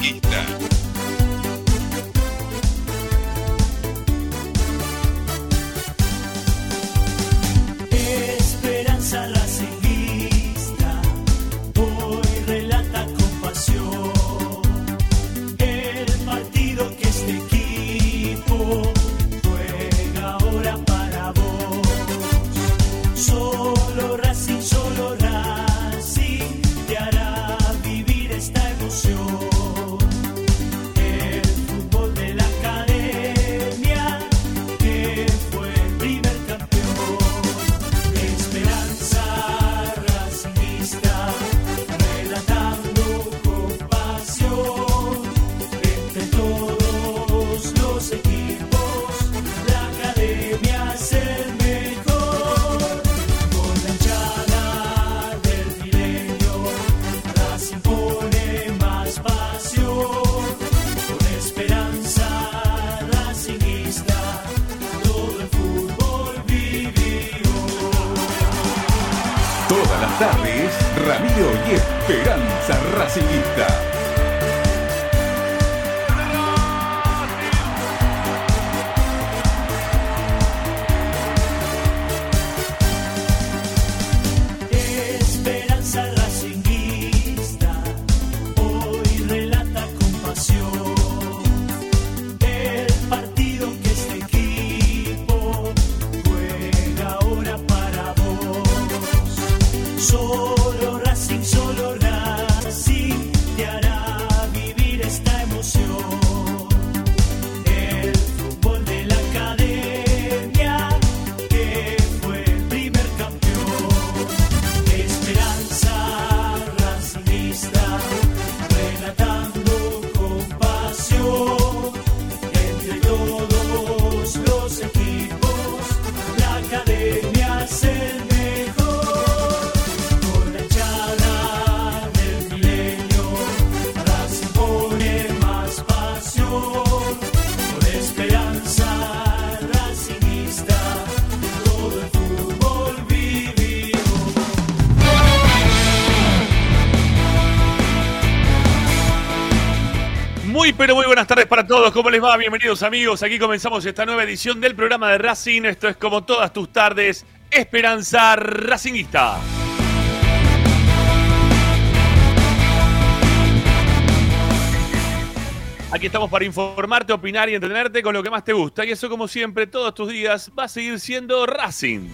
Racinguista. Les va? Bienvenidos amigos, aquí comenzamos esta nueva edición del programa de Racing, esto es como todas tus tardes, Esperanza Racingista. Aquí estamos para informarte, opinar y entretenerte con lo que más te gusta y eso como siempre todos tus días va a seguir siendo Racing.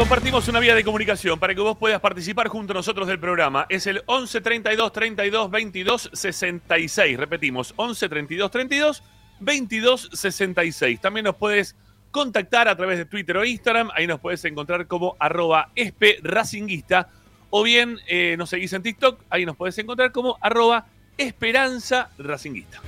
Compartimos una vía de comunicación para que vos puedas participar junto a nosotros del programa. Es el 11 32 32 22 66. Repetimos, 11 32 32 22 66. También nos puedes contactar a través de Twitter o Instagram. Ahí nos puedes encontrar como arroba racinguista. O bien eh, nos seguís en TikTok. Ahí nos puedes encontrar como arroba esperanza racinguista.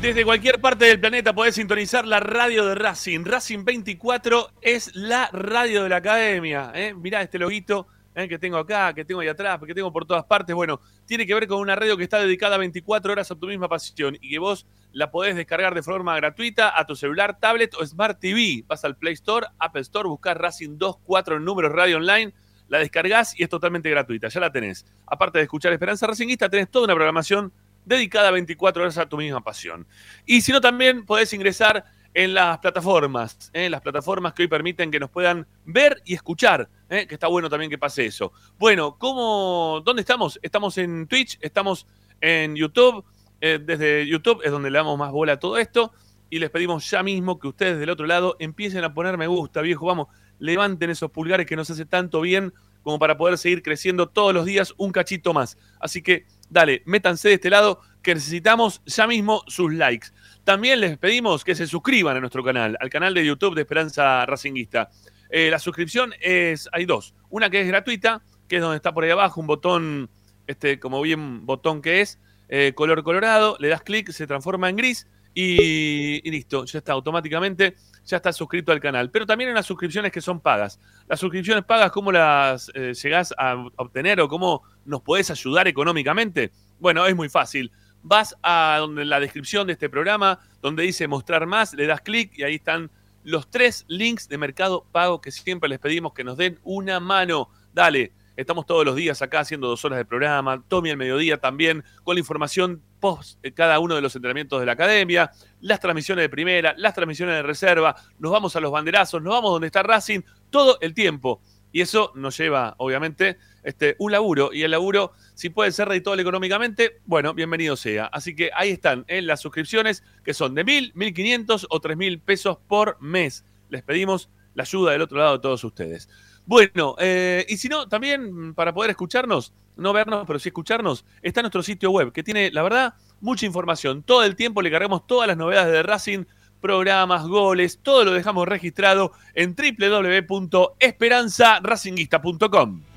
Desde cualquier parte del planeta podés sintonizar la radio de Racing. Racing 24 es la radio de la academia. ¿eh? Mirá este loguito ¿eh? que tengo acá, que tengo ahí atrás, que tengo por todas partes. Bueno, tiene que ver con una radio que está dedicada 24 horas a tu misma pasión y que vos la podés descargar de forma gratuita a tu celular, tablet o Smart TV. Vas al Play Store, Apple Store, buscás Racing 24 en números radio online, la descargas y es totalmente gratuita. Ya la tenés. Aparte de escuchar Esperanza Racinguista, tenés toda una programación dedicada 24 horas a tu misma pasión. Y si no, también podés ingresar en las plataformas, en las plataformas que hoy permiten que nos puedan ver y escuchar, ¿eh? que está bueno también que pase eso. Bueno, ¿cómo, ¿dónde estamos? Estamos en Twitch, estamos en YouTube, eh, desde YouTube es donde le damos más bola a todo esto, y les pedimos ya mismo que ustedes del otro lado empiecen a poner me gusta, viejo, vamos, levanten esos pulgares que nos hace tanto bien como para poder seguir creciendo todos los días un cachito más. Así que dale, métanse de este lado que necesitamos ya mismo sus likes. También les pedimos que se suscriban a nuestro canal, al canal de YouTube de Esperanza Racinguista. Eh, la suscripción es, hay dos. Una que es gratuita, que es donde está por ahí abajo un botón, este, como bien botón que es, eh, color colorado, le das clic, se transforma en gris y, y listo, ya está automáticamente, ya estás suscrito al canal. Pero también hay unas suscripciones que son pagas. Las suscripciones pagas, ¿cómo las eh, llegás a obtener o cómo nos podés ayudar económicamente? Bueno, es muy fácil. vas a donde, la descripción de este programa, donde dice mostrar más, le das clic y ahí están los tres links de Mercado Pago que siempre les pedimos que nos den una mano. Dale, estamos todos los días acá haciendo dos horas de programa, Tommy al mediodía también, con la información post cada uno de los entrenamientos de la academia, las transmisiones de primera, las transmisiones de reserva, nos vamos a los banderazos, nos vamos donde está Racing, todo el tiempo. Y eso nos lleva, obviamente, este, un laburo. Y el laburo, si puede ser redituable económicamente, bueno, bienvenido sea. Así que ahí están en las suscripciones, que son de mil, mil quinientos o tres mil pesos por mes. Les pedimos la ayuda del otro lado de todos ustedes. Bueno, eh, y si no, también para poder escucharnos, no vernos, pero sí escucharnos, está nuestro sitio web, que tiene, la verdad, mucha información. Todo el tiempo le cargamos todas las novedades de Racing programas, goles, todo lo dejamos registrado en www.esperanzaracinguista.com.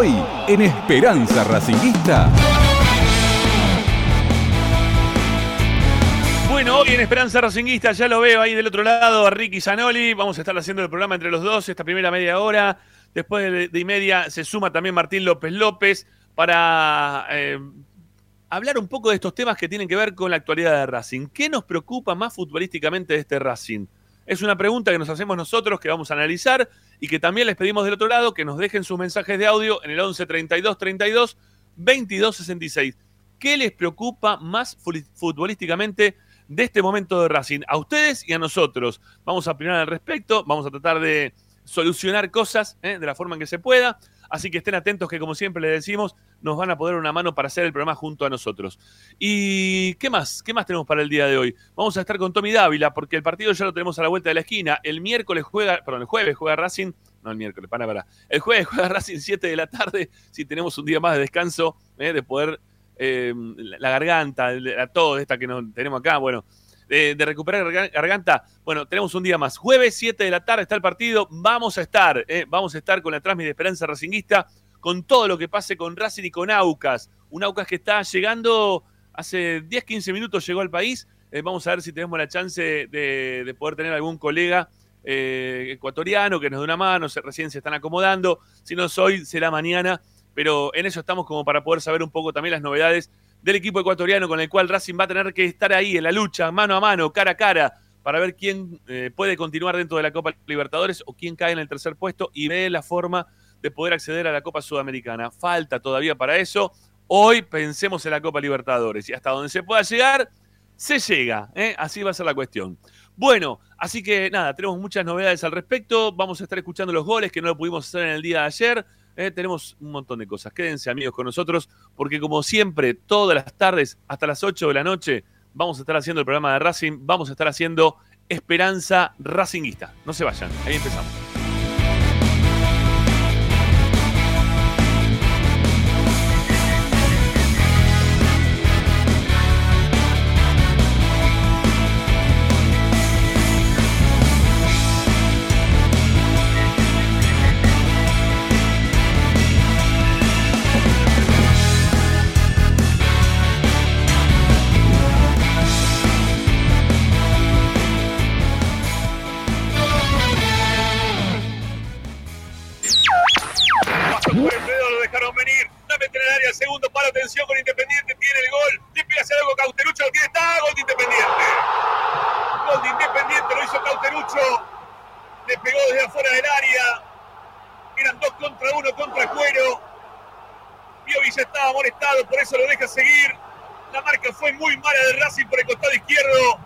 Hoy en Esperanza Racinguista. Bueno, hoy en Esperanza Racinguista ya lo veo ahí del otro lado a Ricky Zanoli. Vamos a estar haciendo el programa entre los dos esta primera media hora. Después de, y media se suma también Martín López López para eh, hablar un poco de estos temas que tienen que ver con la actualidad de Racing. ¿Qué nos preocupa más futbolísticamente de este Racing? Es una pregunta que nos hacemos nosotros, que vamos a analizar y que también les pedimos del otro lado que nos dejen sus mensajes de audio en el 11 32 32 22 66. ¿Qué les preocupa más futbolísticamente de este momento de Racing? A ustedes y a nosotros. Vamos a opinar al respecto, vamos a tratar de solucionar cosas ¿eh? de la forma en que se pueda. Así que estén atentos que, como siempre les decimos, nos van a poner una mano para hacer el programa junto a nosotros. ¿Y qué más? ¿Qué más tenemos para el día de hoy? Vamos a estar con Tommy Dávila, porque el partido ya lo tenemos a la vuelta de la esquina. El miércoles juega, perdón, el jueves juega Racing. No, el miércoles, para, para. El jueves juega Racing 7 de la tarde, si tenemos un día más de descanso, ¿eh? de poder eh, la garganta, la tos esta que nos tenemos acá, bueno, de, recuperar garganta. Bueno, tenemos un día más. Jueves 7 de la tarde está el partido. Vamos a estar, eh, vamos a estar con la transmisión de Esperanza Racinguista, con todo lo que pase con Racing y con Aucas. Un Aucas que está llegando, hace 10, 15 minutos llegó al país. Eh, vamos a ver si tenemos la chance de, de poder tener algún colega eh, ecuatoriano que nos dé una mano. Se, recién se están acomodando. Si no es hoy, será mañana. Pero en eso estamos como para poder saber un poco también las novedades del equipo ecuatoriano con el cual Racing va a tener que estar ahí en la lucha, mano a mano, cara a cara, para ver quién eh, puede continuar dentro de la Copa Libertadores o quién cae en el tercer puesto y ve la forma de poder acceder a la Copa Sudamericana. Falta todavía para eso. Hoy pensemos en la Copa Libertadores y hasta donde se pueda llegar, se llega. ¿eh? Así va a ser la cuestión. Bueno, así que nada, tenemos muchas novedades al respecto. Vamos a estar escuchando los goles que no lo pudimos hacer en el día de ayer. Eh, tenemos un montón de cosas. Quédense amigos con nosotros porque como siempre, todas las tardes hasta las 8 de la noche vamos a estar haciendo el programa de Racing, vamos a estar haciendo Esperanza Racinguista. No se vayan, ahí empezamos. Diego Cauterucho, aquí está, gol de Independiente. Gol de Independiente lo hizo Cauterucho, le pegó desde afuera del área. Eran dos contra uno contra Cuero. Piovi ya estaba molestado, por eso lo deja seguir. La marca fue muy mala de Racing por el costado izquierdo.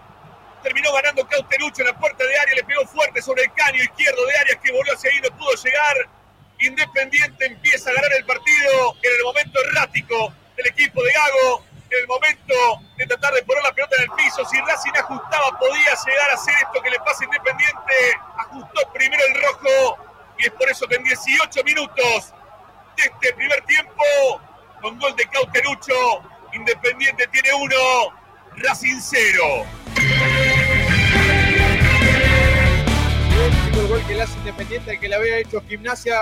Terminó ganando Cauterucho en la puerta de área, le pegó fuerte sobre el caño izquierdo de Arias que volvió hacia ahí, no pudo llegar. Independiente empieza a ganar el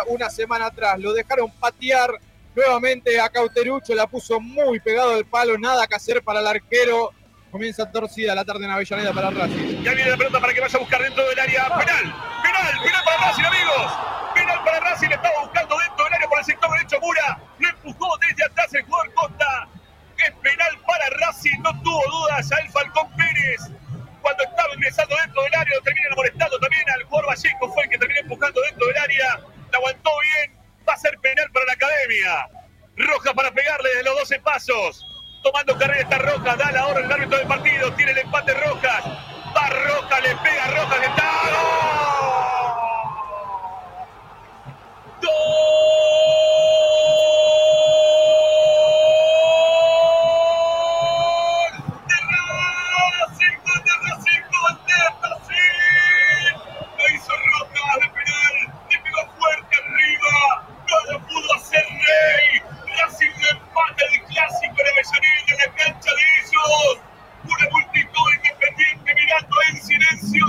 una semana atrás. Lo dejaron patear nuevamente a Cauterucho, la puso muy pegado al palo, nada que hacer para el arquero. Comienza torcida la tarde en Avellaneda para Racing. Ya viene la pelota para que vaya a buscar dentro del área. Penal, penal, penal para Racing, amigos. Penal para Racing, le estaba buscando dentro del área por el sector derecho Mura. Lo empujó desde atrás el jugador Costa. Es penal para Racing, no tuvo dudas el Falcón Pérez. Cuando estaba ingresando dentro del área, lo termina molestando también al jugador Vallejo, fue el que terminó empujando dentro del área. La aguantó bien, va a ser penal para la academia. Roja para pegarle de los 12 pasos. Tomando carrera está Rojas, da la hora el árbitro del partido, tiene el empate Rojas. Va Rojas, le pega Rojas, está. ¡Gol! ¡Gol! Hacer Rey. Racing empata el clásico de Avellaneda en la cancha de ellos. Una multitud independiente mirando en silencio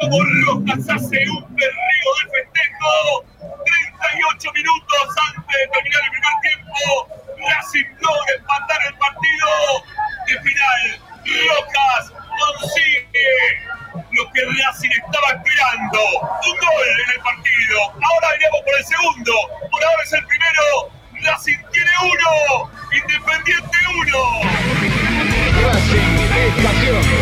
como Rojas hace un berrío de festejo. 38 minutos antes de terminar el primer tiempo, Racing logra empatar el partido. De final, Rojas consigue lo que Racing estaba esperando. Un gol en el partido. Ahora iremos por el segundo. Por ahora es el primero. Racing tiene uno. Independiente uno. Racing.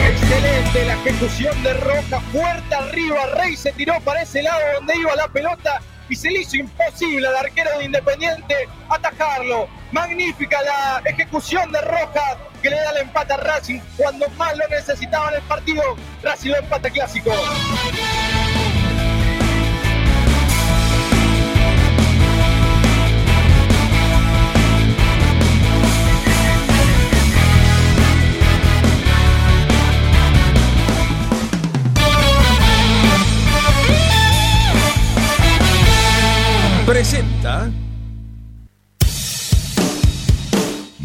Excelente la ejecución de Roja. Fuerte arriba. Rey se tiró para ese lado donde iba la pelota y se le hizo imposible al arquero de Independiente atajarlo. Magnífica la ejecución de Rojas que le da el empate a Racing cuando más lo necesitaba en el partido. Racing lo empata clásico. Presenta.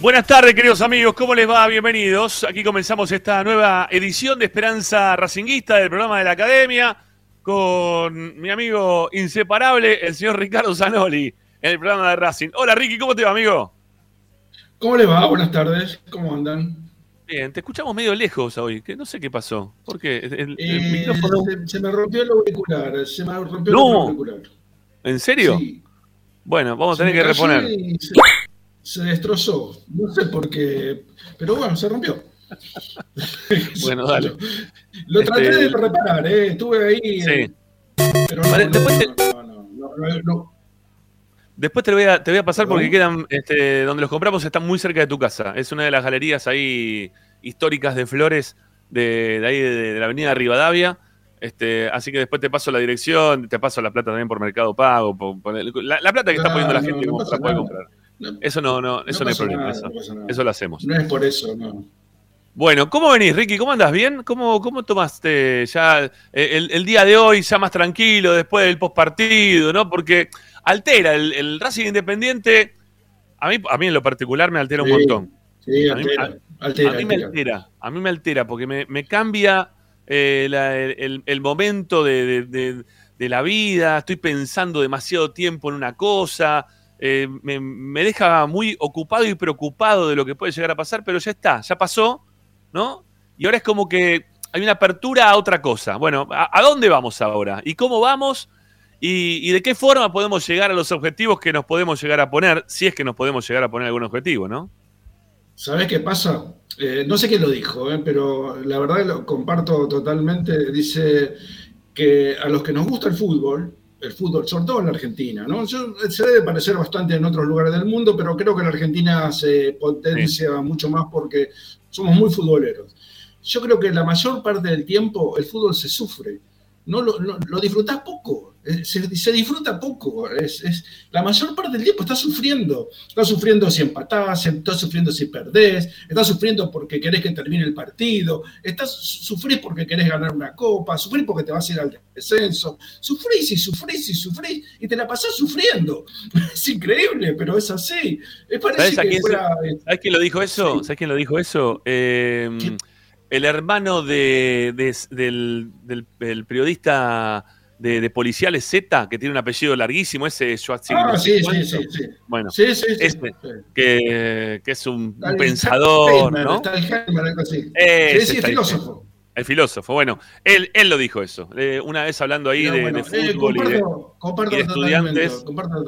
Buenas tardes, queridos amigos. ¿Cómo les va? Bienvenidos. Aquí comenzamos esta nueva edición de Esperanza Racinguista del programa de la Academia con mi amigo inseparable, el señor Ricardo Zanoli, en el programa de Racing. Hola, Ricky, ¿cómo te va, amigo? ¿Cómo le va? Buenas tardes. ¿Cómo andan? Bien, te escuchamos medio lejos hoy, que no sé qué pasó. ¿Por qué? El, el Eh, micrófono... se, se me rompió el auricular. Se me rompió No. el auricular. ¿En serio? Sí. Bueno, vamos a tener que reponer. Se, se destrozó. No sé por qué. Pero bueno, se rompió. Bueno, dale. Lo traté Este- de reparar, ¿eh? Estuve ahí. Sí. eh, Pero no, Vale, no, después te- no. Después te, voy a, te voy a pasar porque quedan, este, donde los compramos están muy cerca de tu casa. Es una de las galerías ahí históricas de flores de, de ahí de, de la avenida Rivadavia. Este, así que después te paso la dirección, te paso la plata también por Mercado Pago, por- por el- la, la plata que está poniendo la gente como para poder comprar. No, Eso no, no, eso no, hay pasa problema. nada, eso, no lo hacemos. No es por eso, no. Bueno, ¿cómo venís, Ricky? ¿Cómo andas? ¿Bien? ¿Cómo, cómo tomaste ya eh, el, el día de hoy, ya más tranquilo, después del postpartido, ¿no? Porque altera, el, el Racing Independiente, a mí, a mí en lo particular me altera un montón. Sí, A mí- altera. altera, a mí me altera. a mí me altera, porque me, me cambia eh, la- el, el- el momento de, de- de- de la vida, estoy pensando demasiado tiempo en una cosa, eh, me, deja muy ocupado y preocupado de lo que puede llegar a pasar, pero ya está, ya pasó, ¿no? Y ahora es como que hay una apertura a otra cosa. Bueno, ¿a, dónde vamos ahora? ¿Y cómo vamos? ¿Y, y de qué forma podemos llegar a los objetivos que nos podemos llegar a poner, si es que nos podemos llegar a poner algún objetivo, ¿no? ¿Sabés qué pasa? Eh, no sé quién lo dijo, eh, pero la verdad lo comparto totalmente. Dice que a los que nos gusta el fútbol, el fútbol, sobre todo en la Argentina, ¿no? Yo- se debe parecer bastante en otros lugares del mundo, pero creo que la Argentina se potencia mucho más porque somos muy futboleros. Yo creo que la mayor parte del tiempo el fútbol se sufre. No lo, no- lo disfrutás poco, se, se disfruta poco. Es, es- la mayor parte del tiempo estás sufriendo. Estás sufriendo si empatás, estás sufriendo si perdés, estás sufriendo porque querés que termine el partido, estás sufrís porque querés ganar una copa, sufrís porque te vas a ir al descenso, sufrís y sufrís y sufrís y te la pasás sufriendo. Es increíble, pero es así. Es ¿Sabés parece a que fuera. ¿Sabes quién lo dijo eso? Sí. ¿Sabes quién lo dijo eso? Eh, el hermano de, de- del, del- del periodista de, de Policiales Z, que tiene un apellido larguísimo, ese Schwarzenegger. Ah, sí, sí, sí, sí. Bueno, Sí, sí, sí. Este. que, que es un, pensador, Heimer, ¿no? Heimer, algo así. Ese Sí, sí, filósofo. El filósofo. Bueno, él, él lo dijo eso. Eh, una vez hablando ahí Pero de, bueno, de eh, fútbol y de, comparto, comparto y de totalmente, estudiantes. comparto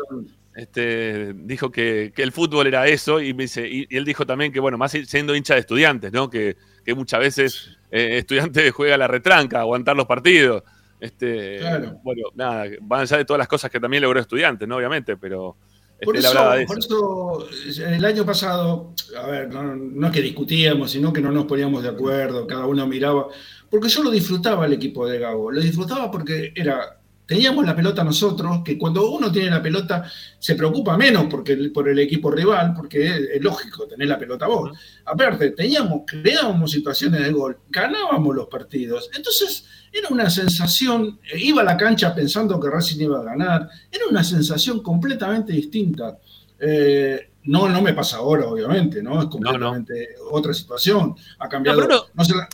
este, dijo que, que el fútbol era eso y, me dice, y, y él dijo también que, bueno, más siendo hincha de estudiantes, ¿no? Que, que muchas veces eh, estudiantes juega la retranca, aguantar los partidos. Este, Claro. Bueno, nada, van allá de todas las cosas que también logró estudiantes, ¿no? Obviamente, pero este, Por eso, de por eso. eso, el año pasado, a ver, no, no es que discutíamos, sino que no nos poníamos de acuerdo, cada uno miraba, porque yo lo disfrutaba el equipo de Gago, lo disfrutaba porque era, teníamos la pelota nosotros, que cuando uno tiene la pelota se preocupa menos porque, por el equipo rival, porque es, es lógico tener la pelota vos. Aparte, teníamos, creábamos situaciones de gol, ganábamos los partidos, entonces era una sensación, eh, iba a la cancha pensando que Racing iba a ganar, era una sensación completamente distinta. Eh, no, no me pasa ahora, obviamente, ¿no? Es completamente otra situación. Ha cambiado. No, pero no se la-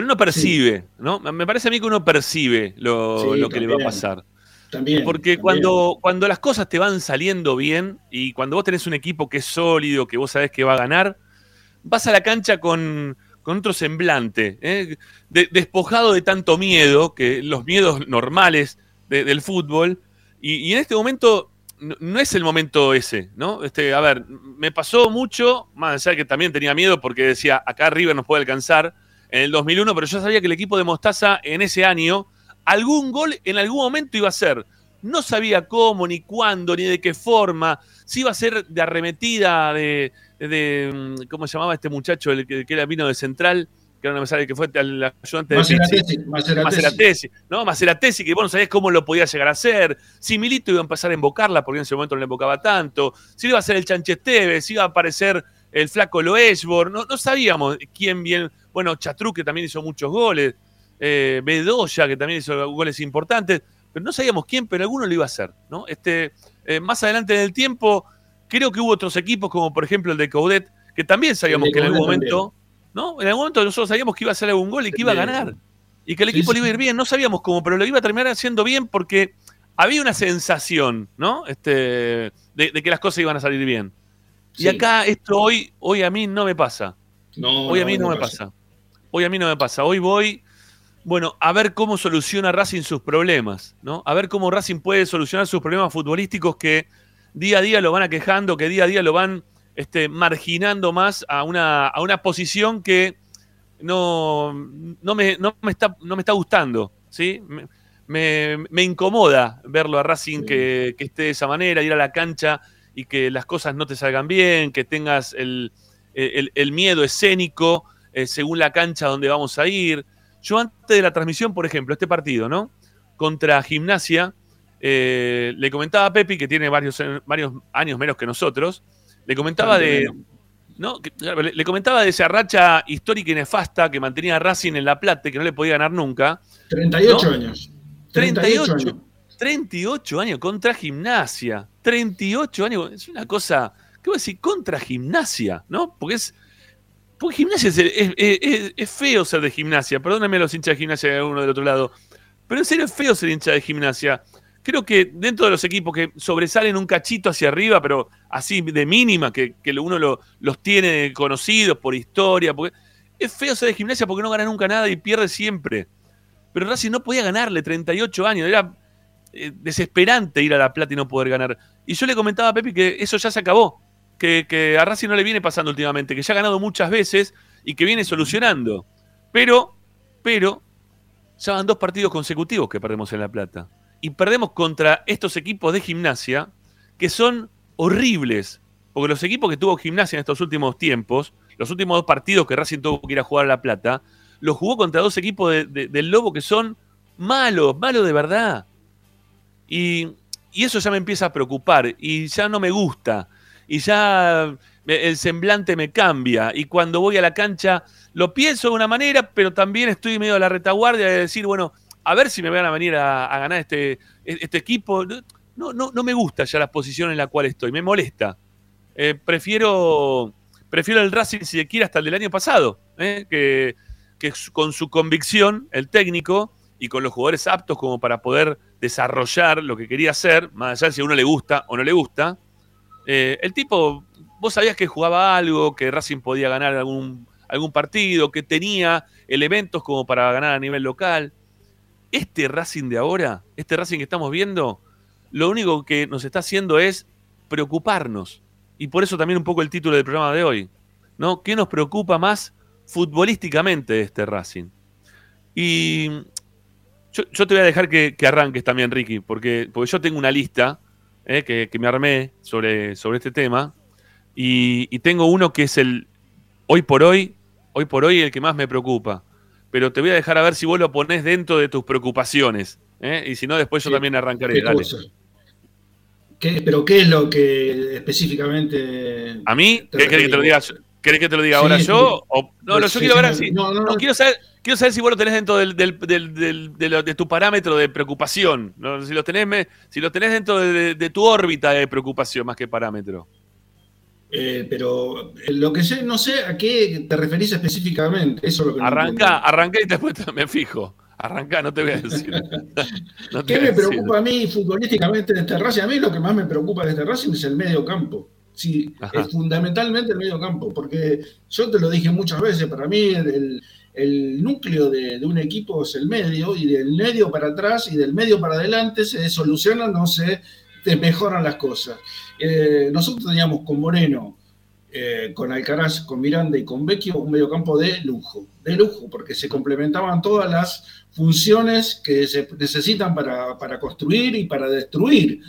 Pero uno percibe, ¿no? Me parece a mí que uno percibe lo, Sí, lo que le va a pasar. también. Porque también. cuando, cuando las cosas te van saliendo bien y cuando vos tenés un equipo que es sólido, que vos sabés que va a ganar, vas a la cancha con, con otro semblante, ¿eh? De- despojado de tanto miedo, que los miedos normales de- del fútbol. Y, y en este momento no, no es el momento ese, ¿no? Este, a ver, me pasó mucho, más allá de que también tenía miedo porque decía, acá River nos puede alcanzar en el 2001, pero yo sabía que el equipo de Mostaza en ese año, algún gol en algún momento iba a ser. No sabía cómo, ni cuándo, ni de qué forma. Si iba a ser de arremetida de, de, mm, ¿cómo se llamaba este muchacho, el que, que era vino de Central? Que ahora no me sale que fue el ayudante de. Maceratesi, Maceratesi. ¿no? Maceratesi, que vos no sabías cómo lo podía llegar a hacer. Si Milito iba a empezar a invocarla, porque en ese momento no le invocaba tanto. Si iba a ser el Chanchesteves, si iba a aparecer el flaco Loesbor. No, no sabíamos quién bien. Bueno, Chatru, que también hizo muchos goles. Eh, Bedoya, que también hizo goles importantes. Pero no sabíamos quién, pero alguno lo iba a hacer, ¿no? Este, eh, más adelante en el tiempo, creo que hubo otros equipos, como por ejemplo el de Coudet, que también sabíamos que en algún momento, ¿no? En algún momento nosotros sabíamos que iba a hacer algún gol y que iba a ganar. Y que el equipo sí. le iba a ir bien, no sabíamos cómo, pero lo iba a terminar haciendo bien porque había una sensación, ¿no? Este, de, de que las cosas iban a salir bien. Y acá esto hoy, hoy a mí no me pasa. No, Hoy a mí no, me pasa. Hoy a mí no me pasa. Hoy voy, bueno, a ver cómo soluciona Racing sus problemas, ¿no? A ver cómo Racing puede solucionar sus problemas futbolísticos que día a día lo van aquejando, que día a día lo van este, marginando más a una, a una posición que no, no, me, no, me está, no me está gustando, ¿sí? Me, me- me incomoda verlo a Racing Sí. que, que esté de esa manera, ir a la cancha y que las cosas no te salgan bien, que tengas el, el- el miedo escénico eh, según la cancha donde vamos a ir. Yo antes de la transmisión, por ejemplo, este partido, ¿no? Contra Gimnasia, eh, le comentaba a Pepi, que tiene varios, varios años menos que nosotros, le comentaba de... ¿no? Que- le, le comentaba de esa racha histórica y nefasta que mantenía Racing en La Plata, que no le podía ganar nunca. 38 ¿No? años. 38, años. 38 años contra gimnasia. 38 años. Es una cosa. ¿Qué voy a decir? Contra gimnasia, ¿no? Porque es. Porque gimnasia es, es- es- es feo ser de gimnasia. Perdónenme los hinchas de gimnasia de uno del otro lado. Pero en serio es feo ser hincha de gimnasia. creo que dentro de los equipos que sobresalen un cachito hacia arriba, pero así de mínima, que, que uno lo- los tiene conocidos por historia, porque es feo ser de gimnasia porque no gana nunca nada y pierde siempre. Pero Racing no podía ganarle, 38 años, era eh, desesperante ir a La Plata y no poder ganar. Y yo le comentaba a Pepi que eso ya se acabó, que, que a Racing no le viene pasando últimamente, que ya ha ganado muchas veces y que viene solucionando. Pero, pero, ya van dos partidos consecutivos que perdemos en La Plata. Y perdemos contra estos equipos de gimnasia que son horribles. Porque los equipos que tuvo gimnasia en estos últimos tiempos, los últimos dos partidos que Racing tuvo que ir a jugar a La Plata, los jugó contra dos equipos de- de- del Lobo que son malos, malos de verdad. Y, y eso ya me empieza a preocupar y ya no me gusta. Y ya me- el semblante me cambia. Y cuando voy a la cancha lo pienso de una manera, pero también estoy medio a la retaguardia de decir, bueno, a ver si me van a venir a, a ganar este, este equipo. No, no, no me gusta ya la posición en la cual estoy, me molesta. Eh, prefiero, prefiero el Racing, si quiere, hasta el del año pasado, ¿eh? que, que con su convicción, el técnico, y con los jugadores aptos como para poder desarrollar lo que quería hacer, más allá de si a uno le gusta o no le gusta, eh, el tipo, vos sabías que jugaba algo, que Racing podía ganar algún, algún partido, que tenía elementos como para ganar a nivel local. Este Racing de ahora, este Racing que estamos viendo, lo único que nos está haciendo es preocuparnos. Y por eso también un poco el título del programa de hoy. ¿no? ¿Qué nos preocupa más futbolísticamente de este Racing? Y yo, te voy a dejar que, que arranques también, Ricky, porque, porque yo tengo una lista eh, que, que me armé sobre, sobre este tema. Y, y tengo uno que es el, hoy por hoy, hoy por hoy el que más me preocupa. Pero te voy a dejar a ver si vos lo ponés dentro de tus preocupaciones. ¿eh? Y si no, después yo también arrancaré. ¿Qué Dale. ¿Qué- ¿Pero qué es lo que específicamente... ¿A mí? ¿Qué querés que te lo diga? ¿Querés que te lo diga ahora sí. yo? O- no, no, yo quiero ver no, no, no, no. quiero, saber, quiero saber si vos lo tenés dentro del, del- del- del- de, tu parámetro de preocupación. ¿no? Si, lo tenés, me- si lo tenés dentro de, de tu órbita de preocupación más que parámetro. Eh, pero eh, lo que sé, no sé a qué te referís específicamente. Eso es lo que no Arranca, entiendo. arranca y después me fijo. Arranca, no te voy a decir. No ¿Qué me decir. preocupa a mí futbolísticamente de este Racing? A mí lo que más me preocupa de este Racing es el medio campo. Sí, Ajá. es fundamentalmente el medio campo, porque yo te lo dije muchas veces, para mí el, el- el núcleo de, un equipo es el medio, y del medio para atrás y del medio para adelante se solucionan, no se te mejoran las cosas. Eh, nosotros teníamos con Moreno, eh, con Alcaraz, con Miranda y con Vecchio un mediocampo de lujo, de lujo, porque se complementaban todas las funciones que se necesitan para, para construir y para destruir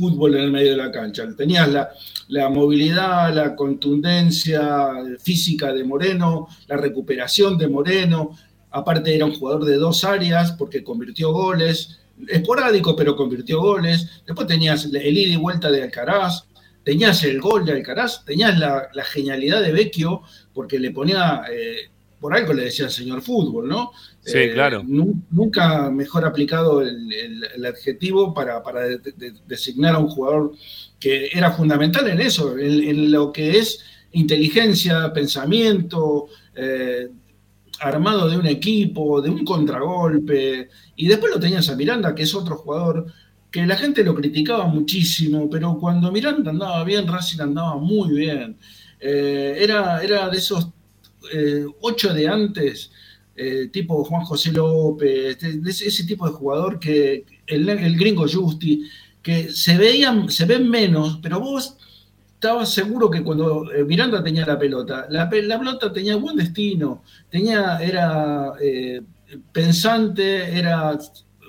fútbol en el medio de la cancha. Tenías la, la movilidad, la contundencia física de Moreno, la recuperación de Moreno, aparte era un jugador de dos áreas porque convirtió goles, esporádico pero convirtió goles, después tenías el ida y vuelta de Alcaraz, tenías el gol de Alcaraz, tenías la, genialidad de Vecchio porque le ponía... eh, por algo le decía el señor fútbol, ¿no? Sí, Eh, claro. nu- Nunca mejor aplicado el, el- el adjetivo para, para de- de- designar a un jugador que era fundamental en eso, en, en lo que es inteligencia, pensamiento, eh, armado de un equipo, de un contragolpe. Y después lo tenías a Miranda, que es otro jugador que la gente lo criticaba muchísimo, pero cuando Miranda andaba bien, Racing andaba muy bien. Eh, era, era de esos eh, ocho de antes, eh, tipo Juan José López, ese, tipo de jugador que el, gringo Justi, que se veían, se ven menos, pero vos estabas seguro que cuando eh, Miranda tenía la pelota, la, pe- la pelota tenía buen destino, tenía, era pensante, era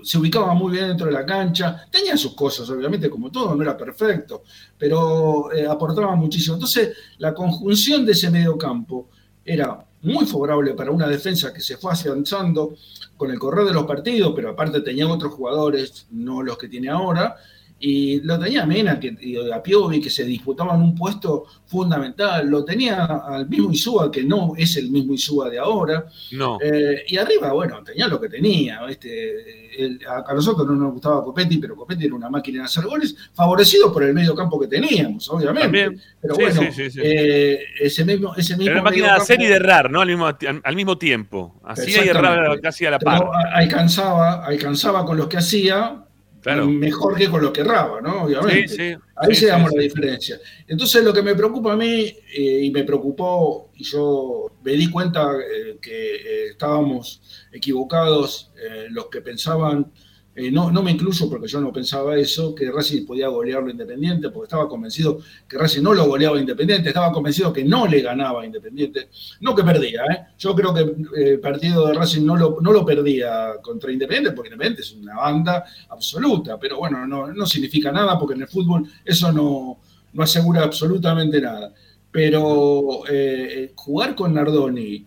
se ubicaba muy bien dentro de la cancha, tenía sus cosas, obviamente, como todo, no era perfecto, pero aportaba muchísimo. Entonces, la conjunción de ese medio campo era muy favorable para una defensa que se fue avanzando con el correr de los partidos, pero aparte tenía otros jugadores, no los que tiene ahora, y lo tenía Mena que, y a Piovi que se disputaban un puesto fundamental, lo tenía al mismo Isúa que no es el mismo Isúa de ahora, No. eh, y arriba, bueno, tenía lo que tenía. Este, el- a, a nosotros no nos gustaba Copetti, pero Copetti era una máquina de hacer goles, favorecido por el medio campo que teníamos, obviamente. También. Pero Sí, bueno, sí, sí, sí. eh, ese mismo, ese mismo Era una máquina de hacer y de errar, ¿no? Al mismo, al mismo tiempo. Hacía y erraba casi a la par. alcanzaba, alcanzaba con los que hacía Claro. mejor que con lo que erraba, ¿no? Obviamente. Sí, sí. Ahí Sí, se damos la diferencia. Entonces, lo que me preocupa a mí, eh, y me preocupó, y yo me di cuenta eh, que eh, estábamos equivocados los que pensaban, eh, no, no me incluyo porque yo no pensaba eso, que Racing podía golearlo Independiente, porque estaba convencido que Racing no lo goleaba Independiente, estaba convencido que no le ganaba Independiente, no que perdía, ¿eh? yo creo que eh, el partido de Racing no lo, no lo perdía contra Independiente, porque Independiente es una banda absoluta, pero bueno, no, no significa nada, porque en el fútbol eso no, no asegura absolutamente nada. Pero eh, jugar con Nardoni,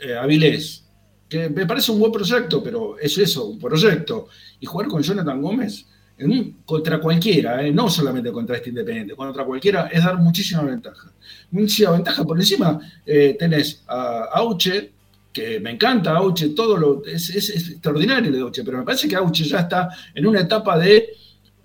eh, Avilés, que me parece un buen proyecto, pero es eso, un proyecto. Y jugar con Jonathan Gómez contra cualquiera, eh, no solamente contra este Independiente, contra cualquiera es dar muchísima ventaja. Muchísima ventaja. Por encima eh, tenés a Auche, que me encanta Auche, todo lo, es, es- es extraordinario de Auche, pero me parece que Auche ya está en una etapa de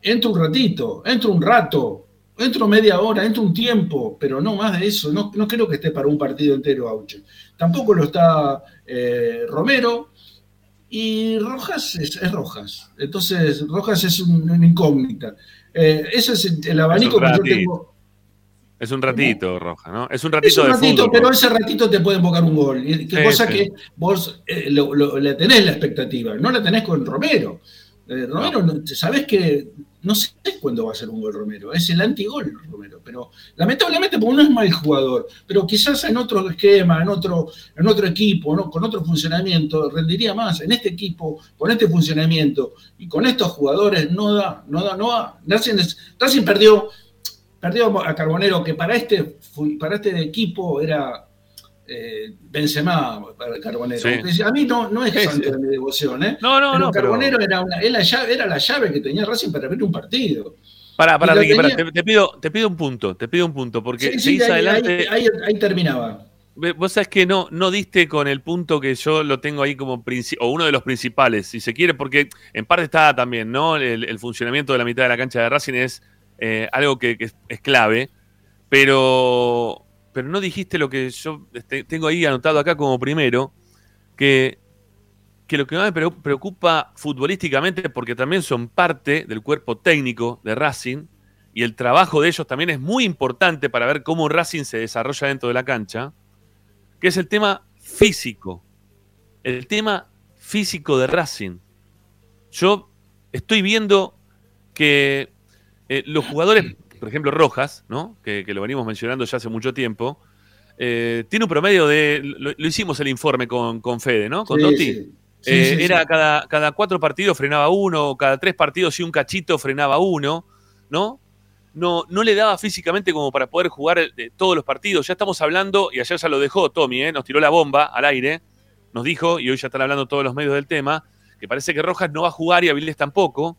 entro un ratito, entro un rato, entro media hora, entro un tiempo, pero no más de eso. No, no creo que esté para un partido entero Auche. Tampoco lo está eh, Romero. Y Rojas es, es Rojas. Entonces, Rojas es un- una incógnita. Eh, ese es el, el abanico que yo tengo. Es un ratito, Roja, ¿no? Es un ratito Es un de ratito, fútbol. pero ese ratito te puede invocar un gol. Sí, cosa sí. que vos eh, lo- lo- le tenés la expectativa, no la tenés con Romero. Eh, Romero, no. sabés que no sé cuándo va a ser un gol Romero, es el antigol Romero, pero lamentablemente porque no es mal jugador, pero quizás en otro esquema, en otro, en otro equipo, ¿no? con otro funcionamiento, rendiría más. En este equipo, con este funcionamiento y con estos jugadores, no da, no da, no da. Racing, perdió, perdió a Carbonero, que para este, para este equipo era eh, Benzema para Carbonero. Sí. Aunque A mí no, no es santo de mi devoción, ¿eh? No, no, pero no. Pero... Carbonero era, una, era, la llave, era la llave que tenía Racing para abrir un partido. Pará, pará, Ricky, pará, te, te pido, te pido un punto, te pido un punto, porque Sí, sí, seguís ahí, adelante. ahí- ahí- ahí terminaba. Vos sabés que no, no diste con el punto que yo lo tengo ahí como o uno de los principales, si se quiere, porque en parte está también, ¿no? El, el funcionamiento de la mitad de la cancha de Racing es eh, algo que, que es, es clave, pero, pero no dijiste lo que yo este, tengo ahí anotado acá como primero, que, que lo que más me preo- preocupa futbolísticamente, porque también son parte del cuerpo técnico de Racing, y el trabajo de ellos también es muy importante para ver cómo Racing se desarrolla dentro de la cancha, que es el tema físico. El tema físico de Racing. Yo estoy viendo que eh, los jugadores, por ejemplo Rojas, ¿no? que, que lo venimos mencionando ya hace mucho tiempo, eh, tiene un promedio de, lo, lo hicimos el informe con, con Fede, ¿no? Con Sí, Totti. sí. Sí, Eh, era. Cada, cada cuatro partidos frenaba uno, cada tres partidos y un cachito frenaba uno, ¿no? No, no le daba físicamente como para poder jugar eh, todos los partidos. Ya estamos hablando, y ayer ya lo dejó Tommy, ¿eh? nos tiró la bomba al aire, nos dijo, y hoy ya están hablando todos los medios del tema, que parece que Rojas no va a jugar y Avilés tampoco.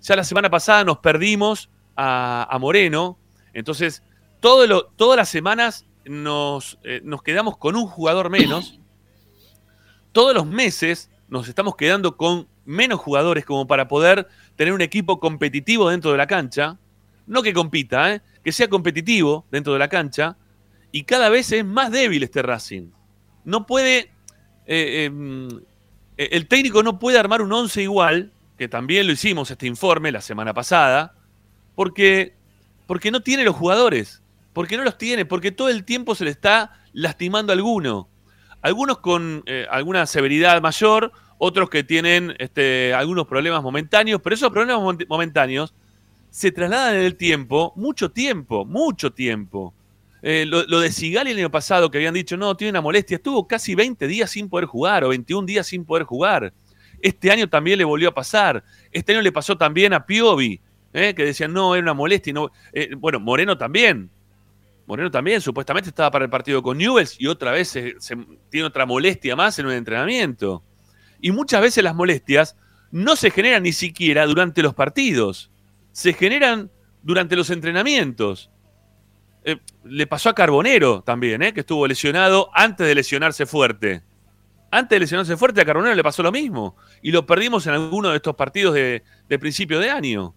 Ya la semana pasada nos perdimos a, Moreno, entonces todas las semanas nos, eh, nos quedamos con un jugador menos. Todos los meses nos estamos quedando con menos jugadores como para poder tener un equipo competitivo dentro de la cancha. No que compita, ¿eh? que sea competitivo dentro de la cancha. Y cada vez es más débil este Racing. No puede. eh, eh, el técnico no puede armar un 11 igual, que también lo hicimos este informe la semana pasada, porque, porque no tiene los jugadores. Porque no los tiene, porque todo el tiempo se le está lastimando a alguno. Algunos con eh, alguna severidad mayor, otros que tienen este, algunos problemas momentáneos, pero esos problemas mom- momentáneos se trasladan en el tiempo, mucho tiempo, mucho tiempo. Eh, lo, lo de Sigali el año pasado, que habían dicho, no, tiene una molestia, estuvo casi 20 días sin poder jugar o 21 días sin poder jugar. Este año también le volvió a pasar. Este año le pasó también a Piovi, eh, que decían, no, era una molestia. No, eh, bueno, Moreno también. Moreno también, supuestamente estaba para el partido con Newells y otra vez se- tiene otra molestia más en un entrenamiento. Y muchas veces las molestias no se generan ni siquiera durante los partidos, se generan durante los entrenamientos. Eh, le pasó a Carbonero también, que estuvo lesionado antes de lesionarse fuerte. Antes de lesionarse fuerte a Carbonero le pasó lo mismo. Y lo perdimos en alguno de estos partidos de principio de año.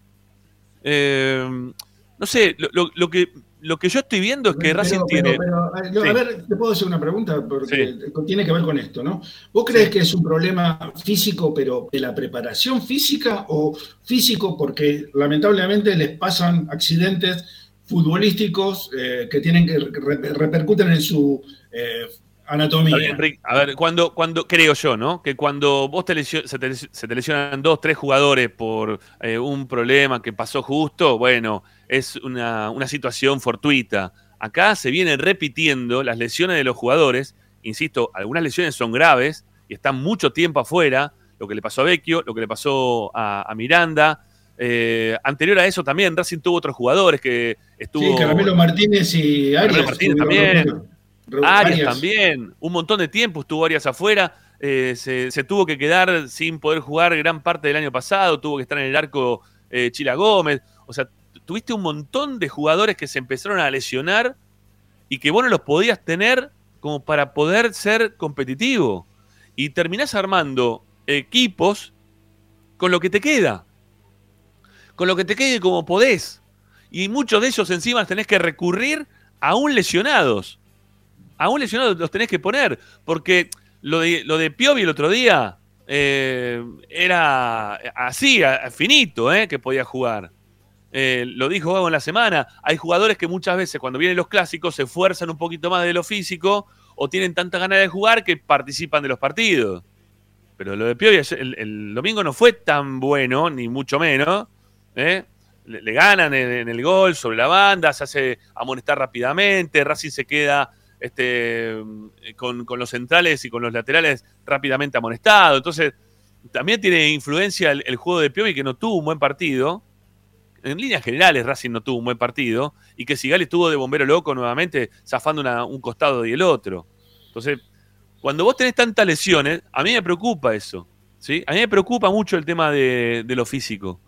Eh, no sé, lo, lo- lo que lo que yo estoy viendo es que Pero- Racing pero- tiene. pero, a- yo- Sí. A ver, te puedo hacer una pregunta porque tiene que ver con esto, ¿no? ¿Vos crees que es un problema físico, pero de la preparación física o físico porque lamentablemente les pasan accidentes futbolísticos eh, que tienen que re- repercuten en su eh, anatomía? A ver, cuando, cuando, creo yo, ¿no? Que cuando vos te se, te, se te lesionan dos, tres jugadores por eh, un problema que pasó justo, bueno, es una, una situación fortuita. Acá se vienen repitiendo las lesiones de los jugadores. Insisto, algunas lesiones son graves y están mucho tiempo afuera. Lo que le pasó a Vecchio, lo que le pasó a, a Miranda. Eh, anterior a eso también, Racing tuvo otros jugadores que estuvo. Sí, Caramelo Martínez y Arias. Caramelo Martínez también. Arias, también, un montón de tiempo estuvo Arias afuera, eh, se, se tuvo que quedar sin poder jugar gran parte del año pasado, tuvo que estar en el arco eh, Chila Gómez, o sea, tu- tuviste un montón de jugadores que se empezaron a lesionar y que vos no los podías tener como para poder ser competitivo. Y terminás armando equipos con lo que te queda, con lo que te quede como podés. Y muchos de ellos encima tenés que recurrir aún lesionados aún lesionados los tenés que poner, porque lo de, lo de Piovi el otro día eh, era así, finito, eh, que podía jugar. Eh, lo dijo Gago en la semana, hay jugadores que muchas veces cuando vienen los clásicos se esfuerzan un poquito más de lo físico o tienen tanta ganas de jugar que participan de los partidos. Pero lo de Piovi el, domingo no fue tan bueno, ni mucho menos. Le, le ganan en, en el gol sobre la banda, se hace amonestar rápidamente, Racing se queda este, con, con los centrales y con los laterales rápidamente amonestado. Entonces, también tiene influencia el, juego de Piovi que no tuvo un buen partido. En líneas generales, Racing no tuvo un buen partido. Y que Sigali estuvo de bombero loco nuevamente, zafando un costado y el otro. Entonces, cuando vos tenés tantas lesiones, a mí me preocupa eso. ¿sí? A mí me preocupa mucho el tema de, de lo físico.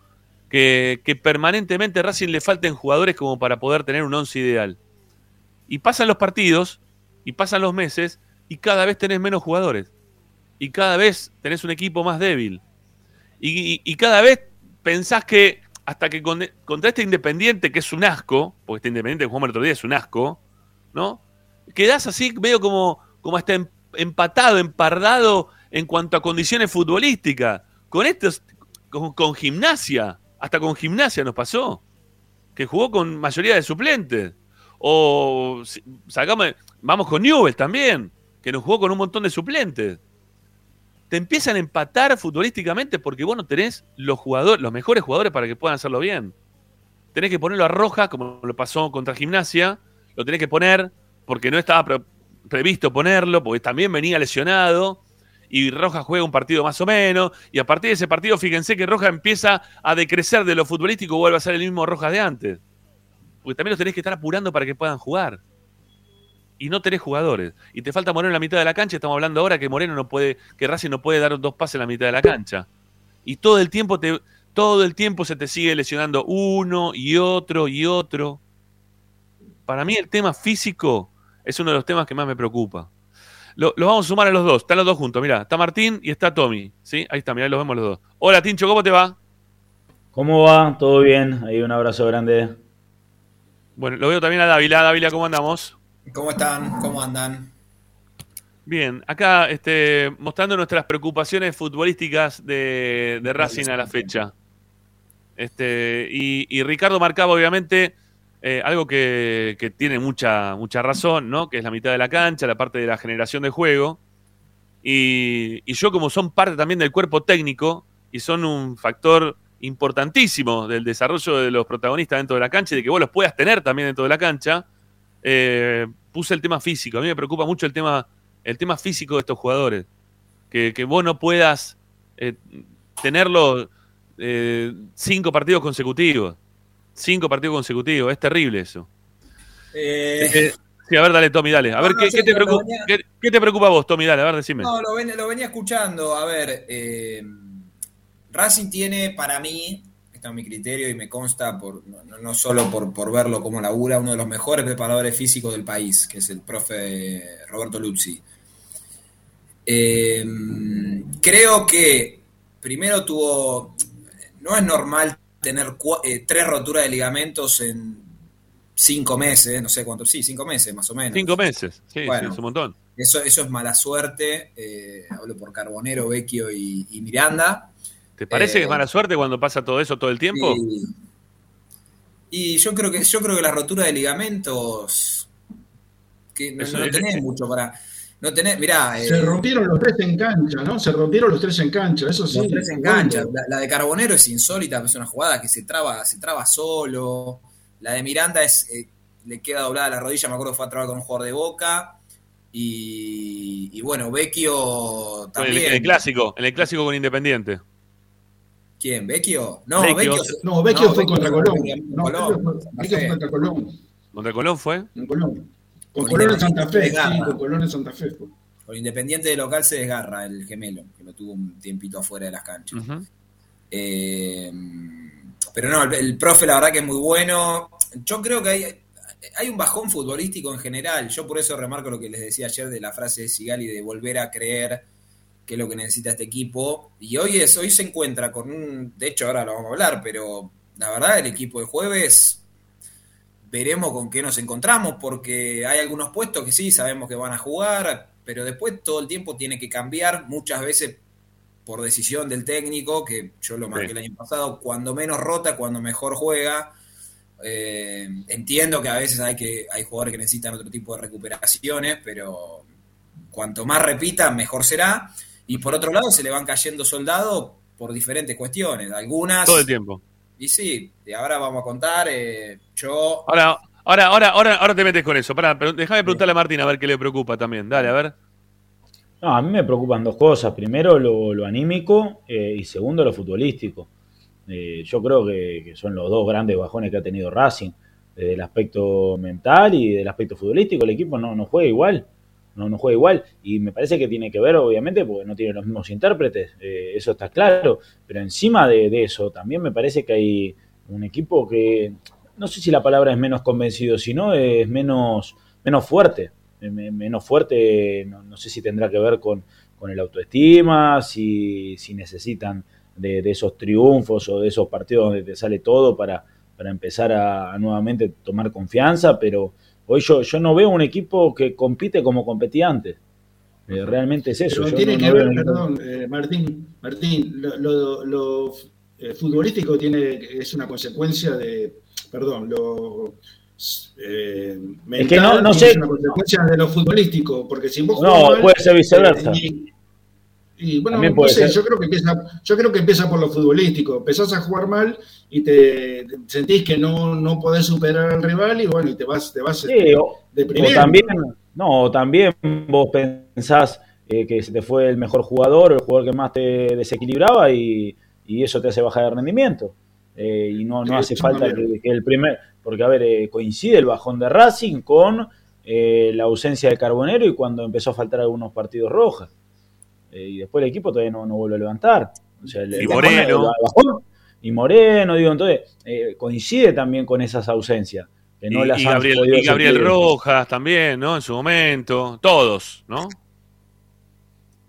Que, que permanentemente a Racing le falten jugadores como para poder tener un once ideal. Y pasan los partidos, y pasan los meses, y cada vez tenés menos jugadores. Y cada vez tenés un equipo más débil. Y, y- cada vez pensás que hasta que con- contra este Independiente, que es un asco, porque este Independiente que jugamos el otro día es un asco, ¿no? Quedás así, medio como, como hasta em- empatado, empardado en cuanto a condiciones futbolísticas. Con estos, con, gimnasia, hasta con gimnasia nos pasó, que jugó con mayoría de suplentes. O sacamos, vamos con Newell también, que nos jugó con un montón de suplentes. Te empiezan a empatar futbolísticamente porque vos no tenés los jugadores, los mejores jugadores para que puedan hacerlo bien. Tenés que ponerlo a Roja, como lo pasó contra Gimnasia, lo tenés que poner porque no estaba pre- previsto ponerlo, porque también venía lesionado, y Roja juega un partido más o menos, y a partir de ese partido, fíjense que Roja empieza a decrecer de lo futbolístico, vuelve a ser el mismo Rojas de antes. Porque también los tenés que estar apurando para que puedan jugar. Y no tenés jugadores. Y te falta Moreno en la mitad de la cancha. Estamos hablando ahora que Moreno no puede, que Racing no puede dar dos pases en la mitad de la cancha. Y todo el tiempo te, todo el tiempo se te sigue lesionando uno y otro y otro. Para mí el tema físico es uno de los temas que más me preocupa. Lo, los vamos a sumar a los dos. Están los dos juntos, mirá. Está Martín y está Tommy. ¿sí? Ahí está, mirá, los vemos los dos. Hola, Tincho, ¿cómo te va? ¿Cómo va? ¿Todo bien? Ahí un abrazo grande. Bueno, lo veo también a Dávila. Dávila, ¿cómo andamos? ¿Cómo están? ¿Cómo andan? Bien, acá este, mostrando nuestras preocupaciones futbolísticas de, de Racing a la fecha. Este, y, y Ricardo marcaba, obviamente, eh, algo que, que tiene mucha, mucha razón, ¿no? Que es la mitad de la cancha, la parte de la generación de juego. Y, y yo, como son parte también del cuerpo técnico y son un factor importantísimo del desarrollo de los protagonistas dentro de la cancha y de que vos los puedas tener también dentro de la cancha, eh, puse el tema físico. A mí me preocupa mucho el tema, el tema físico de estos jugadores. Que, que vos no puedas eh, tenerlo eh, cinco partidos consecutivos. Cinco partidos consecutivos. Es terrible eso. Eh, sí, a ver, dale, Tommy, dale. A ver, No, ¿qué, te preocupa, venía- qué, qué te preocupa a vos, Tommy? Dale, a ver, decime. no, lo, ven- lo venía escuchando. A ver, Racing tiene para mí, está en mi criterio y me consta, por, no, solo por, por verlo como labura, uno de los mejores preparadores físicos del país, que es el profe Roberto Luzzi. Eh, creo que primero tuvo, no es normal tener eh, tres roturas de ligamentos en cinco meses, no sé cuánto, sí, cinco meses más o menos. Cinco meses, sí, Bueno. sí, es un montón. Eso, eso es mala suerte. eh, hablo por Carbonero, Vecchio y, y Miranda. ¿Te parece Eh, que es mala suerte cuando pasa todo eso todo el tiempo? Y, y yo creo que yo creo que la rotura de ligamentos que no, tenés mucho para no tenés, mirá, eh, Se rompieron los tres en cancha, ¿no? Se rompieron los tres en cancha, eso sí. los tres en cancha. La, la de Carbonero es insólita, es una jugada que se traba, se traba solo. La de Miranda es eh, le queda doblada la rodilla, me acuerdo que fue a trabar con un jugador de Boca. Y, y bueno, Vecchio En el, también. en el clásico, en el clásico con Independiente. ¿Quién? ¿Vecchio? No, Vecchio. Vecchio. No, Vecchio No, fue Vecchio contra Colón. contra No, Colón, Vecchio fue- contra Colón. ¿Contra Colón fue? En Colón. Con Con Colón en Santa Fe, sí, con Colón en Santa Fe. fue. Con Independiente de local se desgarra el gemelo, que lo tuvo un tiempito afuera de las canchas. Eh, pero no, el, el profe la verdad que es muy bueno. Yo creo que hay, hay un bajón futbolístico en general. Yo por eso remarco lo que les decía ayer de la frase de Sigali de volver a creer que es lo que necesita este equipo. Y hoy es, hoy se encuentra con un, de hecho ahora lo vamos a hablar, pero la verdad el equipo de jueves veremos con qué nos encontramos, porque hay algunos puestos que sí sabemos que van a jugar, pero después todo el tiempo tiene que cambiar, muchas veces por decisión del técnico, que yo lo marqué Sí. el año pasado, cuando menos rota, cuando mejor juega. Eh, entiendo que a veces hay que hay jugadores que necesitan otro tipo de recuperaciones, pero cuanto más repita, mejor será. Y por otro lado, se le van cayendo soldados por diferentes cuestiones. Algunas. Todo el tiempo. Y sí, y ahora vamos a contar. eh, yo. Ahora, ahora, ahora, ahora, ahora te metes con eso. Pará, pero déjame preguntarle a Martín a ver qué le preocupa también. Dale, a ver. No, a mí me preocupan dos cosas. Primero, lo, lo anímico eh, y segundo, lo futbolístico. Eh, yo creo que, que son los dos grandes bajones que ha tenido Racing. Desde el aspecto mental y del aspecto futbolístico, el equipo no, no juega igual. No, no juega igual. Y me parece que tiene que ver, obviamente, porque no tiene los mismos intérpretes. eh, eso está claro. Pero encima de, eso, también me parece que hay un equipo que, no sé si la palabra es menos convencido, sino es menos, menos fuerte. Eh, me- menos fuerte, no, no sé si tendrá que ver con, con el autoestima, si, si necesitan de, de esos triunfos o de esos partidos donde te sale todo para, para empezar a nuevamente tomar confianza, pero hoy yo, yo no veo un equipo que compite como competía antes. Eh, realmente es eso. Pero tiene no- que no ver, ningún- perdón, eh, Martín, Martín, lo, lo- lo, eh, futbolístico tiene, es una consecuencia de, perdón, lo eh, mental que no- no es sé- una consecuencia de lo futbolístico, porque si vos No, puede ser viceversa. eh, y, y, bueno, no sé, yo creo que empieza, yo creo que empieza por lo futbolístico. Empezás a jugar mal y te sentís que no, no podés superar al rival y bueno, y te vas, te vas Sí, este, o, o también, no, también vos pensás eh, que se te fue el mejor jugador o el jugador que más te desequilibraba y, y eso te hace bajar de rendimiento. Eh, y no, no Sí, hace falta que, que el primer, porque a ver, eh, coincide el bajón de Racing con eh, la ausencia de Carbonero y cuando empezó a faltar algunos partidos rojas. Eh, y después el equipo todavía no, no vuelve a levantar. O sea, el- Y Moreno. bajón- y Moreno, digo, entonces eh, coincide también con esas ausencias. Que no y, las y han Gabriel, y. Rojas también, ¿no? En su momento. Todos, ¿no?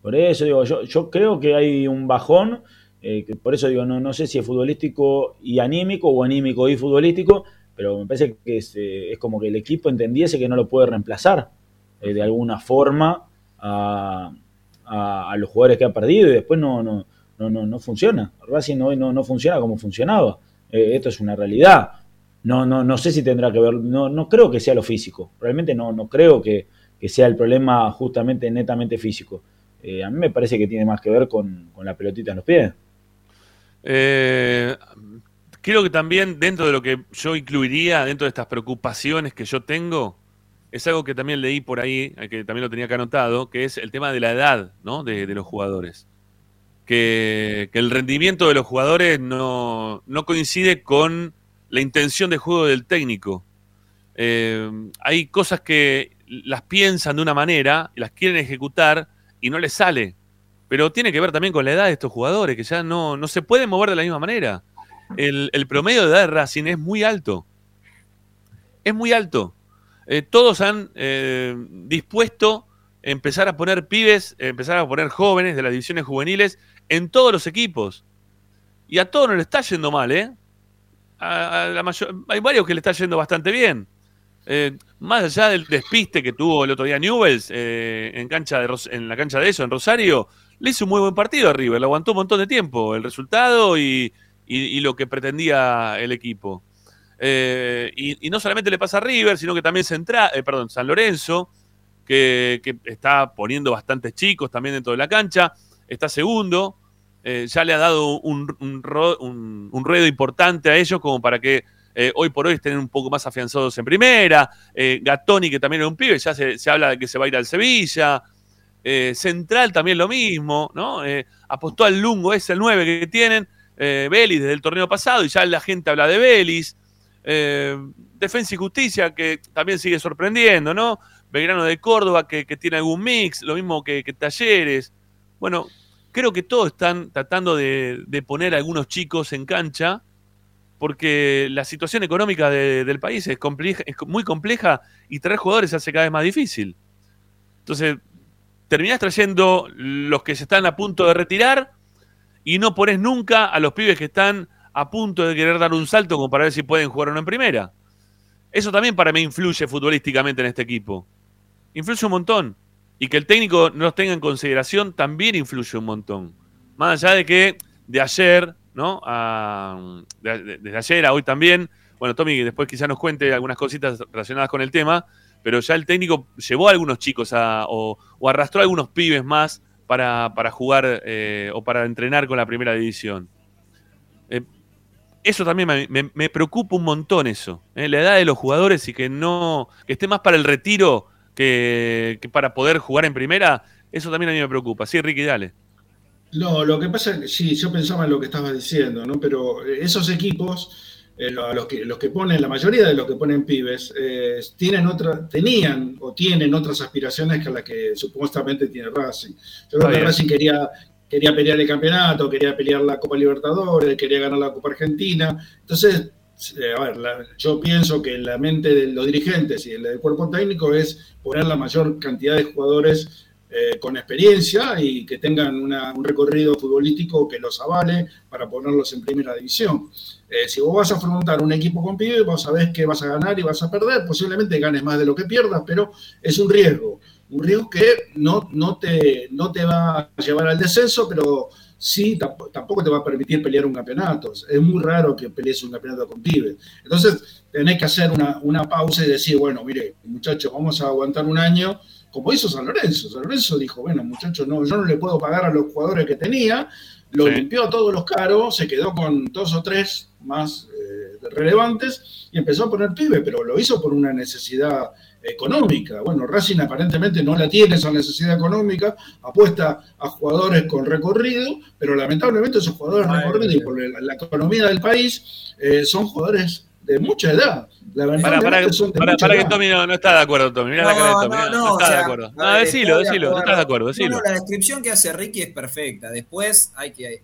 Por eso digo, yo, yo creo que hay un bajón, eh, que por eso digo, no, no sé si es futbolístico y anímico o anímico y futbolístico, pero me parece que es, eh, es como que el equipo entendiese que no lo puede reemplazar de alguna forma a, a- los jugadores que ha perdido y después no, no, no, no, no funciona. Racing hoy no, no funciona como funcionaba. Eh, esto es una realidad. No, no, no sé si tendrá que ver, no, no creo que sea lo físico, realmente no, no creo que, que sea el problema justamente netamente físico. Eh, a mí me parece que tiene más que ver con, con la pelotita en los pies. Eh, creo que también dentro de lo que yo incluiría, dentro de estas preocupaciones que yo tengo, es algo que también leí por ahí, eh, que también lo tenía acá anotado, que es el tema de la edad ¿no? de, los jugadores. Que, que el rendimiento de los jugadores no, no coincide con la intención de juego del técnico. Eh, hay cosas que las piensan de una manera las quieren ejecutar y no les sale. Pero tiene que ver también con la edad de estos jugadores, que ya no, no se pueden mover de la misma manera. El, el promedio de edad de Racing es muy alto. Es muy alto. Eh, todos han eh, dispuesto empezar a poner pibes, empezar a poner jóvenes de las divisiones juveniles en todos los equipos. Y a todos no le está yendo mal, ¿eh? A- la mayor- hay varios que le está yendo bastante bien. eh, más allá del despiste que tuvo el otro día Newells eh, en, cancha de la cancha de eso, en Rosario, le hizo un muy buen partido a River, le aguantó un montón de tiempo el resultado y lo que pretendía el equipo. Eh, y, no solamente le pasa a River, sino que también Centra- eh, perdón, San Lorenzo, que, está poniendo bastantes chicos también dentro de la cancha, está segundo, eh, ya le ha dado un, un un- un importante a ellos como para que hoy por hoy estén un poco más afianzados en primera, Gatoni, que también es un pibe, ya se, habla de que se va a ir al Sevilla, Central también lo mismo, apostó al Lungo, es el 9 que tienen, Vélez desde el torneo pasado y ya la gente habla de Vélez. Eh, Defensa y Justicia, que también sigue sorprendiendo, ¿no? Belgrano de Córdoba, que, tiene algún mix, lo mismo que, Talleres. Bueno, creo que todos están tratando de, poner a algunos chicos en cancha, porque la situación económica de- del país es, muy compleja y traer jugadores hace cada vez más difícil. Entonces, terminás trayendo los que se están a punto de retirar y no pones nunca a los pibes que están a punto de querer dar un salto como para ver si pueden jugar o no en primera. Eso también para mí influye futbolísticamente en este equipo. Influye un montón. Y que el técnico no los tenga en consideración también influye un montón. Más allá de que de ayer, ¿no? Desde ayer a hoy también. Bueno, Tommy después quizás nos cuente algunas cositas relacionadas con el tema, pero ya el técnico llevó a algunos chicos o arrastró a algunos pibes más para, para jugar eh, o para entrenar con la primera división. Eh, eso también me, me- me preocupa un montón eso. eh, la edad de los jugadores y que no. que esté más para el retiro que, que para poder jugar en primera. Eso también a mí me preocupa. Sí, Ricky, dale. No, lo que pasa es que sí, yo pensaba en lo que estabas diciendo, ¿no? Pero esos equipos, eh, los que, los que ponen, la mayoría de los que ponen pibes, eh, tienen otra, tenían o tienen otras aspiraciones que las que supuestamente tiene Racing. Yo creo que. Racing quería, quería pelear el campeonato, quería pelear la Copa Libertadores, quería ganar la Copa Argentina. Entonces, eh, a ver, la- yo pienso que la mente de los dirigentes y el del cuerpo técnico es poner la mayor cantidad de jugadores eh, con experiencia y que tengan una- un recorrido futbolístico que los avale para ponerlos en primera división. Eh, si vos vas a afrontar un equipo con pibes, vos sabés que vas a ganar y vas a perder, posiblemente ganes más de lo que pierdas, pero es un riesgo. Un riesgo que no, no, te, no te va a llevar al descenso, pero sí tamp- tampoco te va a permitir pelear un campeonato. Es muy raro que pelees un campeonato con pibes. Entonces, tenés que hacer una, una pausa y decir, bueno, mire, muchachos, vamos a aguantar un año, como hizo San Lorenzo. San Lorenzo dijo, bueno, muchachos, no, yo no le puedo pagar a los jugadores que tenía, lo Sí. limpió a todos los caros, se quedó con dos o tres más eh, relevantes y empezó a poner pibes, pero lo hizo por una necesidad económica. Bueno, Racing aparentemente no la tiene esa necesidad económica, apuesta a jugadores con recorrido, pero lamentablemente esos jugadores Ay, recorrido y por la, la economía del país eh, son jugadores de mucha edad. Para, para, son de para, mucha para que. Tommy no, no está de acuerdo, Tommy. Mirá la cara de Tommy. No, no o está de sea, acuerdo. a No, ver, decilo, de. No estás de acuerdo, No, decilo. no, la descripción que hace Ricky es perfecta. Después hay que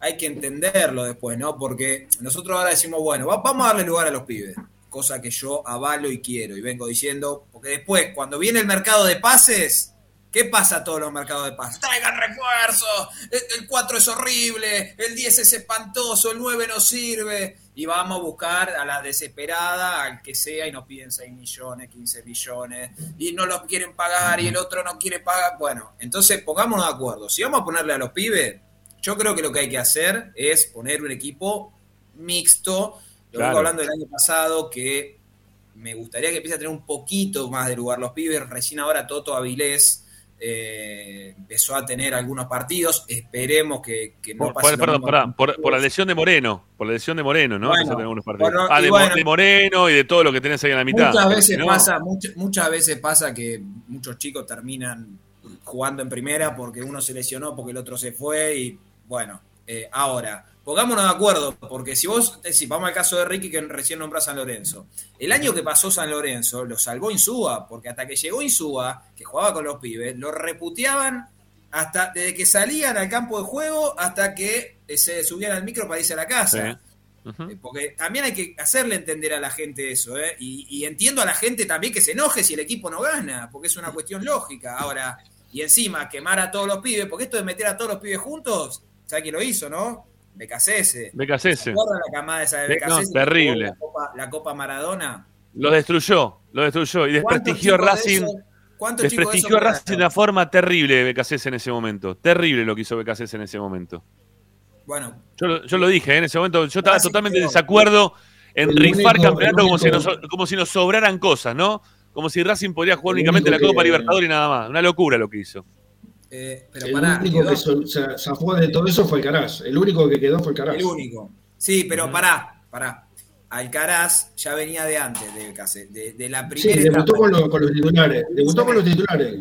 hay que entenderlo después, ¿no? Porque nosotros ahora decimos, bueno, va- vamos a darle lugar a los pibes, cosa que yo avalo y quiero y vengo diciendo, porque después cuando viene el mercado de pases, ¿qué pasa a todos los mercados de pases? Traigan refuerzos, el, el 4 es horrible, el 10 es espantoso, el 9 no sirve y vamos a buscar a la desesperada, al que sea, y nos piden 6 millones, 15 millones, y no los quieren pagar, y el otro no quiere pagar. Bueno, entonces pongámonos de acuerdo. Si vamos a ponerle a los pibes, yo creo que lo que hay que hacer es poner un equipo mixto. Lo Claro. vengo hablando del año pasado, que me gustaría que empiece a tener un poquito más de lugar los pibes. Recién ahora Toto Avilés eh, empezó a tener algunos partidos. Esperemos que, que no Por, pase perdón, con por, por la lesión de Moreno. Por la lesión de Moreno, ¿no? Bueno, Empezó a tener algunos partidos. bueno, ah, de, bueno. de Moreno y de todo lo que tenés ahí en la mitad. Muchas Pero veces si no- pasa, much- muchas veces pasa que muchos chicos terminan jugando en primera porque uno se lesionó, porque el otro se fue y bueno, eh, ahora, pongámonos de acuerdo, porque si vos, si vamos al caso de Ricky que recién nombró a San Lorenzo, el año que pasó San Lorenzo lo salvó Insúa, porque hasta que llegó Insúa, que jugaba con los pibes, lo reputeaban hasta desde que salían al campo de juego hasta que eh, se subían al micro para irse a la casa. Sí. Eh, Porque también hay que hacerle entender a la gente eso, ¿eh? Y, y entiendo a la gente también que se enoje si el equipo no gana, porque es una cuestión lógica. Ahora, y encima quemar a todos los pibes, porque esto de meter a todos los pibes juntos, ¿sabes quién lo hizo, no? Becasese. BKC. ¿Se acuerdan la camada esa de Becasese? no, terrible. La Copa, la Copa Maradona. Lo destruyó, lo destruyó y desprestigió a Racing. Desprestigió a Racing de una forma terrible BKC en ese momento. Terrible lo que hizo BKC en ese momento. Bueno, Yo, lo- yo lo dije, ¿eh? en ese momento yo estaba Racing totalmente en desacuerdo en El rifar único- campeonato como, si nos, como si nos sobraran cosas, ¿no? Como si Racing podría jugar únicamente la Copa que- Libertadores y nada más. Una locura lo que hizo. Eh, pero El pará, único quedó- que se zafó de todo eso fue Alcaraz. El único que quedó fue Alcaraz. el único. Sí, pero pará, pará. Alcaraz ya venía de antes de BKC, de, de la Sí, primera debutó etapa. con, los- con los titulares. Debutó con los titulares.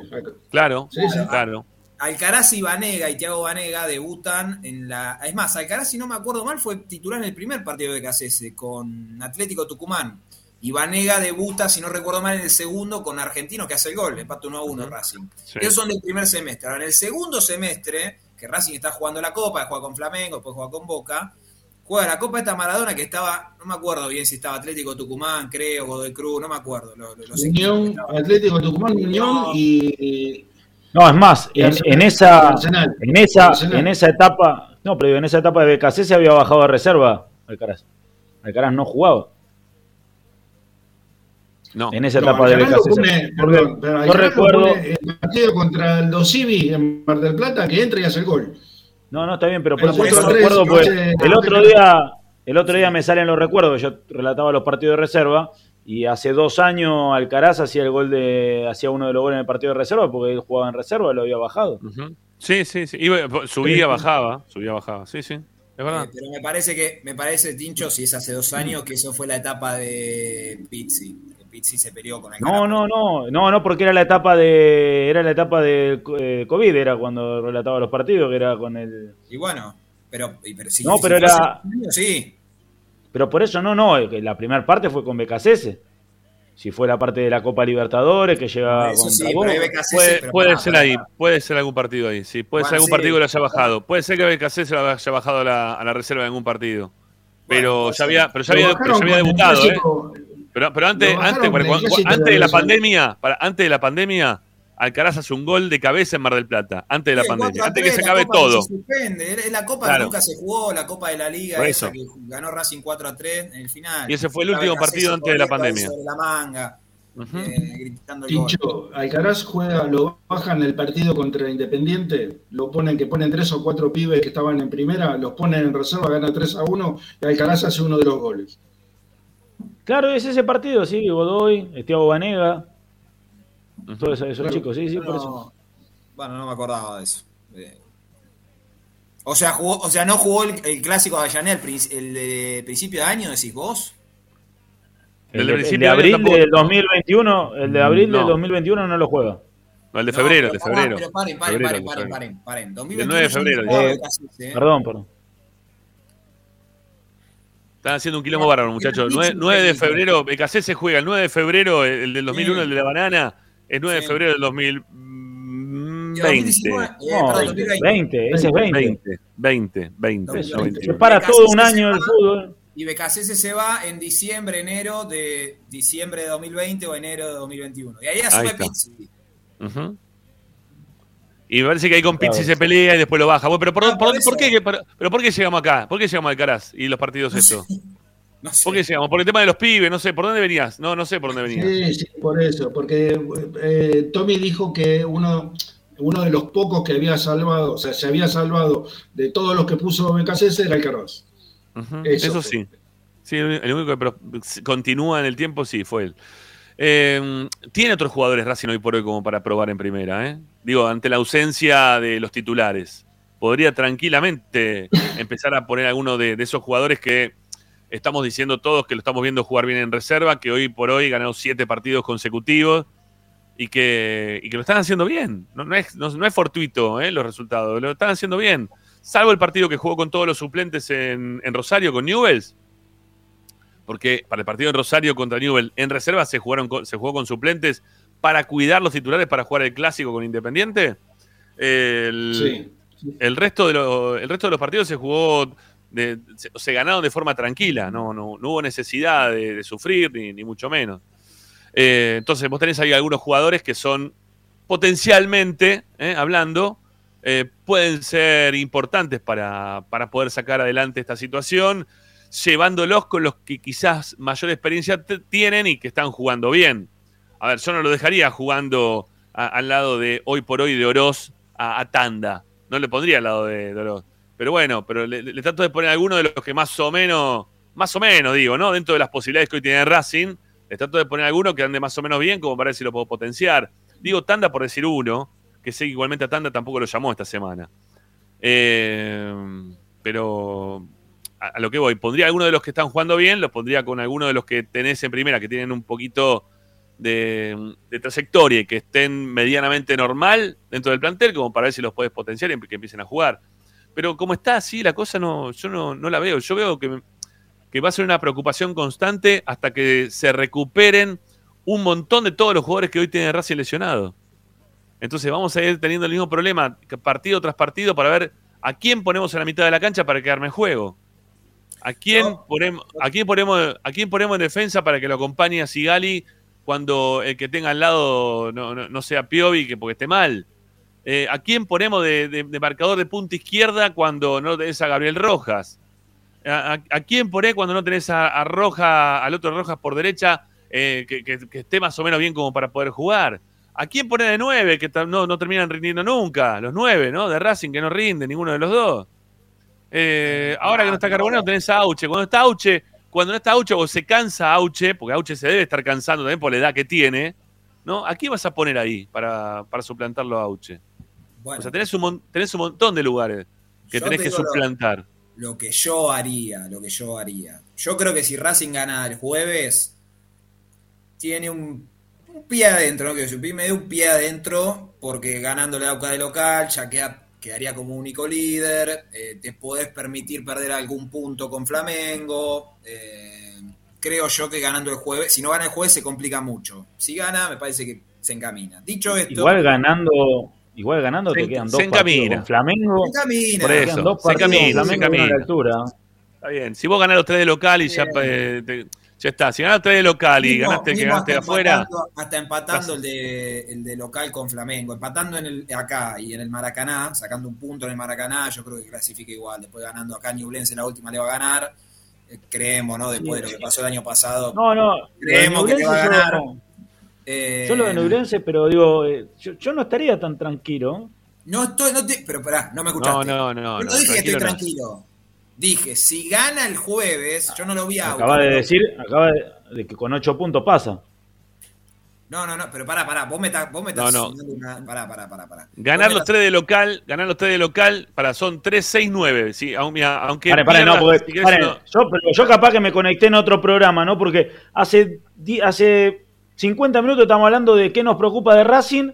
Claro, Sí, sí. claro. Alcaraz y Vanega y Thiago Vanega debutan en la. Es más, Alcaraz, si no me acuerdo mal, fue titular en el primer partido de BKC con Atlético Tucumán. Y Vanega debuta, si no recuerdo mal, en el segundo con Argentinos, que hace el gol, empate 1 a 1 Racing. Sí. Esos son del primer semestre. Ahora, en el segundo semestre, que Racing está jugando la Copa, juega con Flamengo, después juega con Boca, juega la Copa esta Maradona que estaba, no me acuerdo bien si estaba Atlético Tucumán, creo, Godoy Cruz, no me acuerdo. los Unión. Atlético Tucumán, Unión y. No, es más, en, esa, en esa, en esa etapa, no, pero en esa etapa de BKC se había bajado de reserva Alcaraz. Alcaraz no jugaba No. en esa No, etapa de BKC. pone- perdón, lo recuerdo, pone el partido contra el Dosivi en Mar del Plata que entra y hace el gol. no, no está bien, pero por El eso 4-3, recuerdo, pues, el otro día, el otro día me salen los recuerdos, yo relataba los partidos de reserva y hace dos años Alcaraz hacía el gol de, hacía uno de los goles en el partido de reserva porque él jugaba en reserva, lo había bajado. Sí, sí, sí. Iba- subía, bajaba, subía, bajaba. Sí, sí. Es verdad. Eh, pero me parece que, me parece, Tincho, si es hace dos años, que eso fue la etapa de Pizzi. Pizzi se peleó con el No, no, no, no, no, porque era la etapa de, era la etapa de eh, COVID, era cuando relataba los partidos, que era con el, Y bueno, pero, y- pero si, No, si pero era- Sí, pero por eso no, no, la primera parte fue con BKC. Si fue la parte de la Copa Libertadores que llegaba eso sí, Boca. Puede, pero puede pará, ser ahí, puede ser algún partido ahí, sí. Puede Bueno, ser algún sí. partido que lo haya bajado. Puede ser que BKC se lo haya bajado a la, a la reserva de algún partido. Pero Bueno, ya había, pero ya había, pero ya había debutado, ¿eh? Pero, pero antes, bajaron antes, el antes de la pandemia, para, antes de la pandemia, Alcaraz hace un gol de cabeza en Mar del Plata. Antes de la Sí, pandemia, 4 a antes que 3, se acabe todo. se suspende. La Copa Claro. que nunca se jugó, la Copa de la Liga, Por esa eso. que ganó Racing 4 a 3 en el final. Y ese fue el último partido antes de la pandemia. la manga, eh, el Alcaraz juega, lo bajan el partido contra Independiente, lo ponen que ponen tres o cuatro pibes que estaban en primera, los ponen en reserva, gana 3 a 1 y Alcaraz hace uno de los goles. Claro, es ese partido, sí, Godoy, Estiago Vanega, Ujú. todos esos, Claro. chicos, sí, sí, por No, eso. Bueno, no me acordaba de eso. Eh, O sea, jugó, o sea, no jugó el, el clásico de Avellaneda el, el de principio de año, decís vos. El El de el principio de abril tampoco. del 2021, el de abril No. del 2021 no lo juega. No, el de No, febrero, el pero de febrero. Pero paren, paren, Febrero, paren, el de paren, paren, paren. Del 2021 9 de no febrero, eh, BKC, ¿eh? Perdón, perdón. Están haciendo un quilombo bárbaro, muchachos. 9, 9 de febrero, BKC se juega el 9 de febrero, el del 2001, Sí. el de la banana, es 9 de Sí. febrero del Y 2020. 2019, eh, No, perdón, 20, 2020. 20, ese es 20. 20, 20, 20, Eso, no veinte. Se 21. para BKC todo un año el fútbol. Y BKC se va en diciembre, enero de diciembre de 2020 o enero de 2021. Y ahí asume. Pizzi. Ujú. Y me parece que ahí con Pizzi Claro. se pelea y después lo baja. Bueno, pero, por, Ah, por- por por eso. qué, pero, pero ¿por qué llegamos acá? ¿Por qué llegamos a Alcaraz y los partidos No sé. estos? No sé. ¿Por qué llegamos? Por el tema de los pibes, no sé, ¿por dónde venías? No, no sé por dónde venías. Sí, sí, por eso, porque eh, Tommy dijo que uno, uno de los pocos que había salvado, o sea, se había salvado de todos los que puso BKC era Alcaraz. Ujú, Eso sí. Sí, el único que continúa en el tiempo, sí, fue él. Eh, tiene otros jugadores Racing hoy por hoy como para probar en primera, ¿eh? Digo, ante la ausencia de los titulares. Podría tranquilamente empezar a poner alguno de, de esos jugadores que estamos diciendo todos que lo estamos viendo jugar bien en reserva, que hoy por hoy ganó siete partidos consecutivos y que, lo están haciendo bien. No es fortuito ¿eh? los resultados, lo están haciendo bien. Salvo el partido que jugó con todos los suplentes en, en Rosario con Newells, porque para el partido en Rosario contra Newell en reserva se, jugaron con- se jugó con suplentes para cuidar los titulares para jugar el clásico con Independiente. El, Sí. el, resto, de lo- el resto de los partidos se jugó, de- se, se ganaron de forma tranquila, no, no, no hubo necesidad de, de sufrir, ni, ni mucho menos. Eh, entonces, vos tenés ahí algunos jugadores que son potencialmente, eh, hablando, eh, pueden ser importantes para, para poder sacar adelante esta situación. Llevándolos con los que quizás mayor experiencia tienen y que están jugando bien. A ver, yo no lo dejaría jugando a- al lado de hoy por hoy de Oroz a, a Tanda. No le pondría al lado de, de Oroz. Pero bueno, pero le, trato de poner alguno de los que más o menos, más o menos digo, ¿no? Dentro de las posibilidades que hoy tiene Racing, le trato de poner alguno que ande más o menos bien, como para ver si lo puedo potenciar. Digo Tanda por decir uno, que sé que igualmente a Tanda tampoco lo llamó esta semana. Eh, pero a, a lo que voy, pondría alguno de los que están jugando bien, los pondría con alguno de los que tenés en primera, que tienen un poquito de, trayectoria y que estén medianamente normal dentro del plantel, como para ver si los puedes potenciar y que empiecen a jugar. Pero como está así, la cosa no, yo no, no la veo. Yo veo que, que va a ser una preocupación constante hasta que se recuperen un montón de todos los jugadores que hoy tiene Racing lesionado. Entonces vamos a ir teniendo el mismo problema partido tras partido para ver a quién ponemos en la mitad de la cancha para quedarme en juego. ¿A quién, No. ponemos, a, quién ponemos, ¿A quién ponemos en defensa para que lo acompañe a Sigali cuando el que tenga al lado no, no- no sea Piovi que porque esté mal? Eh, ¿A quién ponemos de, de- de marcador de punta izquierda cuando no tenés a Gabriel Rojas? ¿A, a- a quién ponés cuando no tenés a, a Roja, al otro Rojas por derecha eh, que, que- que esté más o menos bien como para poder jugar? ¿A quién ponés de nueve que no, no terminan rindiendo nunca? Los nueve, ¿no? De Racing que no rinde ninguno de los dos. Eh, ahora que no está Carbonero tenés a Auche. Cuando está Auche, cuando no está Auche o se cansa Auche, porque Auche se debe estar cansando también por la edad que tiene, ¿no? ¿A quién vas a poner ahí para, para suplantarlo a Auche? Bueno, O sea, tenés un, tenés un montón de lugares que tenés te que lo- suplantar. lo que yo haría, lo que yo haría. Yo creo que si Racing gana el jueves, tiene un, un pie adentro, no quiero decir, me dio un pie adentro, porque ganándole a Auca de local, ya queda- quedaría como único líder, eh, te podés permitir perder algún punto con Flamengo. eh, creo yo que ganando el jueves, si no gana el jueves se complica mucho. Si gana, me parece que se encamina. Dicho esto, Igual ganando, igual ganando Se- te quedan se dos partidos encamina. con Flamengo. se encamina. Por eso. quedan dos se partidos encamina, se Flamengo encamina. altura. Está bien. Si vos ganás los tres de local y ya, eh, te- ya está. Si tres de local y Mismo- ganaste el que ganaste de hasta afuera, empatando- hasta empatando el de, el de local con Flamengo, empatando en el acá y en el Maracaná, sacando un punto en el Maracaná, yo creo que clasifica igual. Después ganando acá Ñublense la última le va a ganar. Eh, creemos, ¿no? Después de lo que pasó el año pasado. No, no. Creemos que te va a Ñublense ganar. yo- Eh, Yo lo de Nublense, pero digo, eh, yo, yo no estaría tan tranquilo. No estoy, no te, pero pará, no me escuchaste. No, no, no, Yo no, dije que estoy tranquilo no. Dije, si gana el jueves, yo no lo vi a Acaba de pero- decir, acaba de, de que con ocho puntos pasa. No, no, no, pero pará, pará, vos me estás, vos me No, estás no. una- pará, pará, pará, pará. ganar los tres de local, ganar los tres de local, para son 3, 6, 9. Sí, aunque Pare, pare, no, pierdas, porque, si querés, pare, no- yo, pero yo capaz que me conecté en otro programa, ¿no? Porque hace, di- hace 50 minutos estamos hablando de qué nos preocupa de Racing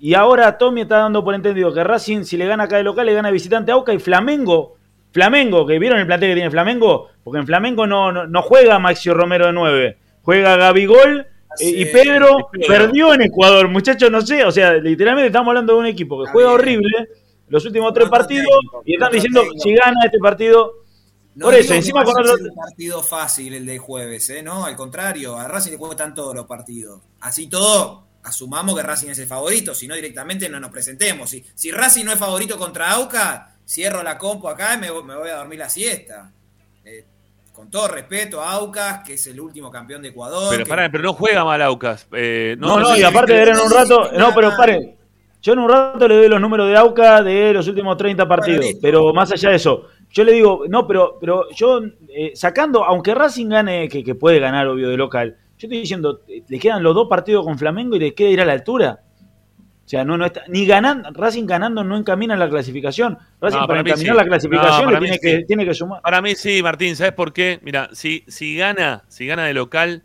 y ahora Tommy está dando por entendido que Racing, si le gana acá de local, le gana visitante a Auca y Flamengo. Flamengo, que vieron el plantel que tiene Flamengo, porque en Flamengo no, no, no juega Maxio Romero de 9, juega Gabigol eh, y Pedro perdió en Ecuador, muchachos, no sé, o sea, literalmente estamos hablando de un equipo que Está juega bien. horrible los últimos tres partidos y están diciendo si gana este partido No Por eso, encima con otro- un partido fácil el de jueves, ¿eh? No, al contrario, a Racing le cuestan todos los partidos. Así todo, asumamos que Racing es el favorito, si no directamente no nos presentemos. Si, si Racing no es favorito contra Auca, cierro la compu acá y me, voy- me voy a dormir la siesta. Eh, con todo respeto a Aucas, que es el último campeón de Ecuador. Pero, que- pará, pero no juega mal Aucas. Eh, No, no, sé y aparte de en un rato. No, pero pare. Yo en un rato le doy los números de AUCA de los últimos 30 partidos. pero más allá de eso, yo le digo, no, pero, pero yo eh, sacando, aunque Racing gane, que, que puede ganar, obvio, de local, yo estoy diciendo, le quedan los dos partidos con Flamengo y le queda ir a la altura. O sea, no, no está, ni ganando, Racing ganando no encamina la clasificación. Racing No, para encaminar sí. la clasificación No, le tiene sí. que, tiene que sumar. Para mí sí, Martín, ¿sabes por qué? Mira, si, si gana, si gana de local,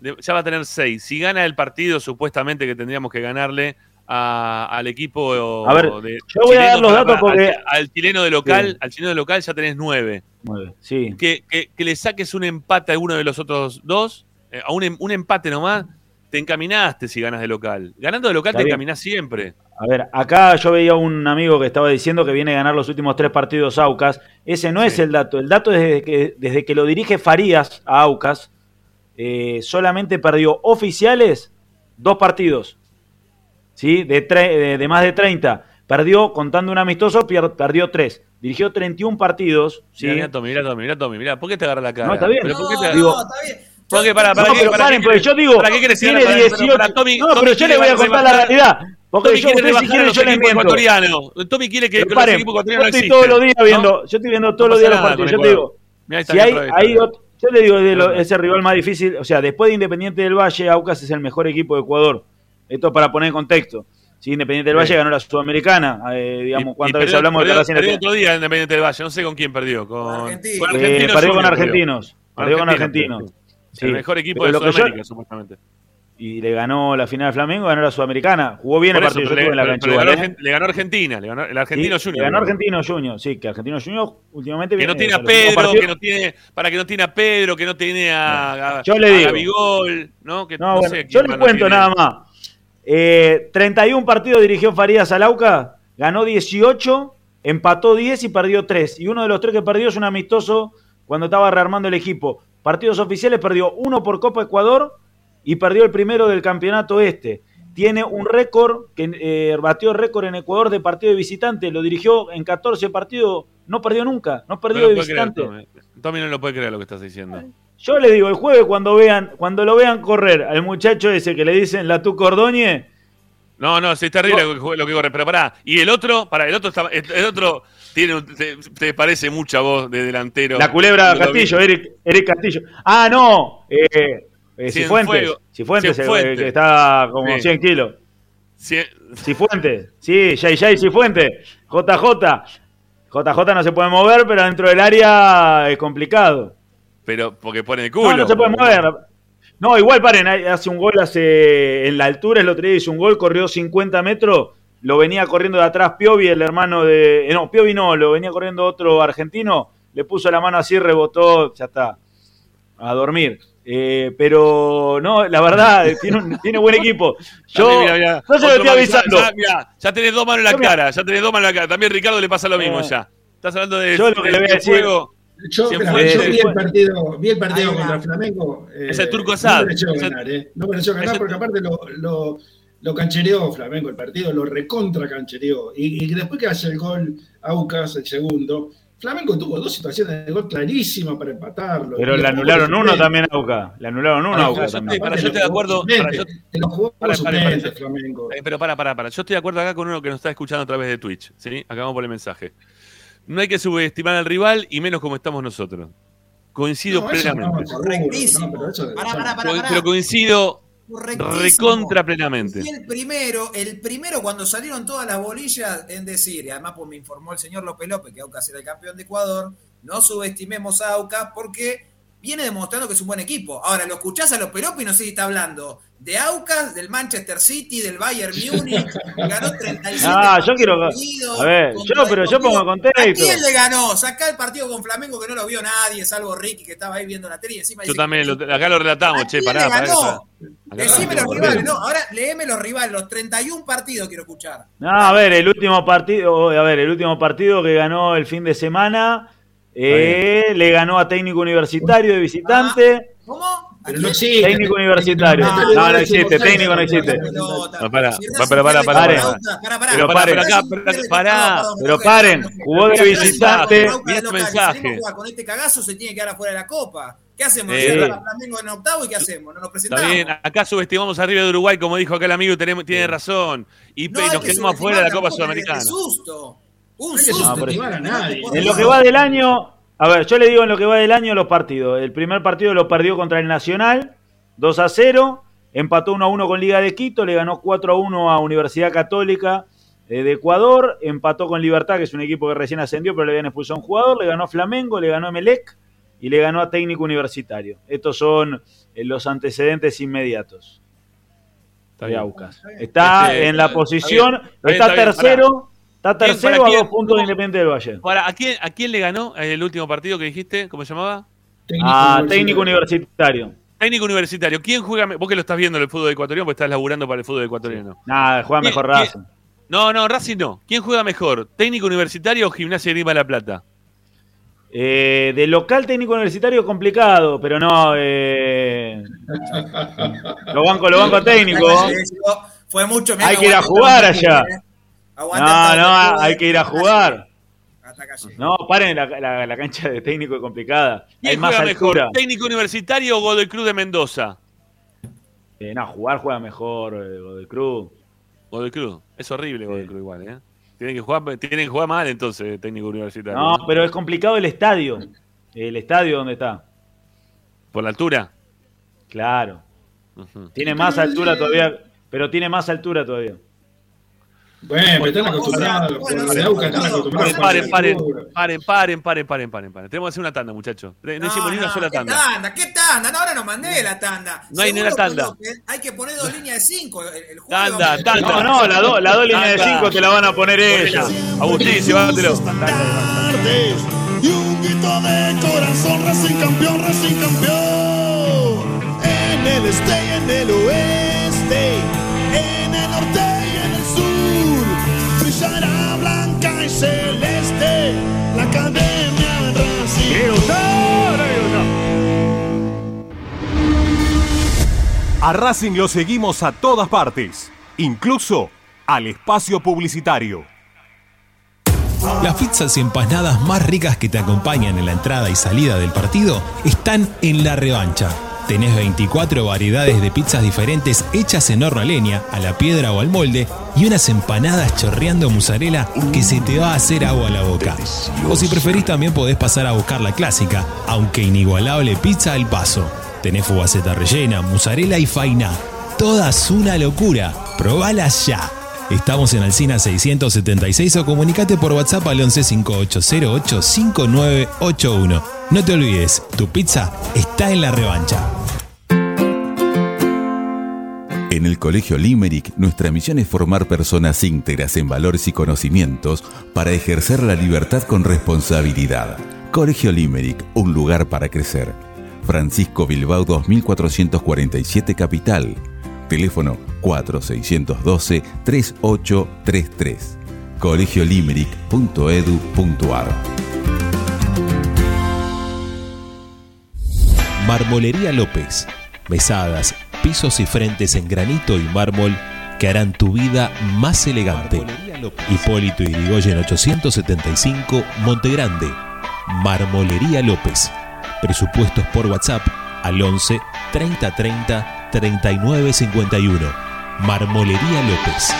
ya va a tener seis. Si gana el partido, supuestamente que tendríamos que ganarle a- al equipo A ver, de yo voy a dar los datos porque- al, al chileno de local, Sí. al chileno de local ya tenés nueve. Nueve, Sí. Que, que- que le saques un empate a alguno de los otros dos, eh, a un, em- un empate nomás, te encaminaste si ganas de local. Ganando de local Está te bien. encaminás siempre. A ver, acá yo veía un amigo que estaba diciendo que viene a ganar los últimos tres partidos Aucas. Ese no es el dato. El dato es desde que, desde que lo dirige Farías a Aucas, eh, solamente perdió oficiales dos partidos. ¿Sí? De, tre- de, de más de 30. perdió, contando un amistoso, perdió tres. Dirigió 31 partidos. ¿sí? Mirá, Tommy, mirá, Tommy, mirá, Tommy, mirá. ¿Por qué te agarra la cara? No, está bien. ¿Pero por qué te no, está bien. ¿Por qué? Para, No, para, pero para paren, qué porque yo digo, ¿Para qué querés tiene llegar a- pero 18. para Tommy- no, Tommy pero yo le voy a contar la realidad. Porque Tommy yo, quiere si quieren, los yo le equipos miento. ecuatorianos. Tommy quiere que, que los yo estoy todos los días ¿no? viendo, yo estoy viendo todos No los días los partidos. Yo te digo, Mirá, si hay, hay yo le digo, de lo- ese rival más difícil, o sea, después de Independiente del Valle, Aucas es el mejor equipo de Ecuador. Esto para poner en contexto. Sí, Independiente del Valle Sí. ganó la Sudamericana, eh, digamos, cuántas veces perdió- hablamos de perdió- Racing perdió le- otro día en Independiente del Valle, no sé con quién perdió. Con, Eh, Argentinos perdió con Argentinos. Perdió con Argentinos. Sí. El mejor equipo de lo que yo- Sudamérica, supuestamente. y le ganó la final de Flamengo, ganó la Sudamericana. Jugó bien Por el eso, partido, yo pero estuve en la le, cancha le ganó, ¿eh? Le ganó Argentina, le ganó el Argentino Sí, Junior. le ganó le. Argentino Junior, sí, que Argentino Junior últimamente Que no tiene a Pedro, que no tiene, para que no tiene a Pedro, que no tiene a, a, Yo le a digo. Gabigol, ¿no? Que, No, no bueno, sé yo no cuento nada más. Eh, 31 partidos dirigió Farías Alauca, ganó 18, empató 10 y perdió 3. Y uno de los tres que perdió es un amistoso cuando estaba rearmando el equipo. Partidos oficiales perdió uno por Copa Ecuador y perdió el primero del campeonato este. Tiene un récord, que eh, batió récord en Ecuador de partido de visitante, lo dirigió en 14 partidos, no perdió nunca, no perdió de puede creer, visitante. Tommy. Tommy no lo puede creer lo que estás diciendo. Yo le digo, el jueves cuando vean, cuando lo vean correr al muchacho ese que le dicen la tu Cordóñez, No, no, sí, es terrible lo que- lo que corre. Pero pará, y el otro, pará, el otro, está, el otro tiene, te, te parece mucha voz de delantero. la culebra Castillo, Eric, Eric Castillo. Ah, no, eh, eh, Cienfuegos. Cifuentes, Cifuentes, el- Cifuentes. que está como Sí. 100 kilos. Sí, Cifuentes, sí, Jay Cifuentes, JJ. JJ no se puede mover, pero dentro del área es complicado. pero porque pone el culo. No, no se puede mover. No, igual paren, hace un gol hace en la altura, el otro día hizo un gol, corrió 50 metros, lo venía corriendo de atrás Piovi, el hermano de... eh, No, Piovi no, lo venía corriendo otro argentino, le puso la mano así, rebotó, ya está, a dormir. Eh, pero no, la verdad, tiene, un- tiene buen equipo. Yo También, mira, mira, no se lo estoy avisando. Ya, mira, ya tenés dos manos en la Yo, cara, ya tenés dos manos en la cara. También Ricardo le pasa lo mismo Eh. ya. Estás hablando de, Yo lo que le voy a de decir- fuego. Yo, mira, fue- yo eh, vi el partido, vi el partido contra Flamengo. eh, Es el Turco Asad. No mereció Es el- ganar, ¿eh? No mereció ganar es el- porque aparte lo, lo, lo canchereó Flamengo el partido, lo recontra canchereó. Y, y después que hace el gol Aucas, el segundo, Flamengo tuvo dos situaciones de gol clarísimas para empatarlo. Pero le anularon uno también a Auca. Le anularon uno a Auca también. estoy- para, yo estoy de acuerdo, para, yo- los jugadores Para, para, para, Flamengo. Eh, pero para, para, para. Yo estoy de acuerdo acá con uno que nos está escuchando a través de Twitch. ¿sí? Acabamos por el mensaje. No hay que subestimar al rival y menos como estamos nosotros. Coincido No, no, plenamente. seguro, Correctísimo. no, pero eso- Pará, pará, pará. Pero coincido. Recontra plenamente. Y el primero, el primero cuando salieron todas las bolillas en decir, y además pues me informó el señor López López que Aucas era el campeón de Ecuador, no subestimemos a Aucas porque viene demostrando que es un buen equipo. Ahora, lo escuchás a López y no sé si está hablando de Aucas, del Manchester City, del Bayern Múnich, ganó 37 Ah, yo quiero- a ver, yo, pero yo pongo contexto. ¿A quién le ganó? Sacá el partido con Flamengo que no lo vio nadie, salvo Ricky que estaba ahí viendo la tele y encima Yo dice también, lo- acá lo relatamos, ¿A che, quién pará, le pará. ganó? pará. Acá Decime lo los rivales, no, ahora léeme los rivales, los 31 partidos quiero escuchar. No, a ver, el último partido, a ver, el último partido que ganó el fin de semana, eh, le ganó a Técnico Universitario de visitante. ¿Cómo? ¿A Pero no existe. Técnico universitario. Ah, No, no existe, técnico no existe. No, pará. Pará, pará. Pero paren. pero paren, jugó de visitante. Este local, mensaje. a Con este cagazo se tiene que quedar afuera de la Copa. ¿Qué hacemos? Eh. A Flamengo en octavo y ¿qué hacemos? ¿No nos presentamos? Está bien, acá subestimamos arriba de Uruguay, como dijo acá el amigo, tiene razón. Y No nos que quedamos afuera de la Copa Sudamericana. qué susto. Un No susto. subestimar a nadie. En lo que va del año, a ver, yo le digo en lo que va del año los partidos. El primer partido lo perdió contra el Nacional, 2 a 0. Empató 1 a 1 con Liga de Quito, le ganó 4 a 1 a Universidad Católica eh, de Ecuador. Empató con Libertad, que es un equipo que recién ascendió, pero le habían expulsado a un jugador. Le ganó a Flamengo, le ganó a Melec y le ganó a Técnico Universitario. Estos son eh, los antecedentes inmediatos Está bien. Este, en la posición, está bien, está, está bien, tercero, está ¿Quién, tercero a dos puntos de. Independiente del Valle. Para, ¿a, quién, ¿A quién le ganó el último partido que dijiste? ¿Cómo se llamaba? Técnico a universitario. técnico universitario. Técnico universitario. ¿Quién juega? Vos que lo estás viendo en el fútbol ecuatoriano, porque estás laburando para el fútbol ecuatoriano. Nada, juega ¿Quién- mejor Racing. No, no, Racing no. ¿Quién juega mejor? ¿Técnico universitario o Gimnasia de Grima de la Plata? Eh, de local técnico universitario complicado, pero no. Eh, lo banco, lo banco técnico. Fue mucho. Hay que ir a jugar allá. Aguanta, No, no, hay que ir a jugar. No, paren la, la- la cancha de técnico es complicada. Hay ¿Quién más juega mejor? ¿Técnico universitario o Godoy Cruz de Mendoza? Eh, no, jugar juega mejor eh, Godoy Cruz. Godoy Cruz. Es horrible Godoy Cruz igual, ¿eh? Tienen que jugar, tienen que jugar mal entonces, técnico universitario. No, pero es complicado el estadio. El estadio donde está. ¿Por la altura? Claro. Tiene más altura todavía, pero tiene más altura todavía. Bueno, pero están acostumbrados. Paren, paren, paren, paren, paren, paren, paren, paren. Tenemos que hacer una tanda, muchachos. No, hicimos ni una sola ¿qué tanda. tanda? ¿Qué tanda? No, ahora no mandé la tanda. No hay ni una tanda. López, Hay que poner dos líneas de cinco. El, Tanda, tanda. No, no, las dos la dos líneas de Tanda. cinco te la van a poner ellos. Agustín, llévatelo. Y un grito de corazón, Racing campeón, Racing campeón. En el este y en el oeste, en el norte brillará blanca y celeste la academia Racing. A Racing lo seguimos a todas partes, incluso al espacio publicitario. Las pizzas y empanadas más ricas que te acompañan en la entrada y salida del partido están en la revancha. Tenés 24 variedades de pizzas diferentes hechas en horno a leña, a la piedra o al molde y unas empanadas chorreando mozzarella que se te va a hacer agua a la boca. O si preferís también podés pasar a buscar la clásica, aunque inigualable pizza al paso. Tenés fugaceta rellena, mozzarella y faina. Todas una locura. Probalas ya. Estamos en Alcina 676 o comunicate por WhatsApp al 1158085981. No te olvides, tu pizza está en la revancha. En el Colegio Limerick, nuestra misión es formar personas íntegras en valores y conocimientos para ejercer la libertad con responsabilidad. Colegio Limerick, un lugar para crecer. Francisco Bilbao 2447 Capital. Teléfono 4612-3833. colegiolimerick.edu.ar Marmolería López. Mesadas, pisos y frentes en granito y mármol que harán tu vida más elegante. Hipólito Yrigoyen 875, Montegrande. Marmolería López. Presupuestos por WhatsApp al 11 30 30 39 51. Marmolería López.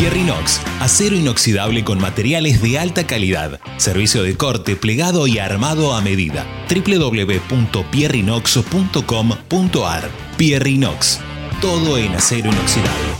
Pierrinox, acero inoxidable con materiales de alta calidad. Servicio de corte, plegado y armado a medida. www.pierrinox.com.ar Pierrinox, todo en acero inoxidable.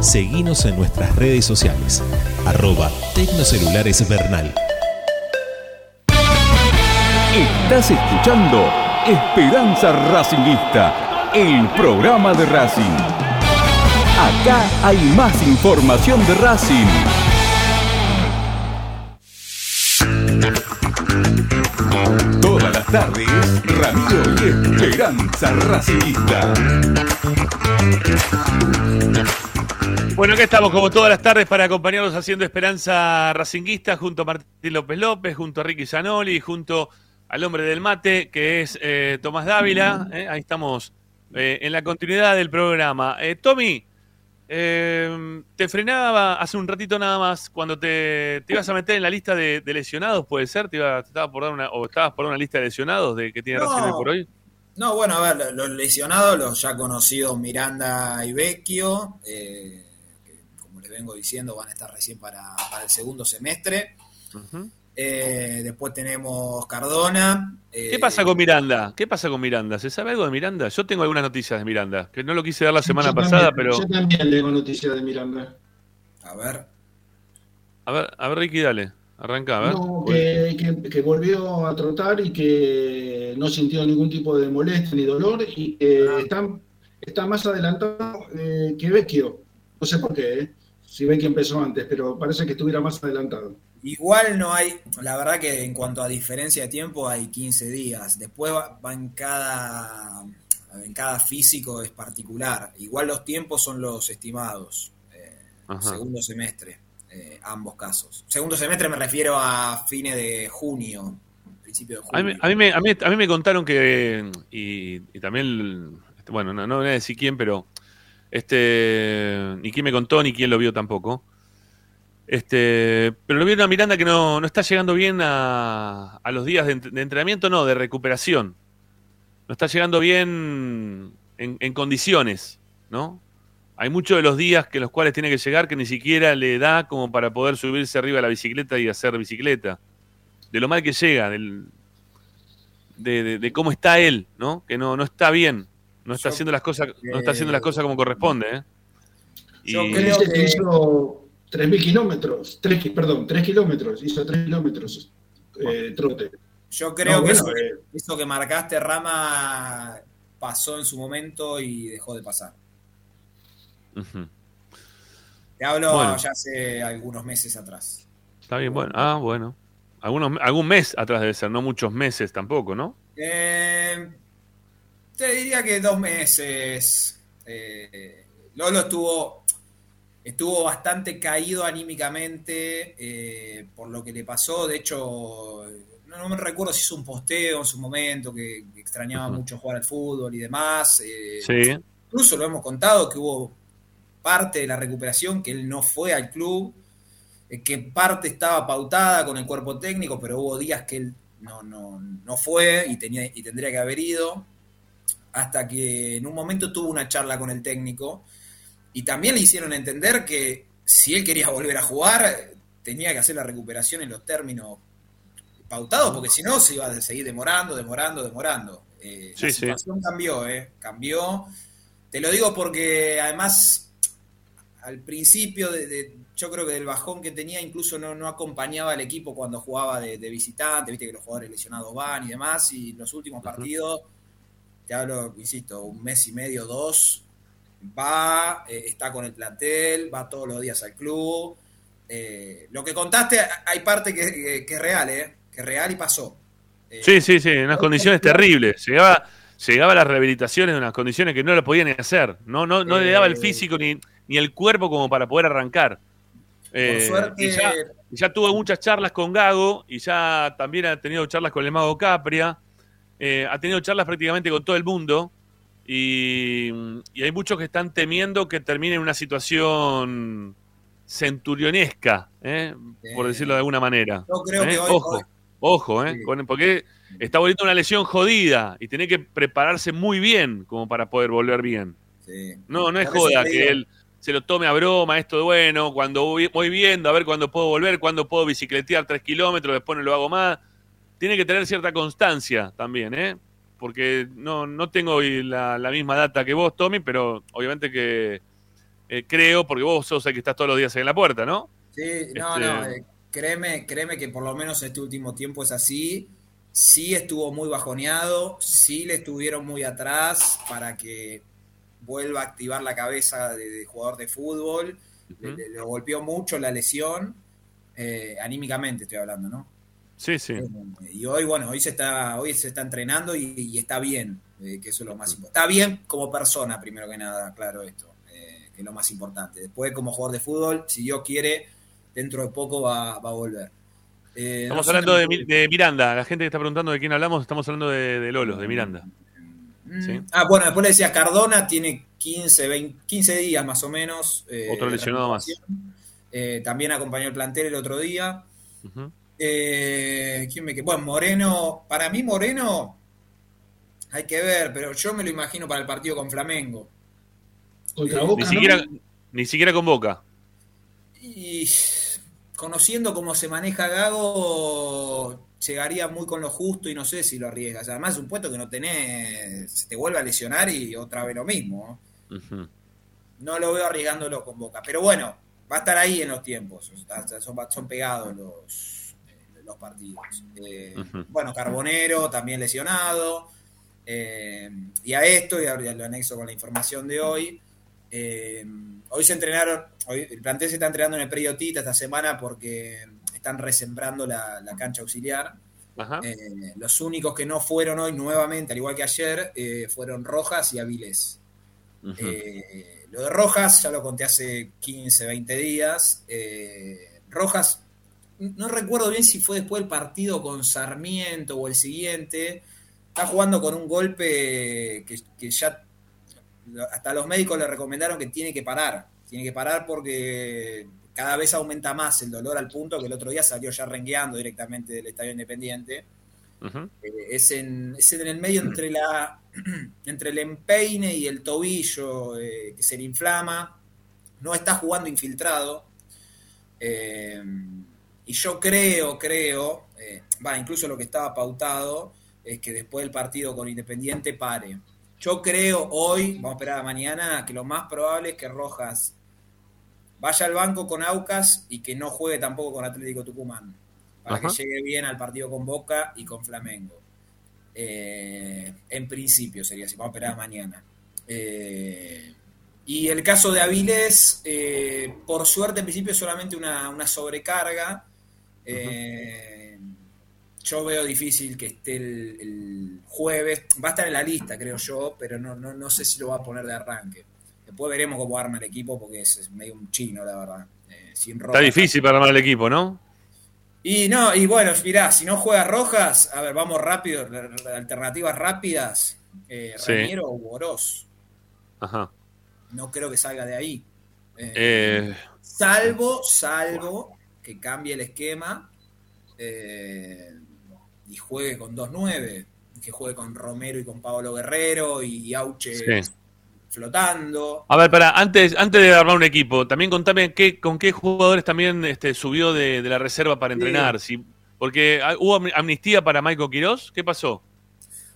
Seguinos en nuestras redes sociales. Arroba Tecnocelulares Bernal. Estás escuchando Esperanza Racingista, el programa de Racing. Acá hay más información de Racing. Todas las tardes, Radio y Esperanza Racingista. Bueno, acá estamos como todas las tardes para acompañarnos haciendo Esperanza Racinguista junto a Martín López López, junto a Ricky Zanoli, junto al hombre del mate, que es eh, Tomás Dávila. eh, ahí estamos eh, en la continuidad del programa. Eh, Tommy, te frenaba hace un ratito nada más cuando te, te ibas a meter en la lista de, de lesionados, ¿puede ser? ¿Te, iba- te estaba por dar una, ¿O estabas por una lista de lesionados de que tiene No. Racing hoy por hoy? No, bueno, a ver, los lesionados, los ya conocidos Miranda y Vecchio, eh, que como les vengo diciendo van a estar recién para, para el segundo semestre. Eh, después tenemos Cardona. eh, ¿Qué pasa con Miranda? ¿Qué pasa con Miranda? ¿Se sabe algo de Miranda? Yo tengo algunas noticias de Miranda, que no lo quise dar la semana Yo pasada, también- pero... Yo también leo noticias de Miranda. A ver. A ver, a ver, Ricky, dale. Arranca, a ver. No, que, que- que volvió a trotar y que no sintió ningún tipo de molestia ni dolor y que Ah. está, está más adelantado eh, que Vecchio. No sé por qué, eh, si Vecchio empezó antes, pero parece que estuviera más adelantado. Igual no hay, la verdad que en cuanto a diferencia de tiempo hay 15 días. Después va, va en cada en cada físico es particular. Igual los tiempos son los estimados. eh, segundo semestre, eh, ambos casos. Segundo semestre me refiero a fines de junio, principio de junio. A mí, a mí me, a, mí, a mí me contaron que, y, y también, este, bueno, no, no voy a decir quién, pero este, ni quién me contó, ni quién lo vio tampoco. Este, pero lo vieron a Miranda que no, no está llegando bien a, a los días de, de entrenamiento, no, de recuperación. No está llegando bien en, en condiciones, ¿no? Hay muchos de los días que los cuales tiene que llegar que ni siquiera le da como para poder subirse arriba de la bicicleta y hacer bicicleta. De lo mal que llega, del, de, de- de cómo está él, ¿no? Que no, no está bien, no está Yo- haciendo las cosas, no está haciendo las cosas como corresponde, ¿eh? Yo Y- creo que hizo 3.000 kilómetros, tres ki- perdón, 3 kilómetros, hizo 3 kilómetros eh, trote. Yo creo No, que bueno, eso, eh. eso que marcaste, Rama, pasó en su momento y dejó de pasar. Te hablo Bueno. ya hace algunos meses atrás. Está bien, bueno. Ah, bueno. Algunos, algún mes atrás debe ser, no muchos meses tampoco, ¿no? Eh, te diría que dos meses. Eh, Lolo estuvo, estuvo bastante caído anímicamente eh, por lo que le pasó. De hecho, no, no me recuerdo si hizo un posteo en su momento que, extrañaba mucho jugar al fútbol y demás. Sí. Incluso lo hemos contado que hubo parte de la recuperación que él no fue al club, eh, que parte estaba pautada con el cuerpo técnico, pero hubo días que él no, no, no fue y, tenía, y tendría que haber ido, hasta que en un momento tuvo una charla con el técnico y también le hicieron entender que si él quería volver a jugar, tenía que hacer la recuperación en los términos pautados, porque si no se iba a seguir demorando, demorando, demorando. Eh, Sí, la sí. situación cambió, ¿eh? Cambió. Te lo digo porque además al principio de, de- yo creo que del bajón que tenía incluso no, no acompañaba al equipo cuando jugaba de, de visitante, viste que los jugadores lesionados van y demás, y los últimos partidos, te hablo, insisto, un mes y medio, dos, va, eh, está con el plantel, va todos los días al club. Eh, lo que contaste, hay parte que, que- que es real, ¿eh? Que es real y pasó. Eh, Sí, sí, sí, en unas condiciones terribles. Llegaba, llegaba a las rehabilitaciones en unas condiciones que no lo podían hacer. No, no, no le daba el físico ni, ni el cuerpo como para poder arrancar. Eh, suerte- y ya, ya tuve muchas charlas con Gago y ya también ha tenido charlas con el Mago Capria. eh, ha tenido charlas prácticamente con todo el mundo. Y, y hay muchos que están temiendo que termine en una situación centurionesca, ¿eh? por decirlo de alguna manera. Yo creo que hoy- ojo, hoy- ojo, porque está volviendo una lesión jodida y tiene que prepararse muy bien como para poder volver bien. Sí. No, no es Por joda que él se lo tome a broma, esto de bueno, cuando voy, viendo, a ver cuándo puedo volver, cuándo puedo bicicletear tres kilómetros, después no lo hago más. Tiene que tener cierta constancia también, ¿eh? Porque no, no tengo hoy la, la misma data que vos, Tommy, pero obviamente que eh, creo, porque vos sos el que estás todos los días ahí en la puerta, ¿no? Sí, no, Este- no, eh, créeme, créeme que por lo menos este último tiempo es así. Sí estuvo muy bajoneado, sí le estuvieron muy atrás para que vuelva a activar la cabeza de, de jugador de fútbol. Le, le- le golpeó mucho la lesión, eh, anímicamente estoy hablando, ¿no? Sí, sí. Y hoy, bueno, hoy se está, hoy se está entrenando y, y está bien, eh, que eso es lo más importante. Está bien como persona, primero que nada, claro esto, eh, que es lo más importante. Después, como jugador de fútbol, si Dios quiere, dentro de poco va, va a volver. Eh, Estamos no sé, hablando de, Miranda. La gente que está preguntando de quién hablamos, estamos hablando de, de Lolo, de Miranda. Mm, ¿Sí? Ah, bueno, después le decía, Cardona tiene 15, 20, 15 días más o menos. eh, Otro lesionado más. Eh, también acompañó el plantel el otro día. Ujú. Eh, ¿quién me queda? Bueno, Moreno, para mí Moreno, hay que ver, pero yo me lo imagino para el partido con Flamengo. Contra Eh, Boca, Ni ¿no? siquiera, ni siquiera con Boca. Y conociendo cómo se maneja Gago, llegaría muy con lo justo y no sé si lo arriesgas. Además, es un puesto que no tenés, se te vuelve a lesionar y otra vez lo mismo. No lo veo arriesgándolo con Boca. Pero bueno, va a estar ahí en los tiempos. Son, son pegados los, eh, los partidos. Eh. Bueno, Carbonero también lesionado. Eh, y a esto, y ahora lo anexo con la información de hoy. eh, hoy se entrenaron, hoy el plantel se está entrenando en el predio Tita esta semana porque están resembrando la, la cancha auxiliar. Ajá. Eh, los únicos que no fueron hoy nuevamente, al igual que ayer, eh, fueron Rojas y Avilés. Eh, lo de Rojas, ya lo conté hace 15, 20 días. Rojas, no recuerdo bien si fue después del partido con Sarmiento o el siguiente. Está jugando con un golpe que, que ya hasta los médicos le recomendaron que tiene que parar. Tiene que parar porque cada vez aumenta más el dolor al punto que el otro día salió ya rengueando directamente del Estadio Independiente. Eh, es, en, es en el medio entre la entre el empeine y el tobillo eh, que se le inflama. No está jugando infiltrado. Eh, y yo creo, creo, va, incluso lo que estaba pautado es que después del partido con Independiente pare. Yo creo hoy, vamos a esperar a mañana, que lo más probable es que Rojas vaya al banco con Aucas y que no juegue tampoco con Atlético Tucumán. Para Ajá. que llegue bien al partido con Boca y con Flamengo. Eh, en principio sería así, vamos a esperar a mañana. Eh, y el caso de Avilés, eh, por suerte en principio es solamente una, una sobrecarga. Yo veo difícil que esté el, el jueves. Va a estar en la lista, creo yo, pero no, no, no sé si lo va a poner de arranque. Después veremos cómo arma el equipo porque es, es medio un chino, la verdad. Eh, sin Está difícil para armar el equipo, ¿no? Y no, y bueno, mirá, si no juega Rojas, a ver, vamos rápido, alternativas rápidas. Eh, Sí. Raniero o Boros. Ajá. No creo que salga de ahí. Eh, Eh, Salvo, salvo que cambie el esquema eh, y juegue con 2-9, que juegue con Romero y con Pablo Guerrero y Auche Sí. Flotando. A ver, para, antes, antes de armar un equipo, también contame qué, con qué jugadores también este, subió de, de la reserva para Sí. entrenar. Si, porque ah, hubo am- amnistía para Michael Quirós. ¿Qué pasó?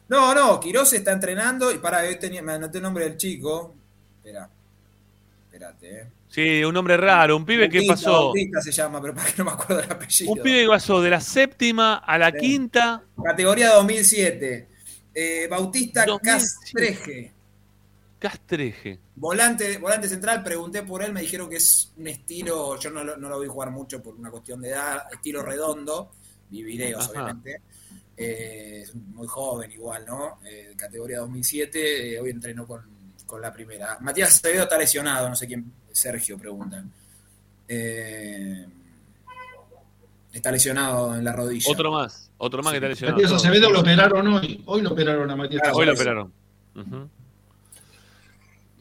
No, no, Quiroz está entrenando y para, yo tenía, me anoté el nombre del chico. Espera, espérate, eh. Sí, un hombre raro, un pibe que Bautista, pasó. Bautista se llama, pero para que no me acuerdo el apellido. Un pibe que pasó de la séptima a la Sí. quinta. Categoría 2007. Eh, Bautista 2007. Castreje. Castreje. Volante, volante central, pregunté por él, me dijeron que es un estilo, yo no, lo- no lo vi jugar mucho por una cuestión de edad, estilo redondo, vi videos Ajá. obviamente, Eh, es muy joven igual, ¿no? Eh, categoría 2007, eh, hoy entrenó con, con la primera. Matías Acevedo está lesionado, no sé quién, Sergio preguntan. Eh, está lesionado en la rodilla. Otro más, otro más que está lesionado. Matías Acevedo lo operaron hoy. Hoy lo operaron a Matías Hoy lo operaron. Ujú.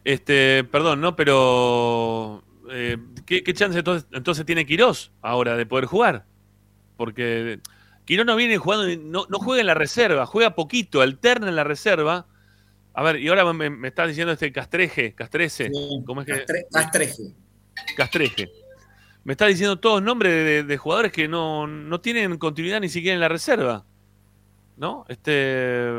Este, perdón, ¿no? Pero. eh, ¿qué, qué chance entonces, entonces tiene Quirós ahora de poder jugar? Porque Quirós no viene jugando, no, no juega en la reserva, juega poquito, alterna en la reserva. A ver, y ahora me, me está diciendo este Castreje, Castrece, ¿cómo es que? Castre- Castreje. Castreje. Me está diciendo todos nombres de, de- de jugadores que no, no tienen continuidad ni siquiera en la reserva. ¿No? Este.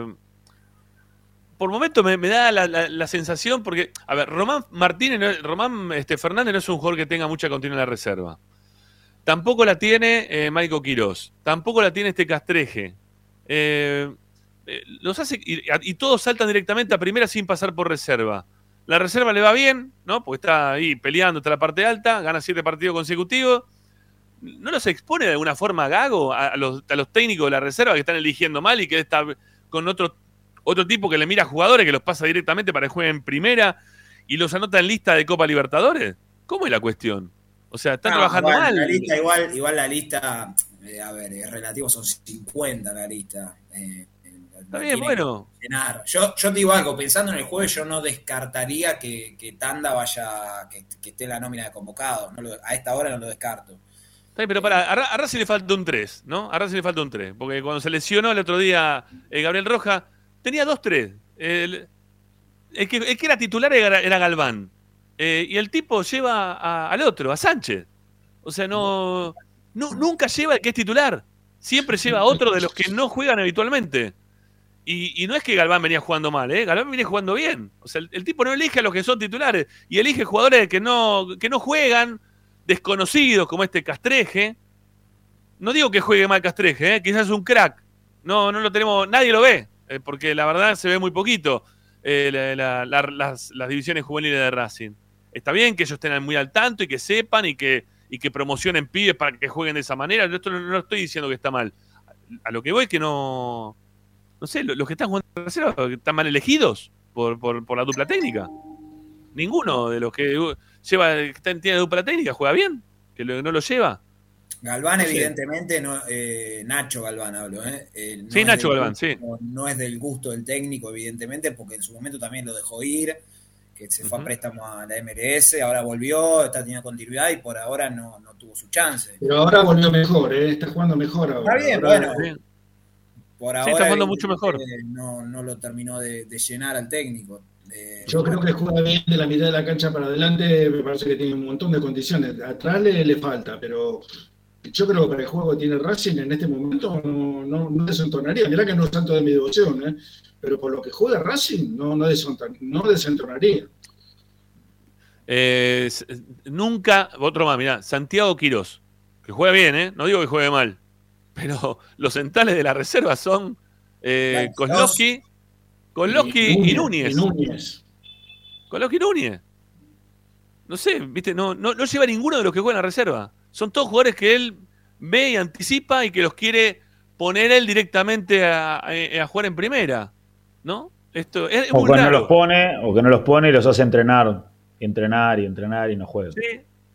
Por momento me, da la, sensación, porque, a ver, Román Martínez, Román este, Fernández no es un jugador que tenga mucha continuidad en la reserva. Tampoco la tiene eh, Maico Quirós. Tampoco la tiene este Castreje. Eh, eh, los hace y, todos saltan directamente a primera sin pasar por reserva. La reserva le va bien, ¿no? Porque está ahí peleando hasta la parte alta, gana siete partidos consecutivos. ¿No los expone de alguna forma Gago, a, a los, a los técnicos de la reserva que están eligiendo mal y que está con otro, otro tipo que le mira a jugadores que los pasa directamente para que jueguen en primera y los anota en lista de Copa Libertadores? ¿Cómo es la cuestión? O sea, están No, trabajando igual, mal. La lista, igual, igual la lista, eh, a ver, es relativo, son 50 la lista. eh, Está bien, bueno. Yo, yo te digo algo, pensando en el jueves, yo no descartaría que, que Tanda vaya, que, que esté en la nómina de convocados. No a esta hora no lo descarto. Está bien, pero para, a, Ra- a Racing le falta un 3, ¿no? A Racing le falta un 3. Porque cuando se lesionó el otro día eh, Gabriel Roja, tenía 2-3. El, el que, el que era titular era, Galván. Eh, y el tipo lleva al otro, a Sánchez. O sea, no, no nunca lleva el que es titular. Siempre lleva a otro de los que no juegan habitualmente. Y, no es que Galván venía jugando mal, ¿eh? Galván viene jugando bien. O sea, el, el tipo no elige a los que son titulares y elige jugadores que no, que no juegan, desconocidos como este Castreje. No digo que juegue mal Castreje, ¿eh? quizás es un crack. No, no lo tenemos, nadie lo ve, eh, porque la verdad se ve muy poquito eh, la- la- la- las, divisiones juveniles de Racing. Está bien que ellos estén muy al tanto y que sepan y que, y que promocionen pibes para que jueguen de esa manera. Yo esto no, estoy diciendo que está mal. A lo que voy es que no. No sé, lo- los que están jugando en reserva están mal elegidos por, por, la dupla técnica. Ninguno de los que lleva, que tiene dupla técnica juega bien, que no lo lleva. Galván, evidentemente, no, eh, Nacho Galván hablo, ¿eh? Eh, no Sí, es Nacho del Galván, gusto- sí. No es del gusto del técnico, evidentemente, porque en su momento también lo dejó ir, que se fue a préstamo a la MLS, ahora volvió, está teniendo continuidad y por ahora no, no tuvo su chance. Pero ahora volvió mejor, ¿eh? está jugando mejor ahora. Está bien, Ahora- bueno. Por Sí, ahora está jugando mucho mejor. No, no lo terminó de, de llenar al técnico. Eh, Yo creo que juega bien de la mitad de la cancha para adelante, me parece que tiene un montón de condiciones. Atrás le, le falta, pero yo creo que para el juego que tiene Racing en este momento no, no, no desentonaría. Mirá que no es tanto de mi devoción, ¿eh? pero por lo que juega Racing no, no, no desentonaría. Eh, nunca, otro más, mirá, Santiago Quirós, que juega bien, ¿eh? No digo que juegue mal, pero los centrales de la reserva son eh, Kozlowski, Kozlowski y Núñez. Y Núñez. Kozlowski y Núñez. No sé, viste, no, no, no lleva ninguno de los que juegan en la reserva. Son todos jugadores que él ve y anticipa y que los quiere poner él directamente a, a- jugar en primera. ¿No? Esto es, es O que no los pone, o que no los pone y los hace entrenar, y entrenar y entrenar y no juegan. Sí,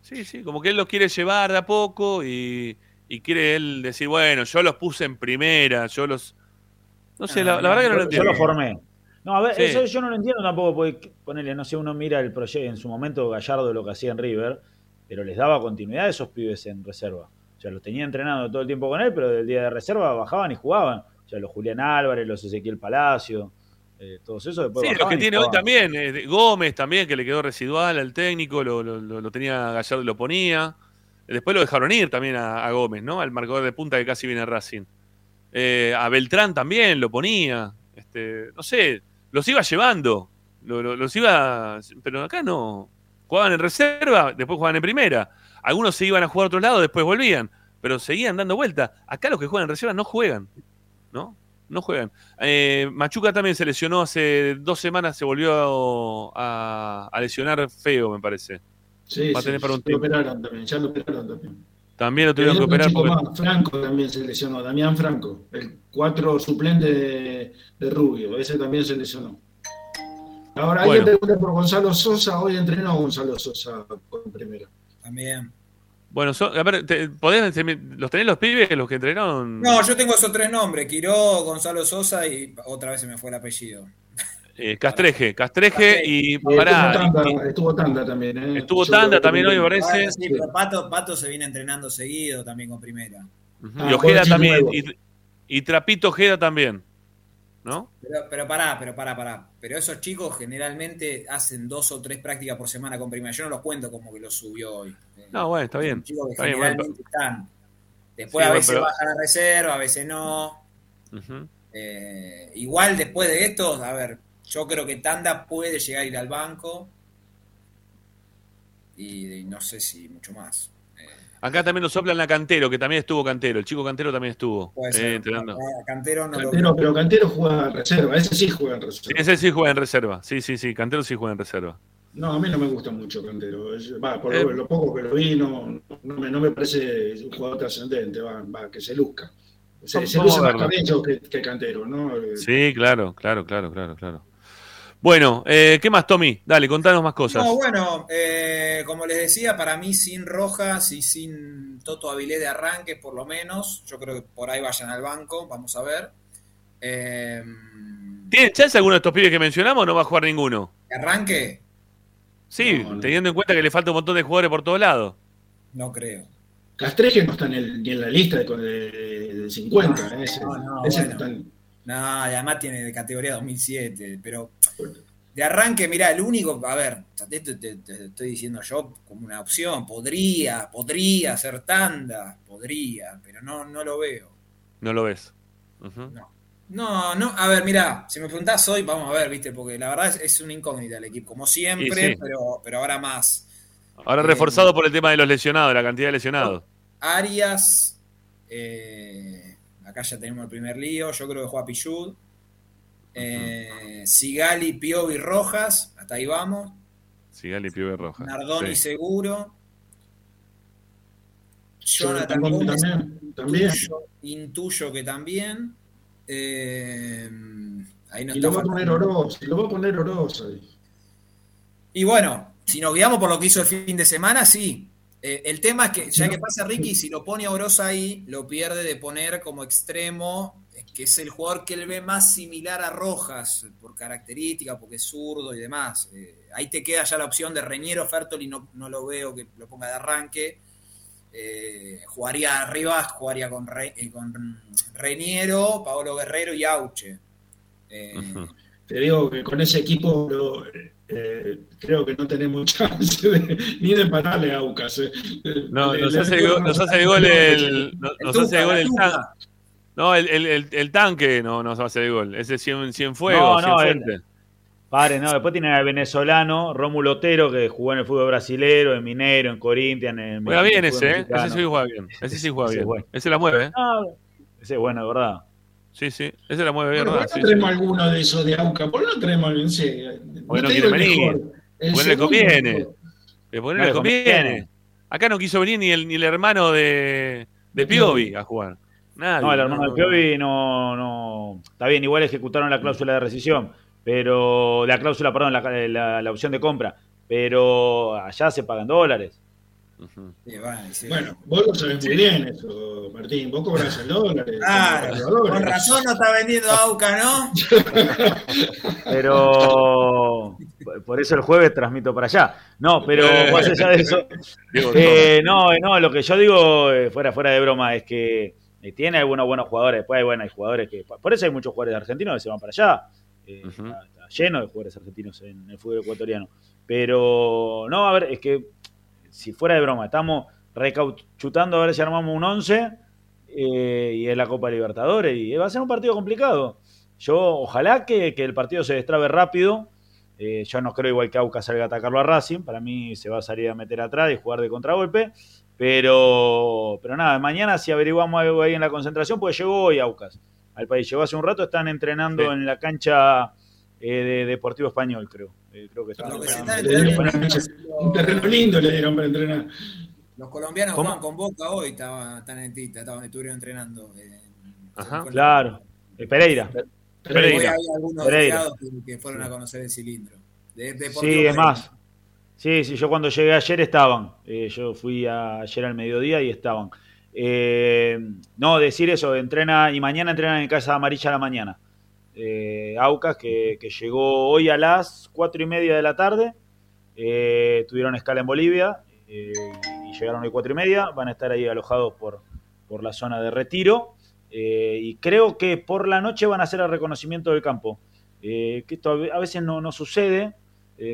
sí, sí, como que él los quiere llevar de a poco y, y quiere él decir, bueno, yo los puse en primera, yo los... No sé, la, la verdad que no lo Yo entiendo. lo formé. No, a ver, Sí. eso yo no lo entiendo tampoco, porque ponerle, no sé, uno mira el proyecto en su momento Gallardo lo que hacía en River, pero les daba continuidad a esos pibes en reserva. O sea, los tenía entrenando todo el tiempo con él, pero del día de reserva bajaban y jugaban. O sea, los Julián Álvarez, los Ezequiel Palacio, eh, todos esos después Sí, los que tiene hoy también, eh, Gómez también, que le quedó residual al técnico, lo, lo- lo- lo tenía Gallardo y lo ponía. Después lo dejaron ir también a, a Gómez, ¿no? Al marcador de punta que casi viene Racing. Eh, a Beltrán también lo ponía. Este, no sé, los iba llevando. lo- lo- los iba. Pero acá no. Jugaban en reserva, después jugaban en primera. Algunos se iban a jugar a otro lado, después volvían. Pero seguían dando vuelta. Acá los que juegan en reserva no juegan. ¿No? No juegan. Eh, Machuca también se lesionó hace dos semanas, se volvió a, a lesionar feo, me parece. Sí, Va a sí, tener para un tiempo. operaron también, ya lo operaron también. También lo tuvieron que Hay otro operar chico porque. más, Franco también se lesionó, Damián Franco, el cuatro suplente de, de Rubio, ese también se lesionó. Ahora, Bueno. alguien pregunta por Gonzalo Sosa, hoy entrenó Gonzalo Sosa con primera. También. Bueno, son- a ver, te- ¿podés, ¿los tenés los pibes, los que entrenaron? No, yo tengo esos tres nombres, Quiró, Gonzalo Sosa y otra vez se me fue el apellido. Eh, Castreje, Castreje y Estuvo pará. Tanda, y- estuvo Tanda también. ¿eh? Estuvo Yo Tanda también hoy, parece. Ah, sí, pero Pato, Pato se viene entrenando seguido también con primera. Ah, y Ojeda también. Y, y Trapito Ojeda también. ¿No? Pero, pero pará, pero pará, pará. Pero esos chicos generalmente hacen dos o tres prácticas por semana con primera. Yo no los cuento como que los subió hoy. Eh, No, bueno, está bien. Chicos que Está bien, bueno, generalmente están. Después Sí, a veces pero- bajan a reserva, a veces no. Eh, igual después de esto, a ver, yo creo que Tanda puede llegar a ir al banco. Y, y no sé si mucho más. Acá también nos soplan la Cantero, que también estuvo Cantero. El chico Cantero también estuvo puede eh, ser. entrenando. A Cantero no lo pero Cantero juega en reserva, ese sí juega en reserva. Ese sí juega en reserva. Sí, sí, sí. Cantero sí juega en reserva. No, a mí no me gusta mucho Cantero. Va, por Eh. lo, lo poco que lo vi, no, no, me, no me parece un jugador trascendente, va, va, que se luzca. Se, se luce a más. Cabello que, que Cantero, ¿no? Sí, claro, claro, claro, claro, claro. Bueno, eh, ¿qué más, Tommy? Dale, contanos más cosas. No, bueno, eh, como les decía, para mí sin Rojas y sin Toto Avilés de arranque, por lo menos, yo creo que por ahí vayan al banco, vamos a ver. Eh, ¿Tiene chance alguno de estos pibes que mencionamos o no va a jugar ninguno? ¿que arranque? Sí, No, no. teniendo en cuenta que le falta un montón de jugadores por todos lados. No creo. Castreje no está en el- ni en la lista de, de- de 50. No, ese, no, no, ese bueno. está en- No, y además tiene de categoría 2007, pero de arranque, mira, el único, a ver, te, te- te- te estoy diciendo yo como una opción, podría, podría ser tanda, podría, pero no, no lo veo. No lo ves. No, no, a ver, mira, si me preguntás hoy, vamos a ver, viste, porque la verdad es, es una incógnita el equipo, como siempre, sí. pero, pero ahora más. Ahora Eh, reforzado por el tema de los lesionados, la cantidad de lesionados. Arias, eh, acá ya tenemos el primer lío, yo creo que juega Pichud. Eh, Sigali, Piovi, Rojas, hasta ahí vamos. Sigali Pibe Roja. Nardoni Sí. seguro. Jonathan Gómez también, también. Intuyo, intuyo que también. Eh, ahí no Y está lo va a poner. Oroz, y lo va a poner Oroz ahí. Y bueno, si nos guiamos por lo que hizo el fin de semana, sí. Eh, el tema es que, ya que pasa Ricky, si lo pone a Oroz ahí, lo pierde de poner como extremo, que es el jugador que él ve más similar a Rojas, por característica, porque es zurdo y demás. Eh, ahí te queda ya la opción de Reñero, Fertoli, no, no lo veo que lo ponga de arranque. Eh, jugaría arriba, jugaría con, Re- eh, con Reñero, Paolo Guerrero y Auche. Eh. Te digo que con ese equipo lo- eh, creo que no tenemos chance de- ni de empatarle a Aucas. eh. No, Le- nos le hace, metemos gol, nos unos hace gol años, el. no- El Nos hace gol el tanque. No, el, el, el, el tanque no nos hace el gol. Ese 100, 100 fuego, No, 100 no, el- fuerte. Padre, no, después tiene al venezolano Rómulo Otero, que jugó en el fútbol brasilero, en Mineiro, en Corinthians. En Juega en bien el ese, ¿eh? mexicano. Ese sí juega bien. Ese sí juega Ese bien. bueno. Ese la mueve, ¿eh? No, ese es bueno, de verdad. Sí, sí. Ese la mueve bien. ¿por qué Sí, no traemos sí. alguno de esos de Aucas? ¿Por qué no traemos alguien? Sí, no Porque no quiere venir. Porque no le conviene. pone- No le conviene. conviene. Acá no quiso venir ni el, ni el hermano de, de Piovi a jugar. Nadie. No, el hermano no, de Piovi no, no. Está bien, igual ejecutaron la cláusula de rescisión, pero. La cláusula, perdón, la, la- la opción de compra. Pero allá se pagan dólares. Bueno, sí. Bueno, vos lo sabés muy bien eso, Martín. Vos cobras en dólares. Claro, dólares. con razón no está vendiendo Auca, ¿no? Pero. por eso el jueves transmito para allá. No, pero más allá de eso. Eh, no, no, lo que yo digo, eh, fuera, fuera de broma, es que eh, tiene algunos buenos jugadores. Después hay, bueno, hay jugadores que. Por eso hay muchos jugadores argentinos que se van para allá. Eh, está lleno de jugadores argentinos en el fútbol ecuatoriano. Pero, no, a ver, es que si fuera de broma, estamos recauchutando a ver si armamos un 11 eh, y es la Copa Libertadores y va a ser un partido complicado. Yo, ojalá que, que el partido se destrabe rápido. Eh, yo no creo igual que Aucas salga a atacarlo a Racing. Para mí se va a salir a meter atrás y jugar de contragolpe. Pero, pero nada, mañana si averiguamos algo ahí en la concentración, pues llegó hoy Aucas al país. Llegó hace un rato, están entrenando Sí. en la cancha eh, de Deportivo Español, creo. Eh, creo que están Lo que se entrenando. está Le dieron entrenando para- un terreno lindo le dieron para entrenar. Los colombianos ¿Cómo? juegan con Boca hoy, estaban, están en Tita, estaban, estuvieron entrenando. eh, Ajá. Claro. Eh, Pereira. Pereira. hay algunos Pereira. desviados que, que fueron a conocer el cilindro. De, de Sí, es más. Sí, sí, yo cuando llegué ayer estaban. Eh, yo fui a- ayer al mediodía y estaban. Eh, no, decir eso, entrena y mañana entrenan en Casa Amarilla a la mañana. Eh, Aucas, que, que llegó hoy a las cuatro y media de la tarde. Eh, tuvieron escala en Bolivia eh, y llegaron hoy cuatro y media. Van a estar ahí alojados por, por la zona de retiro. Eh, y creo que por la noche van a hacer el reconocimiento del campo. Que esto a ve- a veces no, no sucede,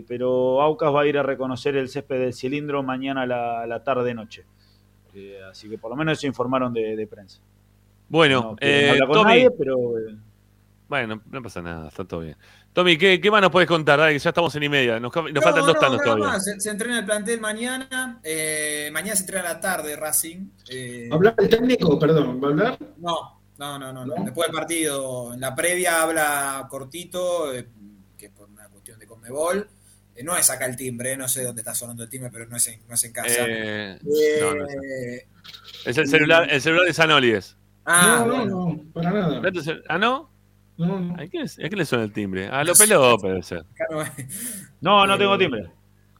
pero Aucas va a ir a reconocer el césped del cilindro mañana a la, a la tarde-noche. Así que por lo menos se informaron de, de prensa. Bueno, No eh, Tommy. nadie, pero eh, Bueno, no pasa nada, está todo bien. Tommy, ¿qué, qué más nos puedes contar? Dale, que ya estamos en y media. Nos, nos No, faltan dos no, tantos nada todavía. más. Se, se entrena el plantel mañana. eh, mañana se entrena a la tarde Racing. eh, ¿Hablar el técnico? Perdón, ¿va a hablar? No, no, no, no, no. Después del partido, en la previa habla cortito, eh, que es por una cuestión de Conmebol. Eh, no es acá el timbre, no sé dónde está sonando el timbre, pero no es en, no es en casa. Eh, Eh, no, no es- Es el celular, el celular de Sanoli es. Ah, no, no, no, para nada. ¿No te su- ¿Ah, no? No, no. ¿A quién, es- a quién le suena el timbre? A López López debe ser. Acá no es. no, no tengo timbre.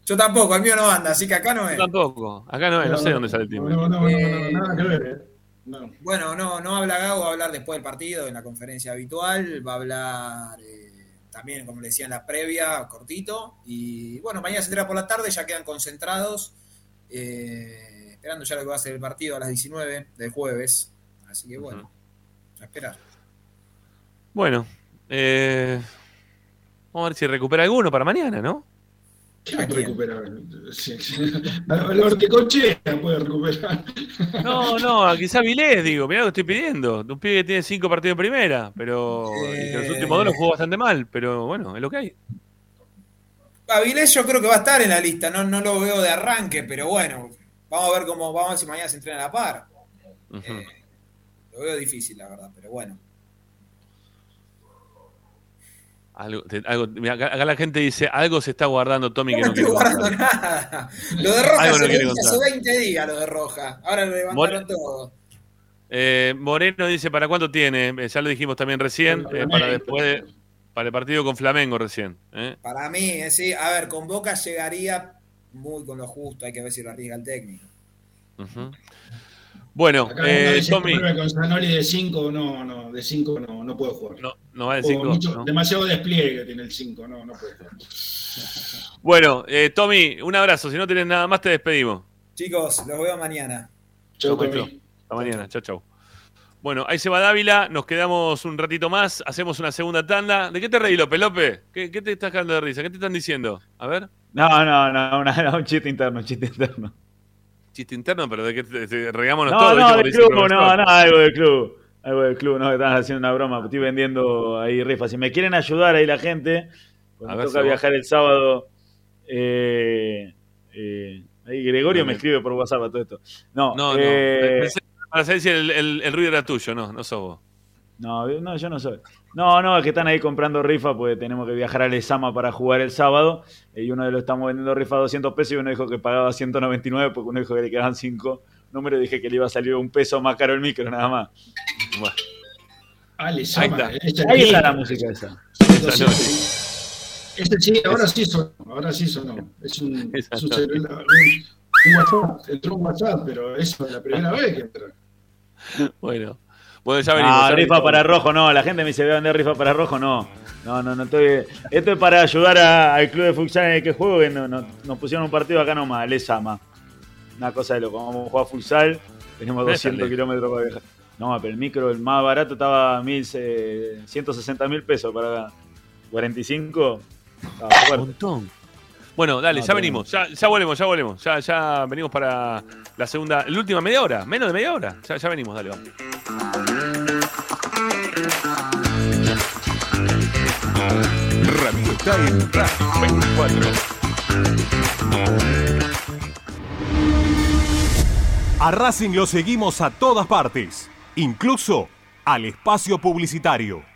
Yo tampoco, el mío no anda, así que acá no Yo es. tampoco. Acá no es, no sé dónde sale el timbre. No, no, no, no, Eh, no, nada que ver. eh. No. Bueno, no, no habla Gago, va a hablar después del partido en la conferencia habitual, va a hablar eh, también, como le decía en la previa, cortito. Y bueno, mañana se entrena por la tarde, ya quedan concentrados, eh, esperando ya lo que va a ser el partido a las 19 del jueves. Así que bueno, a esperar. Bueno, eh, vamos a ver si recupera alguno para mañana, ¿no? ¿Qué va a recuperar? Sí, sí. Horticochea puede recuperar. No, no, quizá Vilés, digo, mirá lo que estoy pidiendo. Un pibe que tiene cinco partidos en primera, pero y que los Eh. últimos dos los jugó bastante mal, pero bueno, es lo que hay. Avilés yo creo que va a estar en la lista, no, no lo veo de arranque, pero bueno, vamos a ver cómo, vamos a ver si mañana se entrena a la par. Ujú. Lo veo difícil, la verdad, pero bueno. Algo, algo- acá, la gente dice, algo se está guardando Tommy que No no estoy quiere guardando contar. nada. Lo de Roja Algo se no contar. 20 días, lo de Roja. Ahora lo levantaron More- todo. Eh, Moreno dice, ¿para cuánto tiene? Eh, ya lo dijimos también recién, eh, para después de- para el partido con Flamengo recién. Para mí, sí. A ver, con Boca llegaría muy con lo justo. Hay que ver si lo arriesga el técnico. Ujú. Bueno, eh, Tommy, con Zanoli de 5, no, no, de 5 no, no puedo jugar. no, no va decir mucho- ¿no? Demasiado despliegue tiene el 5, no, no puede jugar. Bueno, eh, Tommy, un abrazo. Si no tienes nada más, te despedimos. Chicos, los veo mañana. Chau. Tommy. Hasta mañana. Chau, chau. Bueno, ahí se va Dávila. Nos quedamos un ratito más. Hacemos una segunda tanda. ¿De qué te reí, López López? ¿Qué, qué te estás cagando de risa? ¿Qué te están diciendo? A ver. No, no, no, una- no, un chiste interno, un chiste interno. Chiste interno, pero de te- regámonos No, todo. no, del club, no, no, algo del club. Algo del club, no, que están haciendo una broma. Estoy vendiendo ahí rifas. Si me quieren ayudar ahí la gente, me ver, toca viajar el sábado. Eh, eh, ahí Gregorio me escribe por WhatsApp a todo esto. No, No, no. eh, Pensé- Para saber si el, el- el ruido era tuyo, no, no sos vos. No, no, yo no soy. No, no, es que están ahí comprando rifas porque tenemos que viajar a Lezama para jugar el sábado. eh, Y uno de los estamos vendiendo rifas a 200 pesos y uno dijo que pagaba 199 porque uno dijo que le quedaban 5 números. Dije que le iba a salir un peso más caro el micro, nada más. Bueno, Ale, Ahí Sama, está. ese Ahí está la música esa. Este sí, ahora sí sonó, ahora sí sonó. Es un, es celular, un, un WhatsApp, entró un WhatsApp, pero eso es la primera vez que entra. bueno. Bueno, ya venimos. Ah, rifa para rojo, no. La gente me dice, voy a vender rifa para rojo, no. No, no, no estoy. Esto es para ayudar a- al club de futsal en el que juego, que no, no- nos pusieron un partido acá nomás, Les Ama. Una cosa de loco. Vamos a jugar futsal, tenemos 200 Déjale. kilómetros para viajar. No, pero el micro, el más barato, estaba mil, eh, 160 mil pesos para 45. Estaba Un montón. Bueno, dale, No, ya venimos, ya, ya volvemos, ya volvemos. Ya, ya venimos para la segunda, la última media hora, menos de media hora. Ya, ya venimos, dale, vamos. Radio en Radio 24. A Racing lo seguimos a todas partes, incluso al espacio publicitario.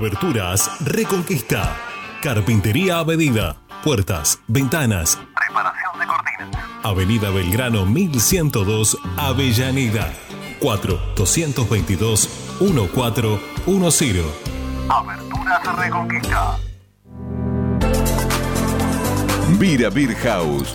Aberturas Reconquista. Carpintería a medida. Puertas, ventanas. Preparación de cortinas. Avenida Belgrano 1102, Avellaneda. 4-222-1410. Aberturas Reconquista. Vira Beer House.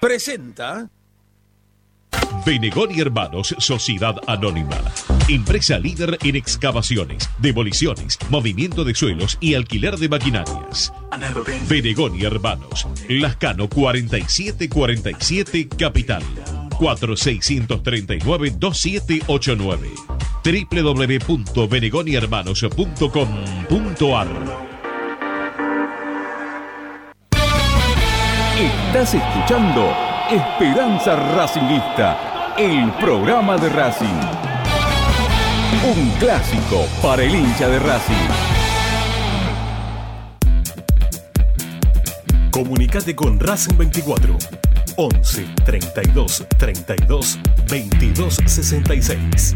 Presenta. Benegón y Hermanos, Sociedad Anónima. Empresa líder en excavaciones, demoliciones, movimiento de suelos y alquiler de maquinarias. Benegón y Hermanos, Lascano 4747 Capital. 4639-2789 www.benegonihermanos.com.ar Estás escuchando Esperanza Racingista, el programa de Racing. Un clásico para el hincha de Racing. Comunicate con Racing 24 11 32 32 22 66.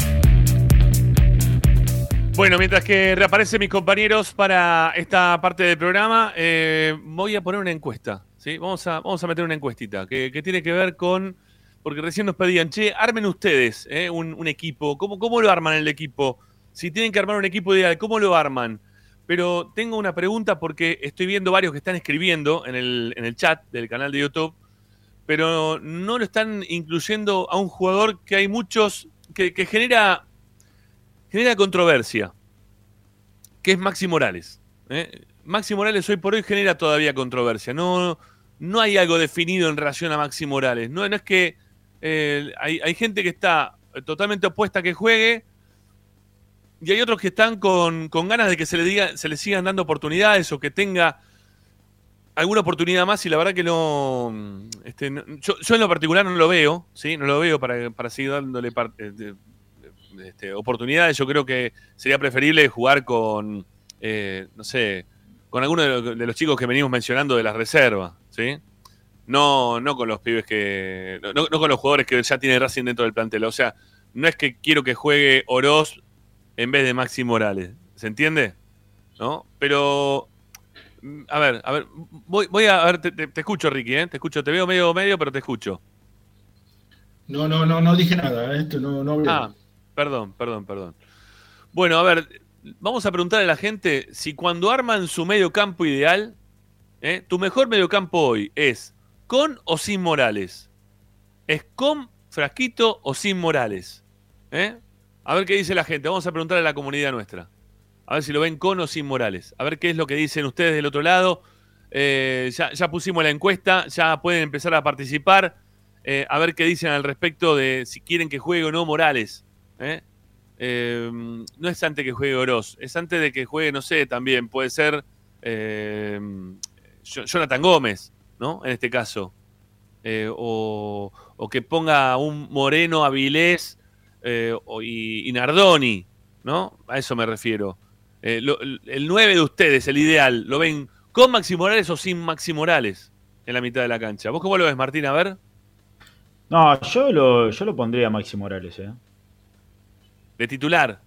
Bueno, mientras que reaparecen mis compañeros para esta parte del programa, eh, voy a poner una encuesta. ¿Sí? Vamos, a, vamos a meter una encuestita que, tiene que ver con. Porque recién nos pedían, che, armen ustedes eh, un, equipo. ¿Cómo, ¿Cómo lo arman el equipo? Si tienen que armar un equipo ideal, ¿cómo lo arman? Pero tengo una pregunta porque estoy viendo varios que están escribiendo en el, en el chat del canal de YouTube, pero no lo están incluyendo a un jugador que hay muchos, que, que genera, genera controversia, que es Maxi Morales. ¿eh? Maxi Morales hoy por hoy genera todavía controversia. No, no hay algo definido en relación a Maxi Morales. No, es que eh, hay, gente que está totalmente opuesta a que juegue y hay otros que están con, ganas de que se le, diga, se le sigan dando oportunidades o que tenga alguna oportunidad más y la verdad que no. este, no- yo, en lo particular no lo veo, ¿sí? No lo veo para, para seguir dándole eh, este, oportunidades. Yo creo que sería preferible jugar con, eh, no sé, con alguno de los, de los chicos que venimos mencionando de las reservas, ¿sí? No, no con los pibes que. No, no con los jugadores que ya tiene Racing dentro del plantel. O sea, no es que quiero que juegue Oroz en vez de Maxi Morales. ¿Se entiende? ¿No? Pero. A ver, a ver, voy, voy a, a ver, te, te- te escucho, Ricky, ¿eh? Te escucho, te veo medio medio, pero te escucho. No, no, no, no dije nada, ¿eh? No, no hablé. Ah, perdón, perdón, perdón. Bueno, a ver, vamos a preguntarle a la gente si cuando arman su medio campo ideal, ¿eh? tu mejor medio campo hoy es con o sin Morales. ¿Es con Frasquito o sin Morales? ¿Eh? A ver qué dice la gente. Vamos a preguntarle a la comunidad nuestra. A ver si lo ven con o sin Morales. A ver qué es lo que dicen ustedes del otro lado. Eh, ya, ya pusimos la encuesta, ya pueden empezar a participar. Eh, a ver qué dicen al respecto de si quieren que juegue o no Morales. ¿eh? No es antes que juegue Oroz, es antes de que juegue, no sé, también puede ser Jonathan Gómez, ¿no? En este caso. Eh, o, o que ponga un Moreno Avilés eh, o- y, y Nardoni, ¿no? A eso me refiero. Eh, lo- el 9 de ustedes, el ideal, ¿lo ven con Maxi Morales o sin Maxi Morales en la mitad de la cancha? ¿Vos cómo lo ves, Martín? A ver. No, yo lo, yo lo pondría a Maxi Morales, ¿eh? De titular.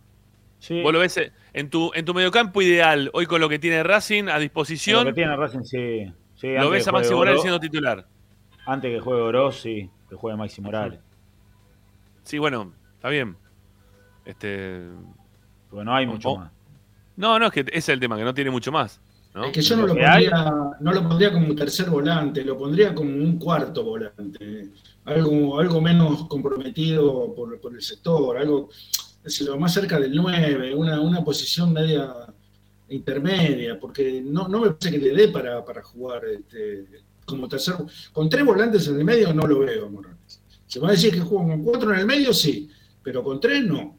Sí. ¿Vos lo ves en tu, en tu mediocampo ideal, hoy con lo que tiene Racing a disposición? Lo que tiene Racing, sí. sí ¿Lo ves a Maxi Morales siendo titular? Antes que juegue Oroz, sí, que juegue Maxi Morales. Sí, bueno, está bien. Este. Porque no hay mucho más. No, no, es que ese es el tema, que no tiene mucho más. ¿no? Es que yo no lo, pondría, no lo pondría como un tercer volante, lo pondría como un cuarto volante. Algo, algo menos comprometido por, por el sector, algo es lo más cerca del 9, una, una posición media intermedia, porque no, no me parece que le dé para, para jugar este, como tercer. Con tres volantes en el medio no lo veo, Morales. Se va a decir que juega con cuatro en el medio, sí, pero con tres no.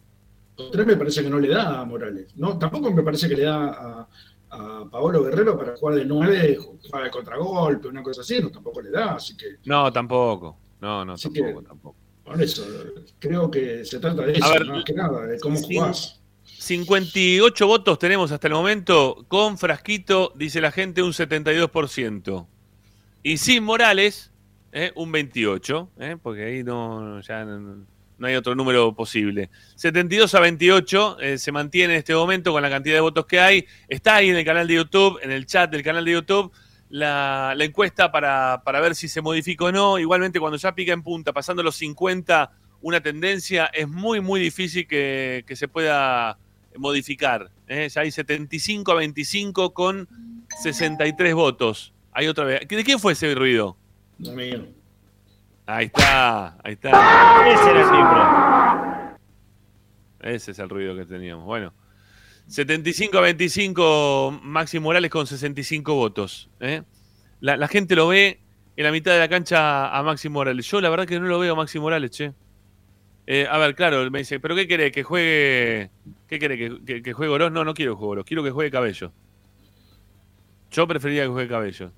Con tres me parece que no le da a Morales. No, tampoco me parece que le da a, a Paolo Guerrero para jugar de nueve, jugar de contragolpe, una cosa así, no, tampoco le da, así que No, tampoco. No, no, tampoco, que- tampoco. Por eso creo que se trata de eso, ver, más que nada, de cómo sí. jugás. 58 votos tenemos hasta el momento. Con Frasquito, dice la gente, un 72%. Y sin Morales, ¿eh? un 28%, ¿eh? porque ahí no, ya no, no hay otro número posible. 72 a 28 eh, se mantiene en este momento con la cantidad de votos que hay. Está ahí en el canal de YouTube, en el chat del canal de YouTube, la, la encuesta para, para ver si se modifica o no. Igualmente, cuando ya pica en punta, pasando los 50, una tendencia, es muy, muy difícil que, que se pueda modificar. ¿eh? Ya hay 75 a 25 con 63 votos. Hay otra vez. ¿De quién fue ese ruido? No mío. Ahí está, ahí está. Ese era el. Ese es el ruido que teníamos. Bueno, 75 a 25, Maxi Morales con 65 votos. ¿eh? La, gente lo ve en la mitad de la cancha a Maxi Morales. Yo la verdad que no lo veo a Maxi Morales, che. Eh, a ver, claro, me dice, ¿pero qué querés? ¿Que juegue. ¿Qué querés? ¿Que, que, juegue Oroz? No, no quiero que juegue Oroz, quiero que juegue Cabello. Yo preferiría que juegue Cabello.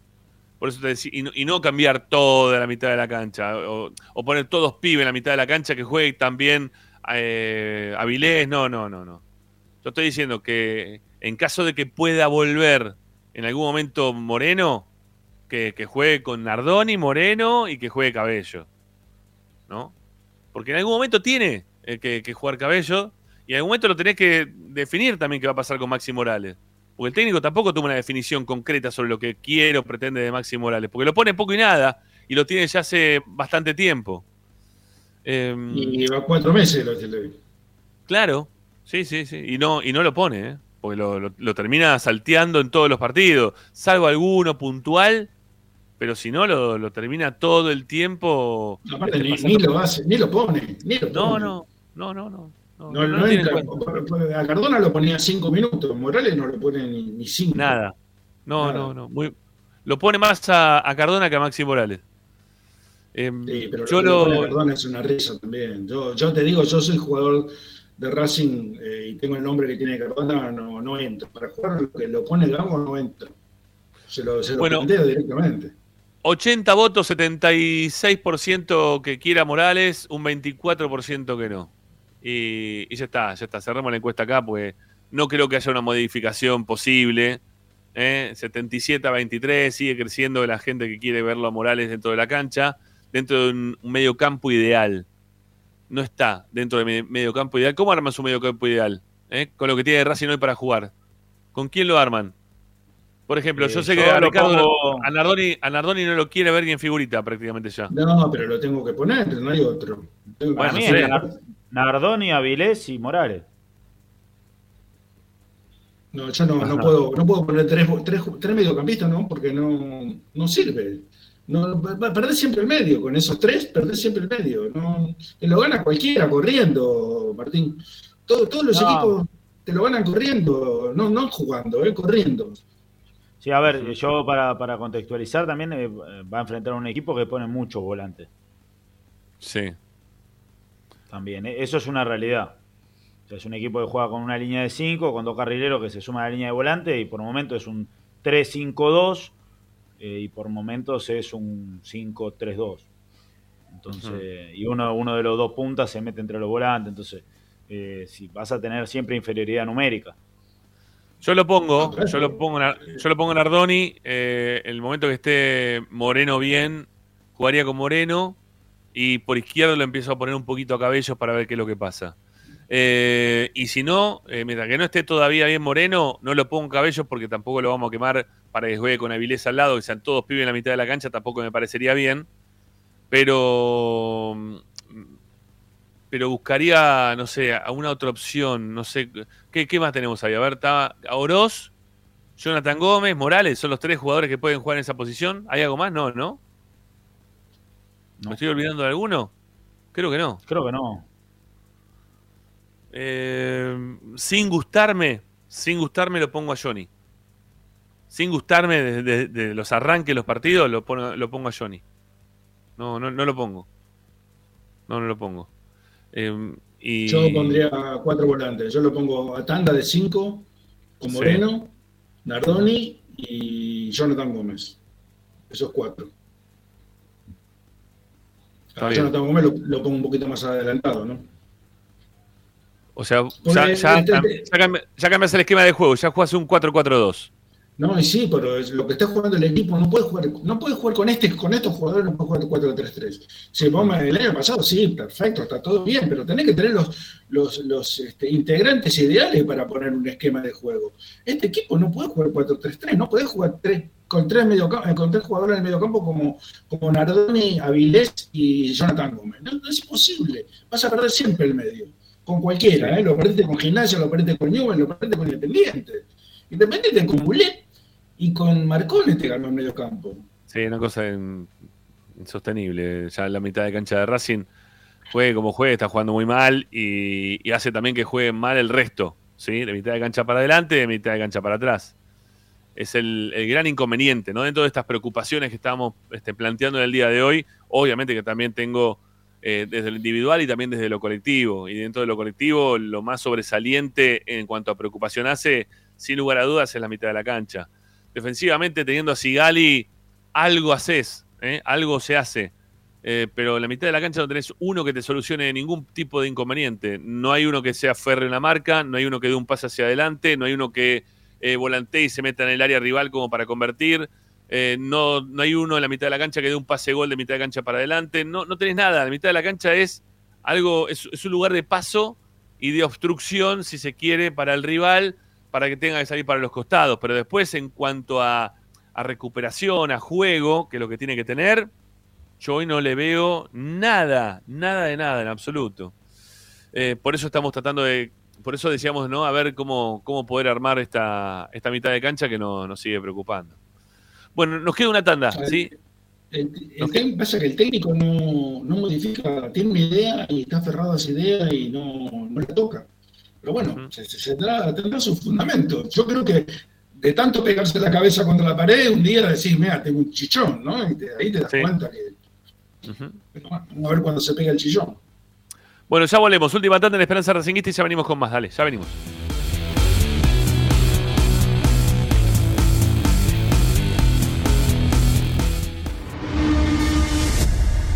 Por eso te decía, y no, cambiar toda la mitad de la cancha, o, o poner todos pibes en la mitad de la cancha que juegue también eh, Avilés, no, no, no, no. Yo estoy diciendo que en caso de que pueda volver en algún momento Moreno, que, que juegue con Nardoni, Moreno y que juegue Cabello. ¿No? Porque en algún momento tiene eh, que, que jugar Cabello y en algún momento lo tenés que definir también qué va a pasar con Maxi Morales. Porque el técnico tampoco toma una definición concreta sobre lo que quiere o pretende de Maxi Morales. Porque lo pone poco y nada y lo tiene ya hace bastante tiempo. Em, Y va cuatro meses lo que le Claro, sí, sí, sí. Y no, y no lo pone, ¿eh? porque lo, lo- lo termina salteando en todos los partidos, salvo alguno puntual, pero si no, lo, lo termina todo el tiempo. Aparte, este, ni, lo hace, ni lo pone, ni lo No, pone. no, no, no, no. No, No, no no entra. cuenta. A Cardona lo ponía cinco minutos, Morales no lo pone ni, ni cinco. Nada. No, Nada. no, no. Muy, lo pone más a, a Cardona que a Maxi Morales. Em, Sí, pero yo lo. Cardona es una risa también. Yo, yo te digo, yo soy jugador de Racing eh, y tengo el nombre que tiene Cardona, no, no entro. Para jugar lo que lo pone Gago no entra. Se lo, se lo Bueno. directamente. 80 votos, 76% que quiera Morales, un 24% que no. Y, y ya está, ya está. Cerramos la encuesta acá, pues no creo que haya una modificación posible. ¿eh? 77 a 23, sigue creciendo la gente que quiere verlo a Morales dentro de la cancha, dentro de un, un medio campo ideal. No está dentro de mi medio campo ideal. ¿Cómo arman su medio campo ideal? ¿Eh? Con lo que tiene Racing hoy para jugar. ¿Con quién lo arman? Por ejemplo, Eh, yo sé yo que a Ricardo pongo- a Nardoni, a Nardoni no lo quiere ver ni en figurita prácticamente ya. No, pero lo tengo que poner, no hay otro. Tengo Para mí es Nardoni, Avilés y Morales. No, yo no, no puedo, no puedo poner tres, tres, tres mediocampistas, ¿no? Porque no, no sirve. No, va- perdés siempre el medio, con esos tres perdés siempre el medio. No, te lo gana cualquiera corriendo, Martín. Todo- todos los No. equipos te lo ganan corriendo, no, no jugando, eh, corriendo. Sí, a ver, yo para, para contextualizar también eh, va a enfrentar a un equipo que pone muchos volantes. Sí. También, eh, eso es una realidad. O sea, es un equipo que juega con una línea de 5, con dos carrileros que se suma a la línea de volante y por momentos es un 3-5-2 eh, y por momentos es un 5-3-2. Entonces, y uno, uno de los dos puntas se mete entre los volantes, entonces eh, si vas a tener siempre inferioridad numérica. Yo lo pongo, yo lo pongo, en- yo lo pongo en Ardoni. eh, el momento que esté Moreno bien, jugaría con Moreno. Y por izquierda lo empiezo a poner un poquito a cabellos para ver qué es lo que pasa. Eh, y si no, eh, mientras que no esté todavía bien Moreno, no lo pongo en cabellos porque tampoco lo vamos a quemar para que juegue con Avilés al lado, que sean todos pibes en la mitad de la cancha, tampoco me parecería bien. Pero mm, pero buscaría, no sé, a una otra opción, no sé, ¿qué, qué más tenemos ahí? A ver, está Oroz, Jonathan Gómez, Morales, son los tres jugadores que pueden jugar en esa posición. ¿Hay algo más? No, ¿no? ¿Me estoy olvidando de alguno? Creo que no. Creo que no. Eh, sin gustarme, sin gustarme lo pongo a Johnny. Sin gustarme de, de- de los arranques de los partidos, lo pongo, lo pongo a Johnny. No, no, no lo pongo. No, no lo pongo. Eh, y... Yo pondría cuatro volantes. Yo lo pongo a tanda de cinco, con Sí. Moreno, Nardoni y Jonathan Gómez. Esos cuatro. A. Jonathan Gómez lo, lo pongo un poquito más adelantado, ¿no? O sea, ya, ya, ya cambias el esquema de juego, ya juegas un 4-4-2. No, y sí, pero es lo que está jugando el equipo no puede jugar, no puede jugar con este, con estos jugadores, no puede jugar 4-3-3. Si vos me- el año pasado, sí, perfecto, está todo bien, pero tenés que tener los, los, los, este, integrantes ideales para poner un esquema de juego. Este equipo no puede jugar 4-3-3, no puede jugar tres, con tres mediocam- eh, con tres jugadores en el mediocampo como, como Nardoni, Avilés y Jonathan Gómez. No, no es imposible. Vas a perder siempre el medio. Con cualquiera, ¿eh? lo perdiste con Gimnasia, lo perdiste con Newell, lo perdiste con Independiente. Independiente con Bulet y con Marcone te ganó el medio campo. Sí, una cosa in- insostenible. Ya en la mitad de cancha de Racing, juegue como juegue, está jugando muy mal y, hace también que juegue mal el resto. ¿sí? De mitad de cancha para adelante, de mitad de cancha para atrás. Es el, el gran inconveniente, ¿no? Dentro de estas preocupaciones que estamos este, planteando en el día de hoy, obviamente que también tengo eh, desde lo individual y también desde lo colectivo. Y dentro de lo colectivo, lo más sobresaliente en cuanto a preocupación hace, sin lugar a dudas, es la mitad de la cancha. Defensivamente, teniendo a Sigali, algo haces, ¿eh? algo se hace. Eh, pero en la mitad de la cancha no tenés uno que te solucione ningún tipo de inconveniente. No hay uno que sea ferre en la marca, no hay uno que dé un pase hacia adelante, no hay uno que eh, volantee y se meta en el área rival como para convertir. Eh, no, no hay uno en la mitad de la cancha que dé un pase gol de mitad de cancha para adelante. No, no tenés nada. La mitad de la cancha es algo, es, un lugar de paso y de obstrucción, si se quiere, para el rival, para que tenga que salir para los costados. Pero después, en cuanto a, a recuperación, a juego, que es lo que tiene que tener, yo hoy no le veo nada, nada de nada en absoluto. Eh, por eso estamos tratando de, por eso decíamos, ¿no? A ver cómo, cómo poder armar esta, esta mitad de cancha que no- nos sigue preocupando. Bueno, nos queda una tanda, ¿sí? El, el pasa que el técnico no, no modifica, tiene una idea y está aferrado a esa idea y no, no la toca. Pero bueno, se, se- se tendrá, tendrá sus fundamentos. Yo creo que de tanto pegarse la cabeza contra la pared, un día decís, mira, tengo un chichón, ¿no? Y te- ahí te das cuenta que. Vamos a ver cuando se pega el chillón. Bueno, ya volvemos. Última tanda en Esperanza Racinguista y ya venimos con más. Dale, ya venimos.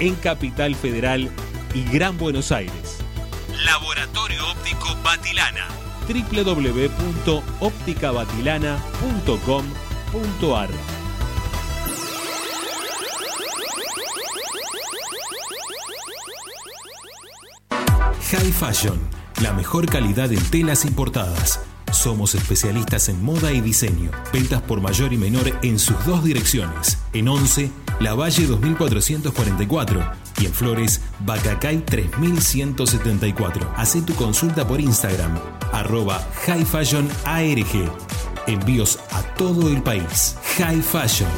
en Capital Federal y Gran Buenos Aires. Laboratorio Óptico Batilana. www.opticabatilana.com.ar High Fashion, la mejor calidad en telas importadas. Somos especialistas en moda y diseño. Ventas por mayor y menor en sus dos direcciones. En 11, La Valle 2444 y en Flores, Bacacay 3174. Hacé tu consulta por Instagram, arroba High Fashion ARG. Envíos a todo el país. High Fashion.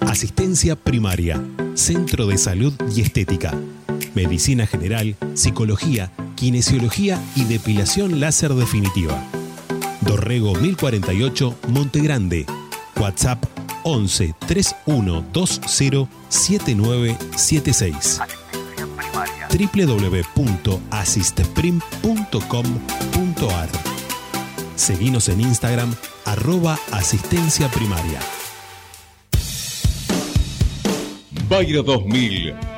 Asistencia primaria, Centro de Salud y Estética, Medicina General, Psicología, Kinesiología y Depilación Láser Definitiva. Dorrego 1048, Monte Grande. WhatsApp 11 3120 7976 www.asisteprim.com.ar Seguinos en Instagram arroba asistencia primaria. Bayro 2000.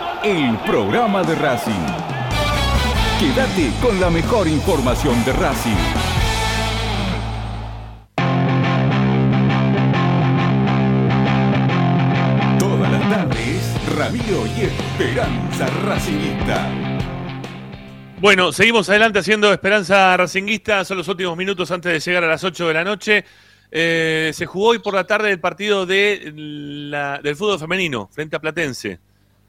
el programa de Racing. Quédate con la mejor información de Racing. Todas las tardes, Ramiro y Esperanza Racingista. Bueno, seguimos adelante haciendo Esperanza Racinguista. Son los últimos minutos antes de llegar a las 8 de la noche. Eh, se jugó hoy por la tarde el partido de la- del fútbol femenino frente a Platense.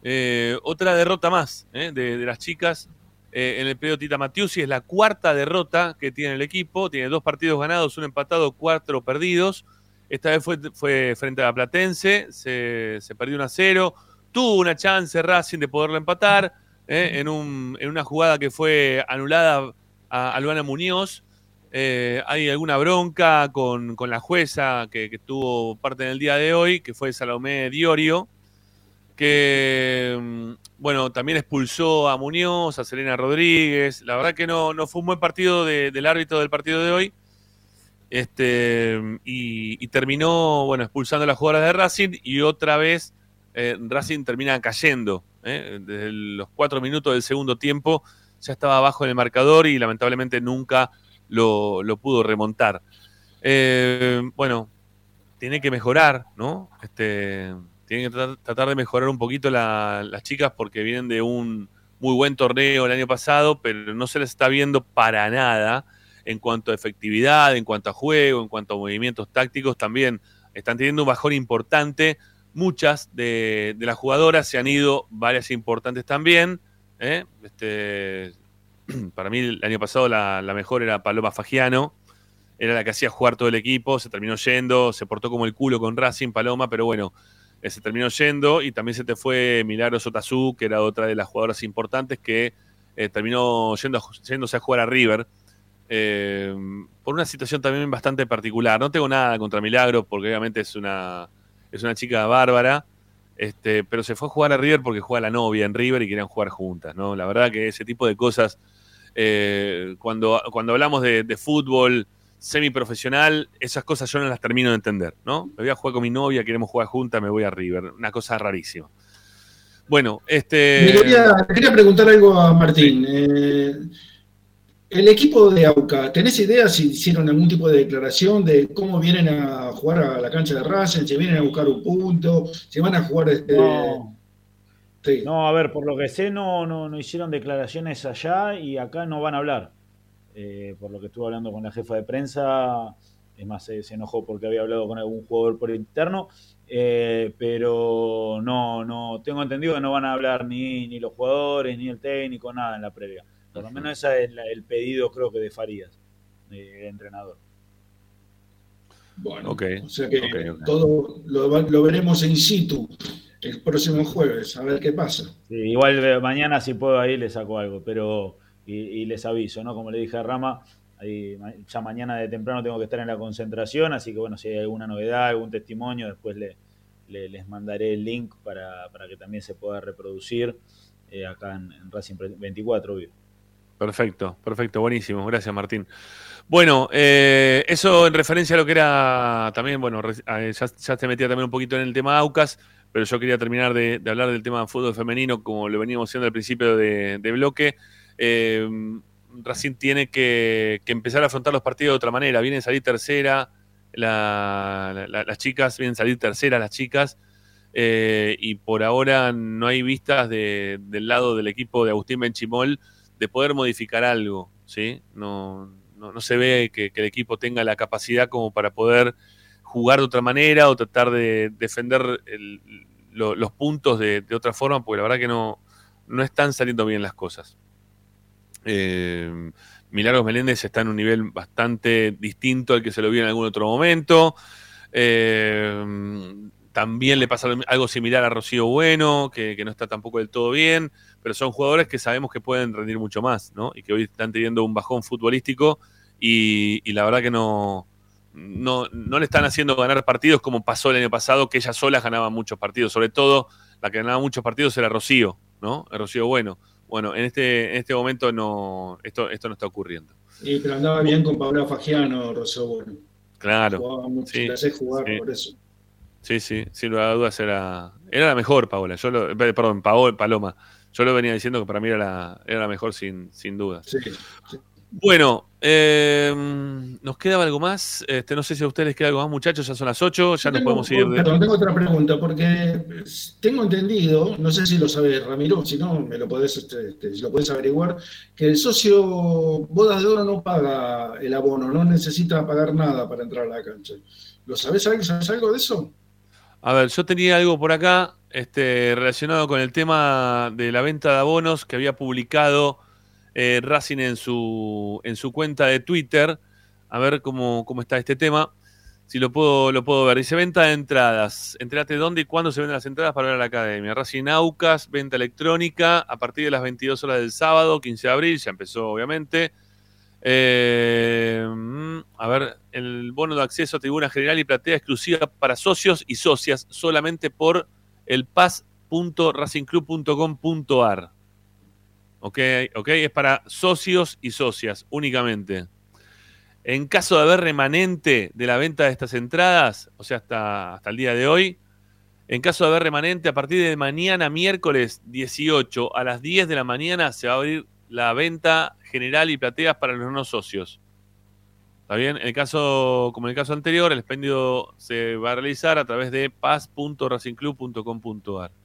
Eh, otra derrota más eh, de, de las chicas eh, en el periodo Tita Matiusi. Es la cuarta derrota que tiene el equipo. Tiene dos partidos ganados, un empatado, cuatro perdidos. Esta vez fue, fue frente a Platense. Se, se perdió 1 a 0. Tuvo una chance Racing de poderlo empatar en, un- en una jugada que fue anulada a Albana Muñoz. Hay alguna bronca con, con la jueza que, que tuvo parte en el día de hoy, que fue Salomé Diorio, mm, bueno, también expulsó a Muñoz, a Selena Rodríguez. La verdad que no, fue un buen partido de- del árbitro del partido de hoy. Este, y, terminó, bueno, expulsando a las jugadoras de Racing y otra vez eh, Racing termina cayendo. ¿eh? Desde los cuatro minutos del segundo tiempo ya estaba abajo en el marcador y lamentablemente nunca lo, lo pudo remontar. Eh, bueno, tiene que mejorar, ¿no? Este, tienen que tra- tratar de mejorar un poquito la- las chicas porque vienen de un muy buen torneo el año pasado, pero no se les está viendo para nada en cuanto a efectividad, en cuanto a juego, en cuanto a movimientos tácticos, también están teniendo un bajón importante. Muchas de, las jugadoras se han ido, varias importantes también. ¿eh? Este, para mí el año pasado la, la mejor era Paloma Fagiano, era la que hacía jugar todo el equipo, se terminó yendo, se portó como el culo con Racing Paloma, pero bueno, se terminó yendo y también se te fue Milagros Otazú, que era otra de las jugadoras importantes que eh, terminó yendo yéndose a jugar a River. eh, por una situación también bastante particular. No tengo nada contra Milagro, porque obviamente es una, es una chica bárbara, este, pero se fue a jugar a River porque juega la novia en River y querían jugar juntas. ¿no? La verdad que ese tipo de cosas, eh, cuando, cuando hablamos de fútbol semiprofesional, esas cosas yo no las termino de entender. ¿no? Me voy a jugar con mi novia, queremos jugar juntas, me voy a River. Una cosa rarísima. Bueno, este. Le quería, quería preguntar algo a Martín. Eh, el equipo de AUCA, ¿tenés idea si hicieron algún tipo de declaración de cómo vienen a jugar a la cancha de Racing, si vienen a buscar un punto, si van a jugar este, No. Sí. No, a ver, por lo que sé, no, no, no hicieron declaraciones allá y acá no van a hablar. Eh, por lo que estuve hablando con la jefa de prensa, es más, se, se enojó porque había hablado con algún jugador por interno, eh, pero no, no, tengo entendido que no van a hablar ni, ni los jugadores, ni el técnico, nada en la previa. Por lo menos ese es la- el pedido, creo que de Farías, de entrenador. Bueno, Ok, o sea que todo lo, lo veremos in situ el próximo jueves, a ver qué pasa. Sí, igual eh, mañana si puedo ahí le saco algo, pero y, y les aviso, ¿no? Como le dije a Rama, ahí, ya mañana de temprano tengo que estar en la concentración, así que bueno, si hay alguna novedad, algún testimonio, después le, le- les mandaré el link para, para que también se pueda reproducir eh, acá en, Racing 24, obvio. Perfecto, perfecto, buenísimo. Gracias, Martín. Bueno, eh, eso en referencia a lo que era también, bueno, ya, ya te metía también un poquito en el tema Aucas, pero yo quería terminar de, de hablar del tema de fútbol femenino, como lo veníamos haciendo al principio de, de bloque. Eh, Racing tiene que, empezar a afrontar los partidos de otra manera. Viene a salir tercera, la- la- las chicas, vienen a salir tercera las chicas, eh, y por ahora no hay vistas de- del lado del equipo de Agustín Benchimol de poder modificar algo, ¿sí? No, no, no se ve que, el equipo tenga la capacidad como para poder jugar de otra manera o tratar de defender el- lo- los puntos de, de otra forma, porque la verdad que no, no están saliendo bien las cosas. Eh, Milagros Meléndez está en un nivel bastante distinto al que se lo vio en algún otro momento. Eh, también le pasa algo similar a Rocío Bueno, que, no está tampoco del todo bien, pero son jugadores que sabemos que pueden rendir mucho más, ¿no? Y que hoy están teniendo un bajón futbolístico y, la verdad que no, no, le están haciendo ganar partidos como pasó el año pasado, que ellas solas ganaban muchos partidos. Sobre todo, la que ganaba muchos partidos era Rocío, ¿no? Rocío Bueno. Bueno, en este, en este momento no, esto, esto no está ocurriendo. Y pero andaba bien con Paula Fagiano, Rosso Bueno. Claro. Jugaba mucho, Sí, jugar sí. por eso. Sí, sí, sin lugar a dudas era, era la mejor, Paola. Yo lo, eh, perdón, Paola, Paloma. Yo lo venía diciendo que para mí era la, era la mejor sin, sin duda. Sí, sí. Bueno, eh, ¿nos queda algo más? Este, no sé si a ustedes les queda algo más, muchachos. Ya son las 8, ya nos Tengo- podemos ir. de- Perdón, tengo otra pregunta, porque tengo entendido, no sé si lo sabe Ramiro, si no, me lo podés, este, este, si lo podés averiguar, que el socio Bodas de Oro no paga el abono, no necesita pagar nada para entrar a la cancha. ¿Lo sabés? algo- ¿Sabés algo de eso? A ver, yo tenía algo por acá este, relacionado con el tema de la venta de abonos que había publicado eh, Racing en su, en su cuenta de Twitter. A ver cómo, cómo está este tema. Si lo puedo, lo puedo ver. Dice venta de entradas. Entrate dónde y cuándo se venden las entradas para ver a la academia. Racing Aucas, venta electrónica, a partir de las 22 horas del sábado, 15 de abril, ya empezó obviamente. Eh, mm, a ver, el bono de acceso a tribuna general y platea exclusiva para socios y socias solamente por el pass.racingclub.com.ar. Ok, ok, es para socios y socias únicamente. En caso de haber remanente de la venta de estas entradas, o sea, hasta, hasta el día de hoy, en caso de haber remanente, a partir de mañana, miércoles 18 a las 10 de la mañana, se va a abrir la venta general y plateas para los no socios. ¿Está bien? En el caso, como en el caso anterior, el expendio se va a realizar a través de paz.racingclub.com.ar.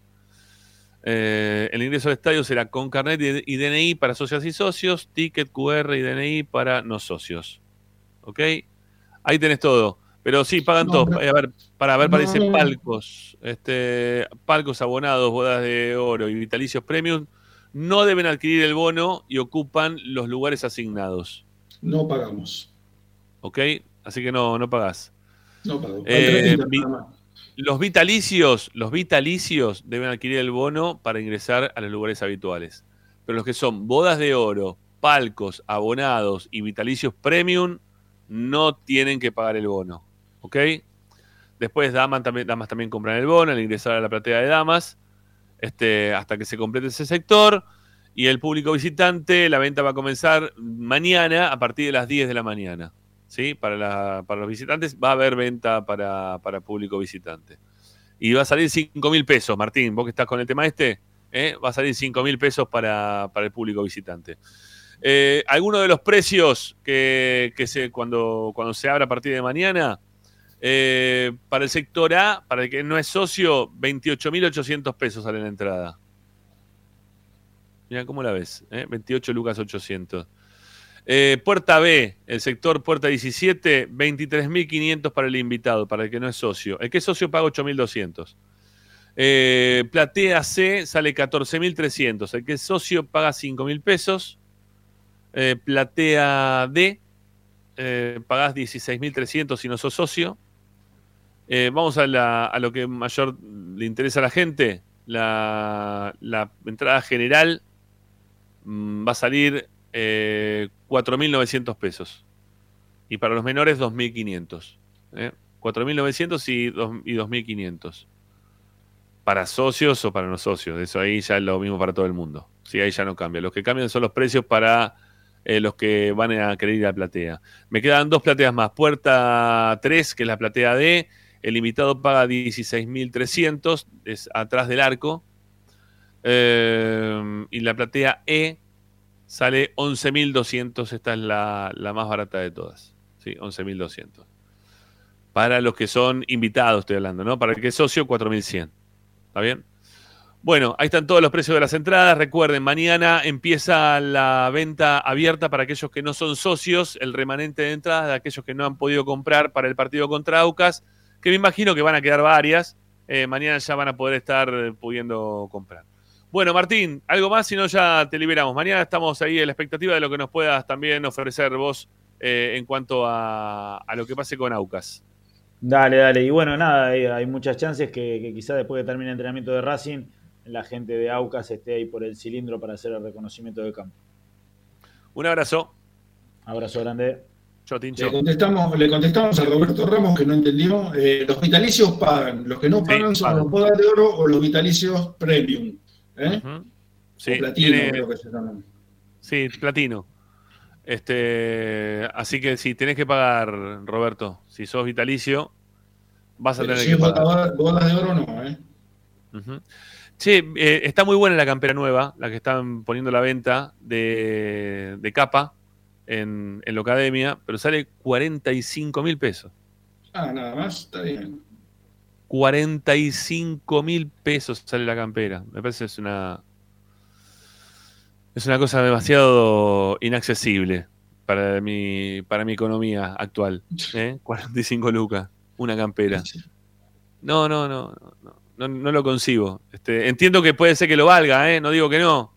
Eh, el ingreso al estadio será con carnet y y DNI para socias y socios, ticket QR y DNI para no socios. ¿Ok? Ahí tenés todo. Pero sí, pagan No, todos. Eh, A ver, para ver, parece No. palcos. Este, palcos abonados, bodas de oro y vitalicios premium no deben adquirir el bono y ocupan los lugares asignados. No pagamos. ¿Ok? Así que no, no pagás. No pagamos. Eh, Al 30 vi- nada más. Los vitalicios, los vitalicios deben adquirir el bono para ingresar a los lugares habituales. Pero los que son bodas de oro, palcos, abonados y vitalicios premium no tienen que pagar el bono. ¿Ok? Después damas también, damas también compran el bono al ingresar a la platea de damas este, hasta que se complete ese sector. Y el público visitante, la venta va a comenzar mañana a partir de las 10 de la mañana. ¿Sí? Para, los visitantes va a haber venta para, público visitante. Y va a salir 5 mil pesos, Martín, vos que estás con el tema este, ¿eh? va a salir 5 mil pesos para, el público visitante. Eh, Algunos de los precios que, cuando, se abra a partir de mañana, eh, para el sector A, para el que no es socio, 28.800 pesos sale la entrada. Mira, ¿cómo la ves? eh? 28 lucas 800. Eh, puerta B, el sector puerta 17, 23.500 para el invitado, para el que no es socio. El que es socio paga 8.200. Eh, platea C sale 14.300. El que es socio paga 5.000 pesos. Eh, platea D, eh, pagás 16.300 si no sos socio. Vamos a, lo que mayor le interesa a la gente. La, la entrada general mm, va a salir eh, 4.900 pesos. Y para los menores, 2.500. ¿eh? 4.900 y, y 2.500. Para socios o para no socios. Eso ahí ya es lo mismo para todo el mundo. Sí, ahí ya no cambia. Los que cambian son los precios para eh, los que van a querer ir a la platea. Me quedan dos plateas más. Puerta 3, que es la platea D. El invitado paga 16.300, es atrás del arco. Eh, y la platea E sale 11.200, esta es la, la más barata de todas. Sí, 11.200. Para los que son invitados, estoy hablando, ¿no? Para el que es socio, 4.100. ¿Está bien? Bueno, ahí están todos los precios de las entradas. Recuerden, mañana empieza la venta abierta para aquellos que no son socios, el remanente de entradas de aquellos que no han podido comprar para el partido contra Aucas, que me imagino que van a quedar varias. Eh, mañana ya van a poder estar pudiendo comprar. Bueno, Martín, algo más, si no ya te liberamos. Mañana estamos ahí en la expectativa de lo que nos puedas también ofrecer vos eh, en cuanto a, a lo que pase con Aucas. Dale, dale. Y bueno, nada, hay, hay muchas chances que, que quizás después de termine el entrenamiento de Racing, la gente de Aucas esté ahí por el cilindro para hacer el reconocimiento de campo. Un abrazo. Abrazo grande. Le contestamos, le contestamos a Roberto Ramos que no entendió. eh, los vitalicios pagan. Los que no Sí, pagan son pagan. los bodas de oro o los vitalicios premium. ¿Eh? Sí, platino, tiene- creo que se llaman. Sí, platino. Este, así que si tenés que pagar, Roberto, si sos vitalicio, vas a Pero tener si que es pagar. bodas de oro, no. ¿eh? Che, eh, está muy buena la campera nueva, la que están poniendo a la venta de, de capa en, en la academia, pero sale 45 mil pesos. Ah, nada más, está bien. 45 mil pesos sale la campera. Me parece que es una. Es una cosa demasiado inaccesible para mi, para mi economía actual. ¿eh? 45 lucas, una campera. No, no, no, no, no, no, no lo concibo. Este, entiendo que puede ser que lo valga, ¿eh? no digo que no.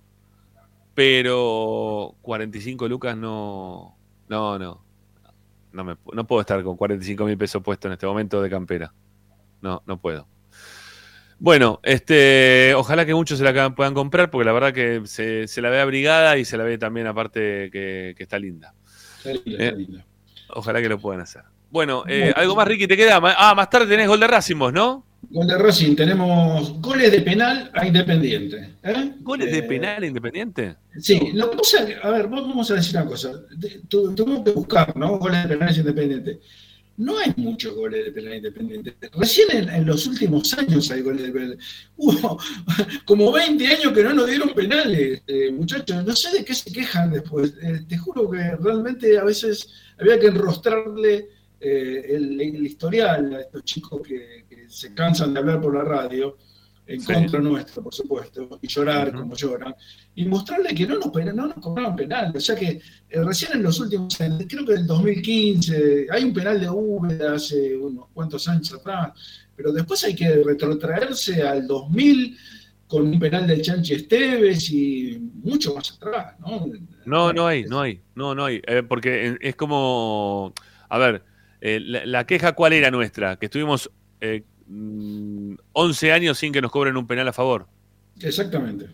Pero 45 lucas no. No, no. No, me, no puedo estar con 45 mil pesos puesto en este momento de campera. No, no puedo. Bueno, este, ojalá que muchos se la puedan comprar, porque la verdad que se, se la ve abrigada y se la ve también aparte que, que está linda. Eh, Ojalá que lo puedan hacer. Bueno, eh, algo más, Ricky, te queda. Ah, más tarde tenés gol de Racing vos, ¿no? Gol de Racing, tenemos goles de penal a Independiente. ¿eh? ¿Goles de penal independiente? Sí, lo que pasa a ver, vamos a decir una cosa. Tuvimos que buscar, ¿no? Goles de penales independientes. No hay muchos goles de penal independientes. Recién en, los últimos años hay goles de penal. Hubo como 20 años que no nos dieron penales, eh, muchachos. No sé de qué se quejan después. Eh, te juro que realmente a veces había que enrostrarle eh, el, historial a estos chicos que se cansan de hablar por la radio, en Sí. contra nuestro, por supuesto, y llorar como lloran, y mostrarle que no nos, no nos cobraron penal. O sea que eh, recién en los últimos años, creo que en el 2015, hay un penal de Úbeda hace unos cuantos años atrás, pero después hay que retrotraerse al 2000 con un penal del Chanchi Esteves y mucho más atrás, ¿no? No, no hay, no hay, no, no hay. Eh, porque es como, a ver, eh, la, la queja cuál era nuestra, que estuvimos eh, mm, 11 años sin que nos cobren un penal a favor. Exactamente.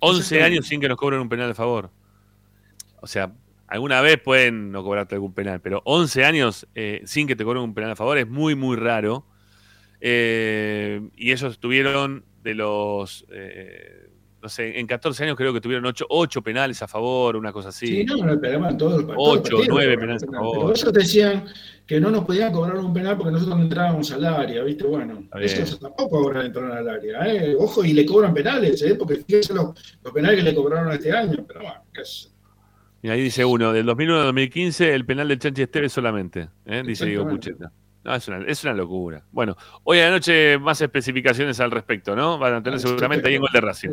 11 Exactamente. años sin que nos cobren un penal a favor. O sea, alguna vez pueden no cobrarte algún penal, pero 11 años eh, sin que te cobren un penal a favor es muy, muy raro. Eh, y ellos tuvieron de los, eh, no sé, en 14 años creo que tuvieron 8, penales a favor, una cosa así. Sí, no, no, todos los los 8, partidos 9 cobraron penales a favor. Pero ellos decían que no nos podían cobrar un penal porque nosotros no entrábamos al área, ¿viste? Bueno, eso tampoco ahora entrar al área, ¿eh? Ojo, y le cobran penales, ¿eh? Porque fíjense los, los penales que le cobraron este año, pero bueno, qué sé. Y ahí dice uno, del 2001 al 2015, el penal del Chanchi Esteves solamente, ¿eh? dice Diego. Pucheta. No, es una, es una locura. Bueno, hoy a la noche más especificaciones al respecto, ¿no? Van a tener seguramente ahí en Gol de Racing.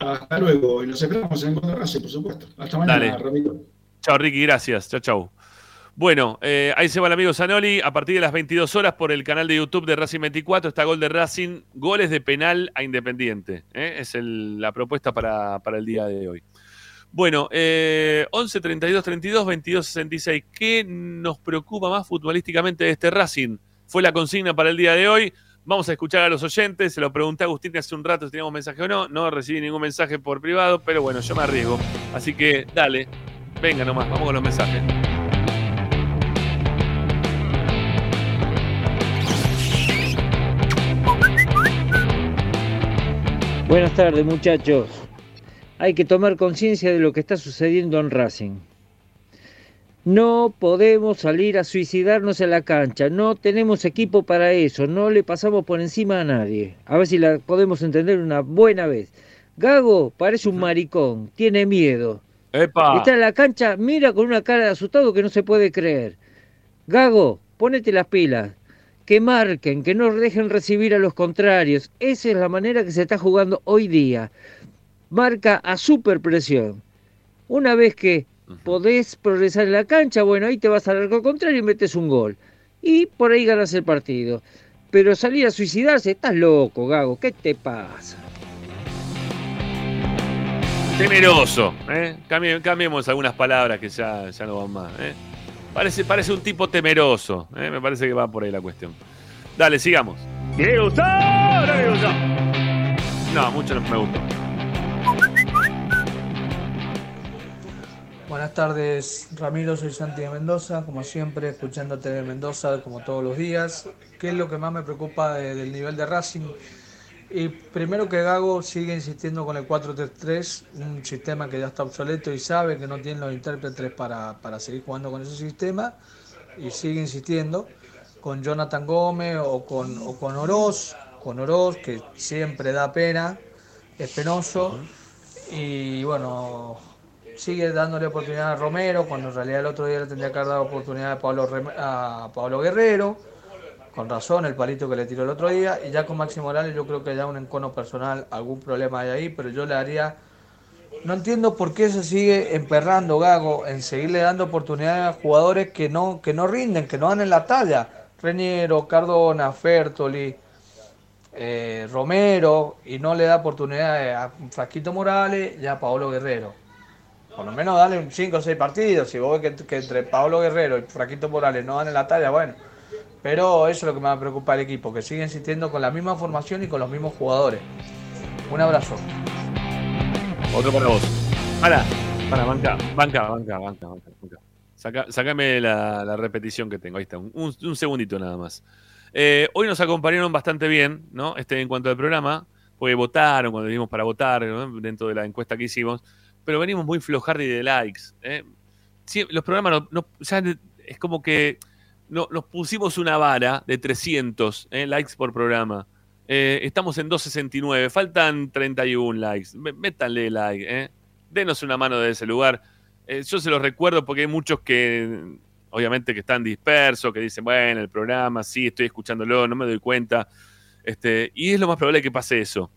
Hasta luego, y nos esperamos en Contra Racing, por supuesto. Hasta mañana, Dale. Ramiro. Chao, Ricky, gracias. Chao, chao. Bueno, eh, ahí se va el amigo Zanoli. A partir de las 22 horas por el canal de YouTube de Racing 24 está Gol de Racing, goles de penal a Independiente. ¿eh? Es el- la propuesta para, para el día de hoy. Bueno, eh, 11 32 32 22 66. ¿Qué nos preocupa más futbolísticamente de este Racing? Fue la consigna para el día de hoy. Vamos a escuchar a los oyentes. Se lo pregunté a Agustín hace un rato si teníamos mensaje o no. No recibí ningún mensaje por privado, pero bueno, yo me arriesgo. Así que dale, venga nomás, vamos con los mensajes. Buenas tardes muchachos. Hay que tomar conciencia de lo que está sucediendo en Racing. No podemos salir a suicidarnos en la cancha, no tenemos equipo para eso, no le pasamos por encima a nadie. A ver si la podemos entender una buena vez. Gago parece un maricón, tiene miedo. ¡Epa! Está en la cancha, mira con una cara de asustado que no se puede creer. Gago, ponete las pilas. Que marquen, que no dejen recibir a los contrarios. Esa es la manera que se está jugando hoy día. Marca a super presión. Una vez que podés progresar en la cancha, bueno, ahí te vas al arco contrario y metes un gol. Y por ahí ganas el partido. Pero salir a suicidarse, estás loco, Gago. ¿Qué te pasa? Temeroso, ¿eh? Cambi- cambiemos algunas palabras que ya, ya no van más, ¿eh? Parece, parece un tipo temeroso, ¿eh? Me parece que va por ahí la cuestión. Dale, sigamos. No, mucho no me gustó. Buenas tardes, Ramiro, soy Santi de Mendoza, como siempre, escuchándote de Mendoza como todos los días. ¿Qué es lo que más me preocupa de- del nivel de Racing? Y primero que Gago sigue insistiendo con el 4-3-3, un sistema que ya está obsoleto y sabe que no tiene los intérpretes para, para seguir jugando con ese sistema, y sigue insistiendo con Jonathan Gómez o con, o con Oroz, con Oroz, que siempre da pena, es penoso, y bueno, sigue dándole oportunidad a Romero, cuando en realidad el otro día le tendría que haber dado oportunidad a Pablo, Guerrero, con razón, el palito que le tiró el otro día, y ya con Maxi Morales yo creo que ya un encono personal, algún problema hay ahí, pero yo le haría... No entiendo por qué se sigue emperrando Gago en seguirle dando oportunidades a jugadores que no, que no rinden, que no dan en la talla. Reñero, Cardona, Fertoli, eh, Romero, y no le da oportunidades a Frasquito Morales y a Paolo Guerrero. Por lo menos dale 5 o 6 partidos. Si vos ves que, entre Pablo Guerrero y Fraquito Morales no dan en la talla, bueno. Pero eso es lo que me preocupa del equipo, que sigue insistiendo con la misma formación y con los mismos jugadores. Un abrazo. Otro para vos. Para, para, banca, banca, banca, banca, banca. Saca- sacame la, repetición que tengo. Ahí está, un, un- un segundito nada más. Eh, hoy nos acompañaron bastante bien, ¿no? Este, en cuanto al programa, porque votaron cuando dimos para votar dentro de la encuesta que hicimos, pero venimos muy flojardi de likes. ¿eh? Los programas no, no- es como que no, nos pusimos una vara de 300 ¿eh? likes por programa. Eh, estamos en 269, faltan 31 likes. Métanle like, ¿eh? denos una mano de ese lugar. Yo se los recuerdo porque hay muchos que, obviamente, que están dispersos, que dicen, bueno, el programa, sí, estoy escuchándolo, no me doy cuenta. Este, y es lo más probable que pase eso.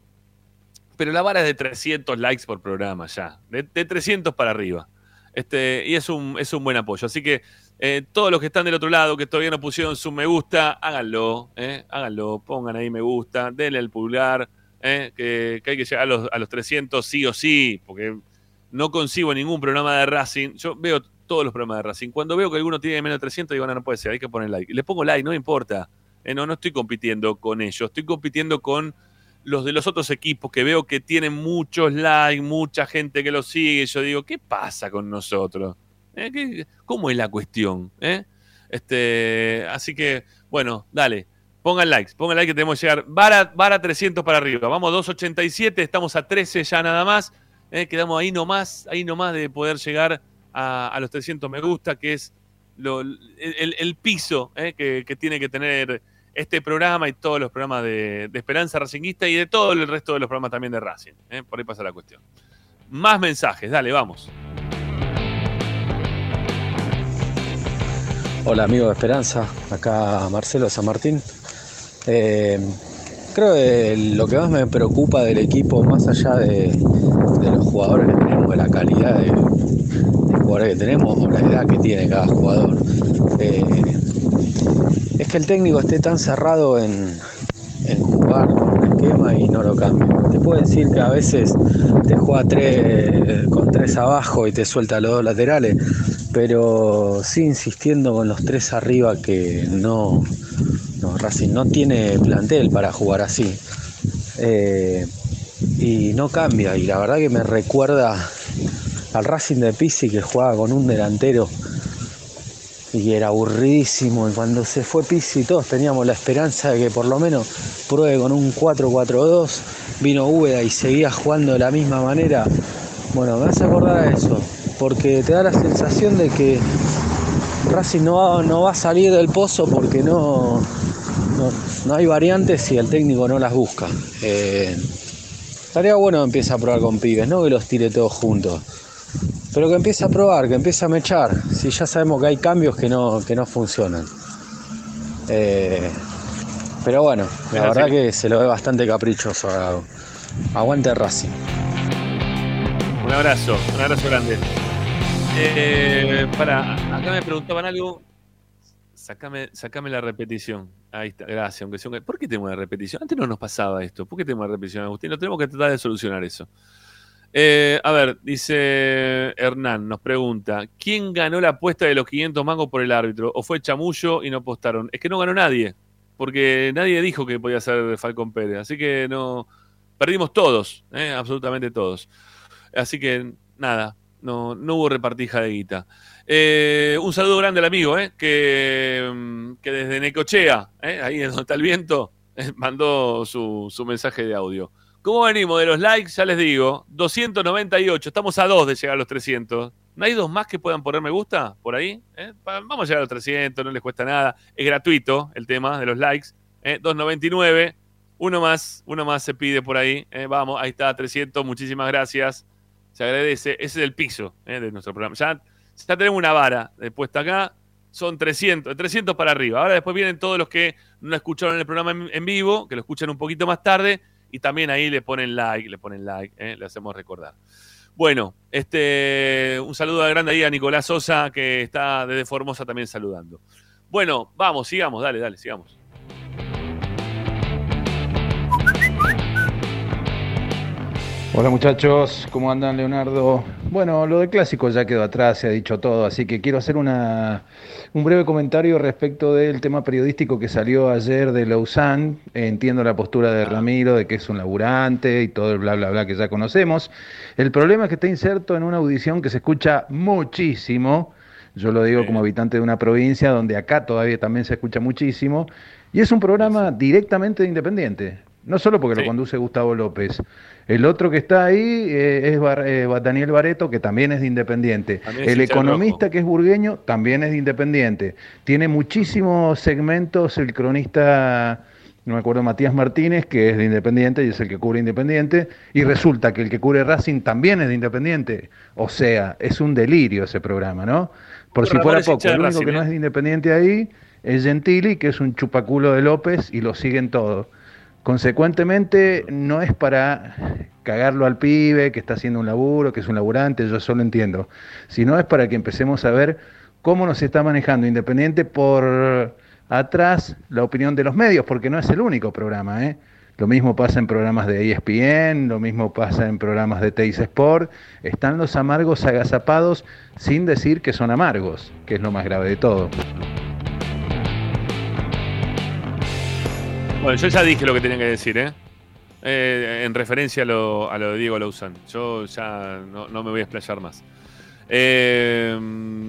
Pero la vara es de 300 likes por programa ya, de, de 300 para arriba. Este, y es un, es un buen apoyo. Así que eh, todos los que están del otro lado, que todavía no pusieron su me gusta, háganlo, eh, háganlo, pongan ahí me gusta, denle el pulgar, eh, que, hay que llegar a los, a los 300 sí o sí, porque no consigo ningún programa de Racing. Yo veo todos los programas de Racing. Cuando veo que alguno tiene menos de 300, digo, no, no puede ser, hay que poner like. Le pongo like, no me importa. No, no estoy compitiendo con ellos, estoy compitiendo con los de los otros equipos que veo que tienen muchos likes, mucha gente que los sigue. Yo digo, ¿qué pasa con nosotros? ¿Eh? ¿Qué- ¿Cómo es la cuestión? ¿Eh? Este, así que, bueno, dale. Pongan likes, pongan like que tenemos que llegar. Vara, vara 300 para arriba. Vamos 287, estamos a 13 ya nada más. ¿eh? Quedamos ahí nomás, ahí nomás de poder llegar a, los 300 me gusta, que es el, piso que tiene que tener este programa y todos los programas de, Esperanza Racinguista y de todo el resto de los programas también de Racing. ¿eh? Por ahí pasa la cuestión. Más mensajes, dale, vamos. Hola amigo de Esperanza, acá Marcelo San Martín. Eh, creo que lo que más me preocupa del equipo, más allá de, los jugadores que tenemos, de la calidad de, jugadores que tenemos o la edad que tiene cada jugador, eh, el técnico esté tan cerrado en, jugar con un esquema y no lo cambie. Te puedo decir que a veces te juega con tres abajo y te suelta los dos laterales, pero sigue insistiendo con los tres arriba que no, no Racing no tiene plantel para jugar así. Eh, y no cambia, y la verdad que me recuerda al Racing de Pizzi que jugaba con un delantero y era aburridísimo. Y cuando se fue Pizzi, todos teníamos la esperanza de que por lo menos pruebe con un 4-4-2. Vino Úbeda y seguía jugando de la misma manera. Bueno, me hace acordar a eso, porque te da la sensación de que Racing no va, no va a salir del pozo porque no, no, no hay variantes y el técnico no las busca. Eh, estaría bueno que empiece a probar con pibes, no que los tire todos juntos. Pero que empiece a probar, que empiece a mechar. Si ya sabemos que hay cambios que no, que no funcionan. Eh, pero bueno, la así. verdad que se lo ve bastante caprichoso a Gago. Aguante Racing. Un abrazo, un abrazo grande. Eh, para, acá me preguntaban algo. Sacame, sacame la repetición. Ahí está, gracias. Aunque sea un- ¿Por qué tenemos una repetición? Antes no nos pasaba esto. ¿Por qué tenemos una repetición, Agustín? No tenemos que tratar de solucionar eso. Eh, a ver, dice Hernán, nos pregunta, ¿quién ganó la apuesta de los 500 mangos por el árbitro? ¿O fue chamullo y no apostaron? Es que no ganó nadie, porque nadie dijo que podía ser Falcón Pérez, así que no, perdimos todos, eh, absolutamente todos. Así que nada, no, no hubo repartija de guita. Eh, un saludo grande al amigo, eh, que, mm, que desde Necochea, eh, ahí es donde está el viento, mandó su, su mensaje de audio. ¿Cómo venimos de los likes? Ya les digo, 298, estamos a dos de llegar a los 300. ¿No hay dos más que puedan poner me gusta por ahí? ¿Eh? Vamos a llegar a los 300, no les cuesta nada. Es gratuito el tema de los likes. ¿eh? 299, uno más, uno más se pide por ahí. ¿eh? Vamos, ahí está, 300, muchísimas gracias. Se agradece. Ese es el piso ¿eh? de nuestro programa. Ya, tenemos una vara puesta acá. Son 300, 300 para arriba. Ahora después vienen todos los que no escucharon el programa en, en vivo, que lo escuchan un poquito más tarde, y también ahí le ponen like, le ponen like, ¿eh? le hacemos recordar. Bueno, este, un saludo grande ahí a Nicolás Sosa, que está desde Formosa también saludando. Bueno, vamos, sigamos, dale, dale, sigamos. Hola muchachos, ¿cómo andan Leonardo? Bueno, lo del clásico ya quedó atrás, se ha dicho todo, así que quiero hacer una, un breve comentario respecto del tema periodístico que salió ayer de Lausanne. Entiendo la postura de Ramiro de que es un laburante y todo el bla bla bla que ya conocemos. El problema es que está inserto en una audición que se escucha muchísimo Yo lo digo como habitante de una provincia donde acá todavía también se escucha muchísimo. Y es un programa directamente de Independiente. No solo porque lo conduce Gustavo López. El otro que está ahí eh, es Bar- eh, Daniel Bareto, que también es de Independiente. También El economista que es burgueño también es de Independiente. Tiene muchísimos segmentos el cronista, no me acuerdo, Matías Martínez, que es de Independiente y es el que cubre Independiente. Y resulta que el que cubre Racing también es de Independiente. O sea, es un delirio ese programa, ¿no? Por si fuera poco, el único Racing, que no ¿eh? es de Independiente ahí es Gentili, que es un chupaculo de López y lo siguen todos. Consecuentemente, no es para cagarlo al pibe que está haciendo un laburo, que es un laburante, yo solo entiendo, sino es para que empecemos a ver cómo nos está manejando Independiente por atrás la opinión de los medios, porque no es el único programa, ¿eh? Lo mismo pasa en programas de ESPN, lo mismo pasa en programas de Teis Sport. Están los amargos agazapados sin decir que son amargos, que es lo más grave de todo. Bueno, yo ya dije lo que tenía que decir, ¿eh? Eh, en referencia a lo, a lo de Diego Lauzán. Yo ya no, me voy a explayar más. Eh,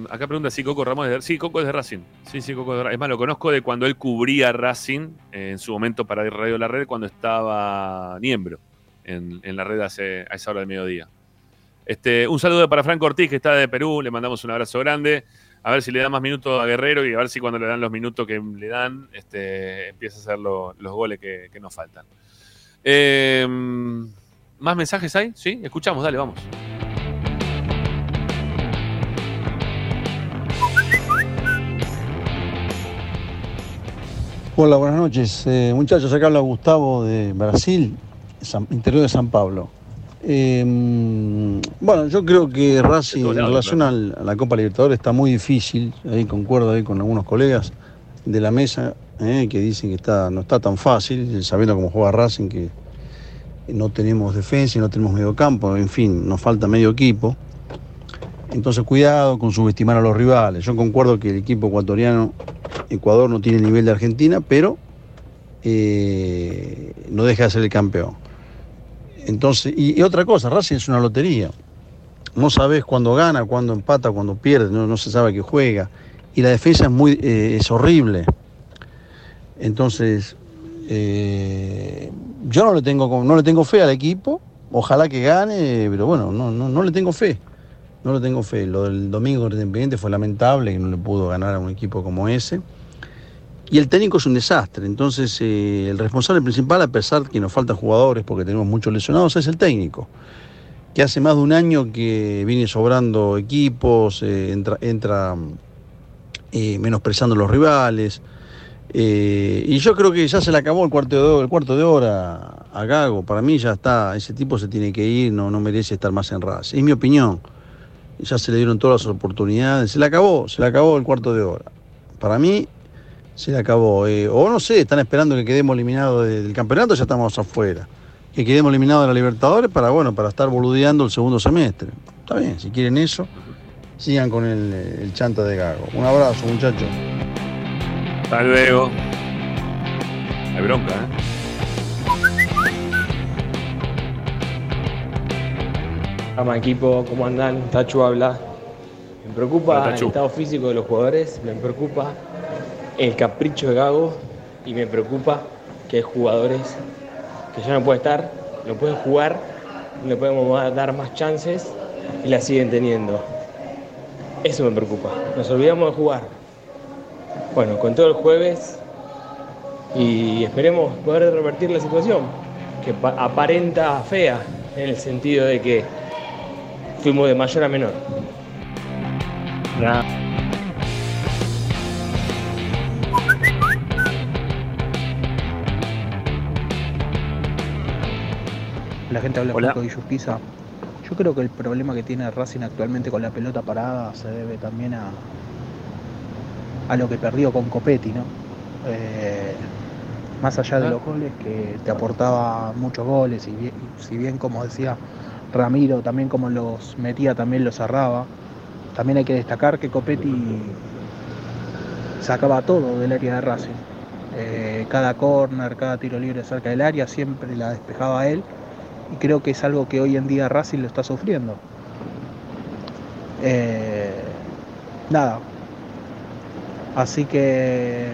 acá pregunta si Coco Ramos es de Sí, Coco es de Racing. Sí, sí, Coco es de Racing. Es más, lo conozco de cuando él cubría Racing eh, en su momento para Radio La Red, cuando estaba Niembro en, en la red hace, a esa hora del mediodía. Este, un saludo para Franco Ortiz, que está de Perú. Le mandamos un abrazo grande. A ver si le dan más minutos a Guerrero y a ver si cuando le dan los minutos que le dan, este, empieza a hacer lo- los goles que, que nos faltan. Eh, ¿Más mensajes hay? Sí, escuchamos, dale, vamos. Hola, buenas noches. Eh, muchachos, acá habla Gustavo de Brasil, interior de San Pablo. Eh, bueno, yo creo que Racing en relación a la Copa Libertadores está muy difícil. Ahí concuerdo ahí con algunos colegas de la mesa eh, que dicen que está, no está tan fácil, sabiendo cómo juega Racing, que no tenemos defensa y no tenemos medio campo, en fin, nos falta medio equipo. Entonces cuidado con subestimar a los rivales. Yo concuerdo que el equipo ecuatoriano, Ecuador no tiene el nivel de Argentina, pero eh, no deja de ser el campeón. Entonces, y, otra cosa, Racing es una lotería. No sabes cuándo gana, cuándo empata, cuándo pierde, no, se sabe que juega. Y la defensa es muy eh, es horrible. Entonces, eh, yo no le tengo no le tengo fe al equipo. Ojalá que gane, pero bueno, no, no, no le tengo fe. No le tengo fe. Lo del domingo con Independiente fue lamentable que no le pudo ganar a un equipo como ese. Y el técnico es un desastre. Entonces, eh, el responsable principal, a pesar que nos faltan jugadores porque tenemos muchos lesionados, es el técnico. Que hace más de un año que viene sobrando equipos, eh, entra, entra eh, a los rivales. Y yo creo que ya se le acabó el cuarto de hora, el cuarto de hora a Gago. Para mí ya está, ese tipo se tiene que ir, no, no merece estar más en Racing. Es mi opinión. Ya se le dieron todas las oportunidades. Se le acabó, se le acabó el cuarto de hora. Para mí se le acabó. Eh, o no sé, están esperando que quedemos eliminados de- del campeonato, ya estamos afuera. Que quedemos eliminados de la Libertadores para, bueno, para estar boludeando el segundo semestre. Está bien, si quieren eso, sigan con el, el chanta de Gago. Un abrazo, muchachos. Hasta luego. Hay bronca, ¿eh? Ama equipo, ¿cómo andan? Tachu habla. Me preocupa Hola, el estado físico de los jugadores, me preocupa el capricho de Gago y me preocupa que hay jugadores que ya no pueden estar, no pueden jugar, no podemos dar más chances y la siguen teniendo. Eso me preocupa. Nos olvidamos de jugar. Bueno, con todo el jueves y esperemos poder revertir la situación, que pa- aparenta fea en el sentido de que fuimos de mayor a menor. Gente habla Hola. poco de. Yo creo que el problema que tiene Racing actualmente con la pelota parada se debe también a, a lo que perdió con Copetti, ¿no? Eh, más allá de Ah. los goles, que te aportaba muchos goles, y bien- si bien, como decía Ramiro, también como los metía, también los cerraba. También hay que destacar que Copetti sacaba todo del área de Racing. Eh, cada corner, cada tiro libre cerca del área, siempre la despejaba él. Y creo que es algo que hoy en día Racing lo está sufriendo. Eh, nada. Así que,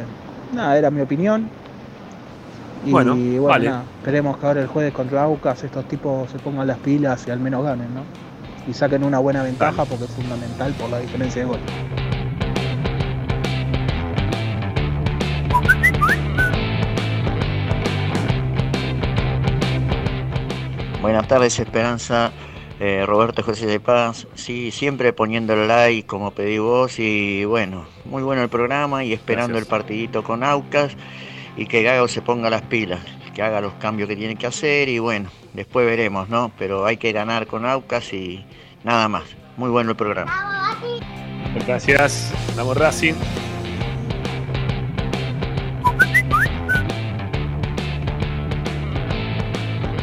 nada, era mi opinión. Y Bueno, bueno, vale. nada, esperemos que ahora el jueves contra Aucas estos tipos se pongan las pilas y al menos ganen, ¿no? Y saquen una buena ventaja porque es fundamental por la diferencia de gol. Buenas tardes, Esperanza. Eh, Roberto José de Paz. Sí, siempre poniendo el like como pedí vos. Y bueno, muy bueno el programa y esperando Gracias. el partidito con Aucas. Y que Gago se ponga las pilas, que haga los cambios que tiene que hacer. Y bueno, después veremos, ¿no? Pero hay que ganar con Aucas y nada más. Muy bueno el programa. Gracias. Vamos Racing.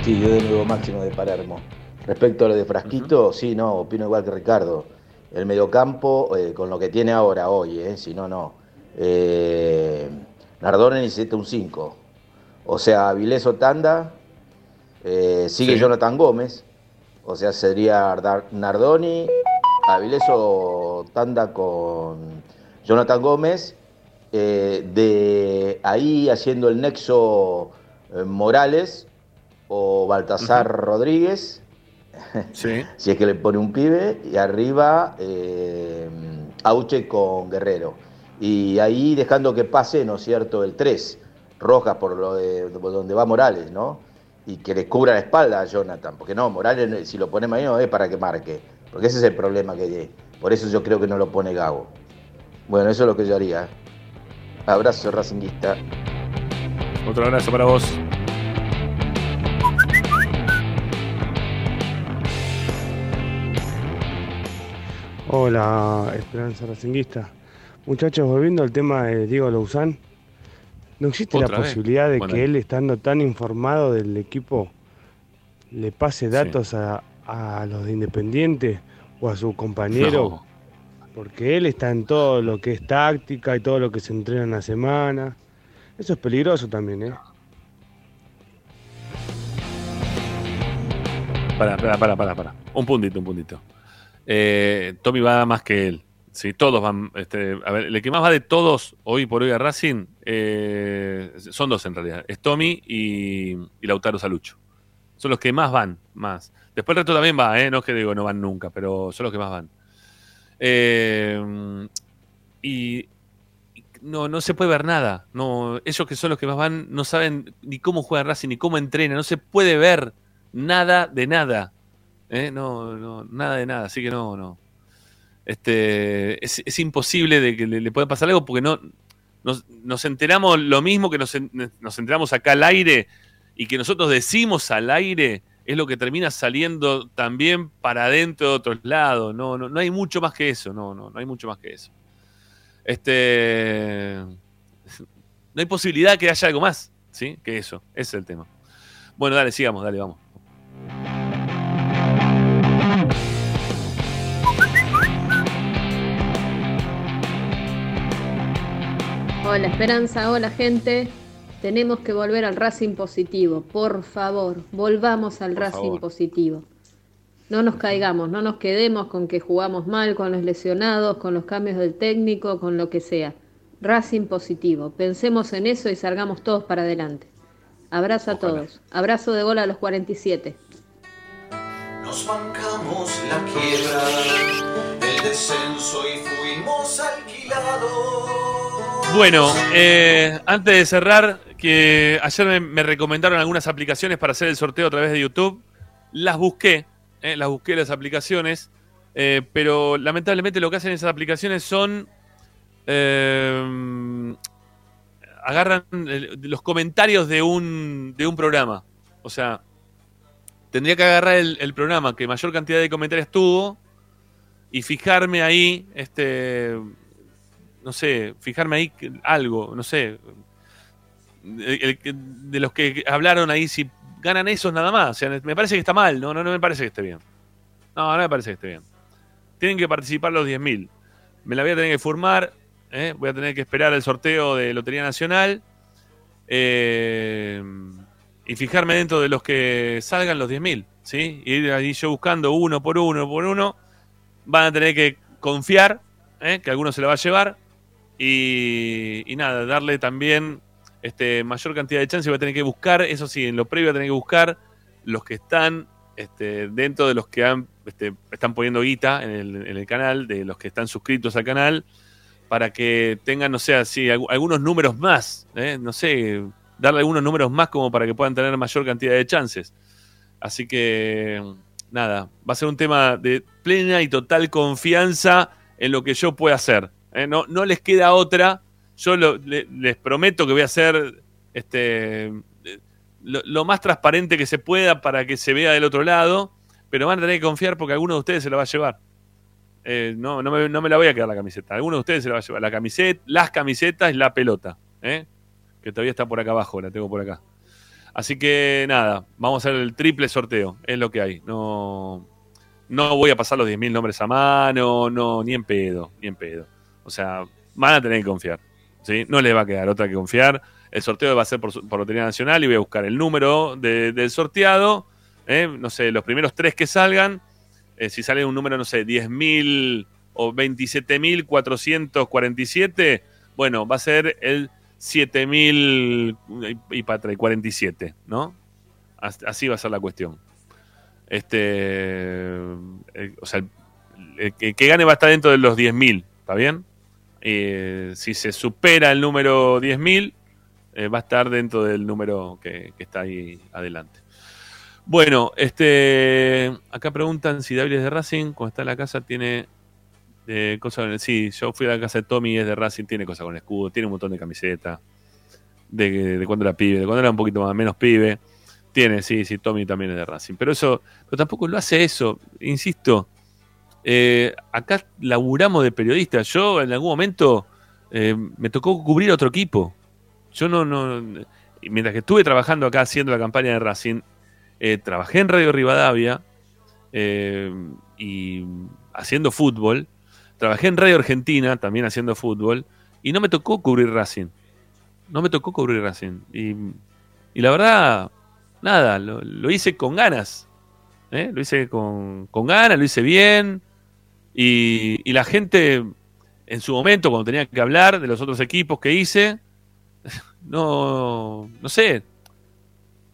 Sí, yo de nuevo máximo de Palermo. Respecto a lo de Frasquito, sí, no, opino igual que Ricardo. El mediocampo, eh, con lo que tiene ahora, hoy, eh, si no, no. Eh, Nardone necesita un 5. O sea, Avilés Tanda, eh, sigue Sí. Jonathan Gómez. O sea, sería Nardoni, Avilés o Tanda con Jonathan Gómez. eh, de ahí haciendo el nexo Morales o Baltasar Rodríguez, Sí. si es que le pone un pibe, y arriba eh, Auche con Guerrero. Y ahí dejando que pase, ¿no es cierto?, el 3, Rojas por lo de, por donde va Morales, ¿no? Y que le cubra la espalda a Jonathan, porque no, Morales si lo ponemos ahí no es para que marque, porque ese es el problema que hay. Por eso yo creo que no lo pone Gago. Bueno, eso es lo que yo haría. Abrazo, Racinguista. Otro abrazo para vos. Hola, Esperanza Racinguista. Muchachos, volviendo al tema de Diego Louzán, ¿no existe la vez. posibilidad de Bueno. que él, estando tan informado del equipo, le pase datos a, a los de Independiente o a su compañero? No. Porque él está en todo lo que es táctica y todo lo que se entrena en la semana. Eso es peligroso también, ¿eh? Para, para, para, para, para. Un puntito, un puntito. Eh, Tommy va más que él. Sí, todos van. Este, a ver, el que más va de todos hoy por hoy a Racing eh, son dos en realidad. Es Tommy y, y Lautaro Salucho. Son los que más van, más. Después el resto también va, ¿eh? No es que digo no van nunca, pero son los que más van. Eh, y no, no se puede ver nada. No, ellos que son los que más van no saben ni cómo juega Racing, ni cómo entrena. No se puede ver nada de nada. ¿Eh? No, no, nada de nada. Así que no, no. Este, es, imposible de que le, pueda pasar algo porque no nos, nos enteramos lo mismo que nos, nos enteramos acá al aire y que nosotros decimos al aire es lo que termina saliendo también para adentro de otros lados. No, no, no hay mucho más que eso. No, no, no hay mucho más que eso. Este, no hay posibilidad que haya algo más, ¿sí? Que eso. Ese es el tema. Bueno, dale, sigamos, dale, vamos. Hola Esperanza, hola gente. Tenemos que volver al Racing positivo. Por favor, volvamos al Por Racing favor. positivo. No nos caigamos, no nos quedemos con que jugamos mal, con los lesionados, con los cambios del técnico, con lo que sea. Racing positivo. Pensemos en eso y salgamos todos para adelante. Abrazo a todos. Abrazo de gol a los 47. Nos bancamos la quiebra, el descenso y fuimos alquilados. Bueno, eh, antes de cerrar, que ayer me, me recomendaron algunas aplicaciones para hacer el sorteo a través de YouTube. Las busqué, eh, las busqué las aplicaciones, eh, pero lamentablemente lo que hacen esas aplicaciones son eh, agarran los comentarios de un, de un programa. O sea, tendría que agarrar el, el programa que mayor cantidad de comentarios tuvo y fijarme ahí, este, no sé, fijarme ahí algo, no sé, el- el de los que hablaron ahí, si ganan esos nada más. O sea, me parece que está mal, no, no, no me parece que esté bien. No, no me parece que esté bien. Tienen que participar los 10.000. Me la voy a tener que formar, ¿eh? voy a tener que esperar el sorteo de Lotería Nacional. eh, y fijarme dentro de los que salgan los 10.000, ¿sí? Y ir ahí yo buscando uno por uno por uno. Van a tener que confiar ¿eh? que alguno se la va a llevar. Y, nada, darle también este, mayor cantidad de chances. Va a tener que buscar, eso sí, en lo previo va a tener que buscar los que están este, dentro de los que han, este, están poniendo guita en el, en el canal, de los que están suscritos al canal, para que tengan, no sé, así, algu- algunos números más, ¿eh? no sé, darle algunos números más como para que puedan tener mayor cantidad de chances. Así que, nada, va a ser un tema de plena y total confianza en lo que yo pueda hacer. ¿Eh? No, no les queda otra. Yo le- les prometo que voy a hacer este, lo, lo más transparente que se pueda para que se vea del otro lado, pero van a tener que confiar porque alguno de ustedes se la va a llevar. Eh, no, no me, no me la voy a quedar la camiseta. Alguno de ustedes se la va a llevar. La camiseta, las camisetas y la pelota. ¿eh? Que todavía está por acá abajo, la tengo por acá. Así que nada, vamos a hacer el triple sorteo. Es lo que hay. No, no voy a pasar los 10.000 nombres a mano, no, ni en pedo, ni en pedo. O sea, van a tener que confiar. ¿sí? No les va a quedar otra que confiar. El sorteo va a ser por, Lotería Nacional y voy a buscar el número de- del sorteado. ¿eh? No sé, los primeros tres que salgan. eh, si sale un número, no sé, 10.000 o 27.447, bueno, va a ser el 7.000 y, y para atrás, 47, ¿no? As- Así va a ser la cuestión. Este, eh, o sea, el, que gane va a estar dentro de los 10.000, ¿está bien? Eh, si se supera el número 10.000, eh, va a estar dentro del número que, está ahí adelante. Bueno, este, acá preguntan si David es de Racing, cuando está en la casa tiene eh, cosas con. Sí, yo fui a la casa de Tommy es de Racing, tiene cosas con escudo, tiene un montón de camiseta, de, de cuando era pibe, de cuando era un poquito más menos pibe. Tiene, sí, sí, Tommy también es de Racing. Pero eso, pero tampoco lo hace eso, insisto. Eh, acá laburamos de periodistas. Yo en algún momento eh, me tocó cubrir otro equipo. Yo no, no. Mientras que estuve trabajando acá haciendo la campaña de Racing, eh, trabajé en Radio Rivadavia y haciendo fútbol. Trabajé en Radio Argentina también haciendo fútbol. Y no me tocó cubrir Racing. No me tocó cubrir Racing. Y, la verdad, nada, lo, hice con ganas. Lo hice con, con ganas, lo hice bien. Y, y la gente, en su momento, cuando tenía que hablar de los otros equipos que hice, no, no sé,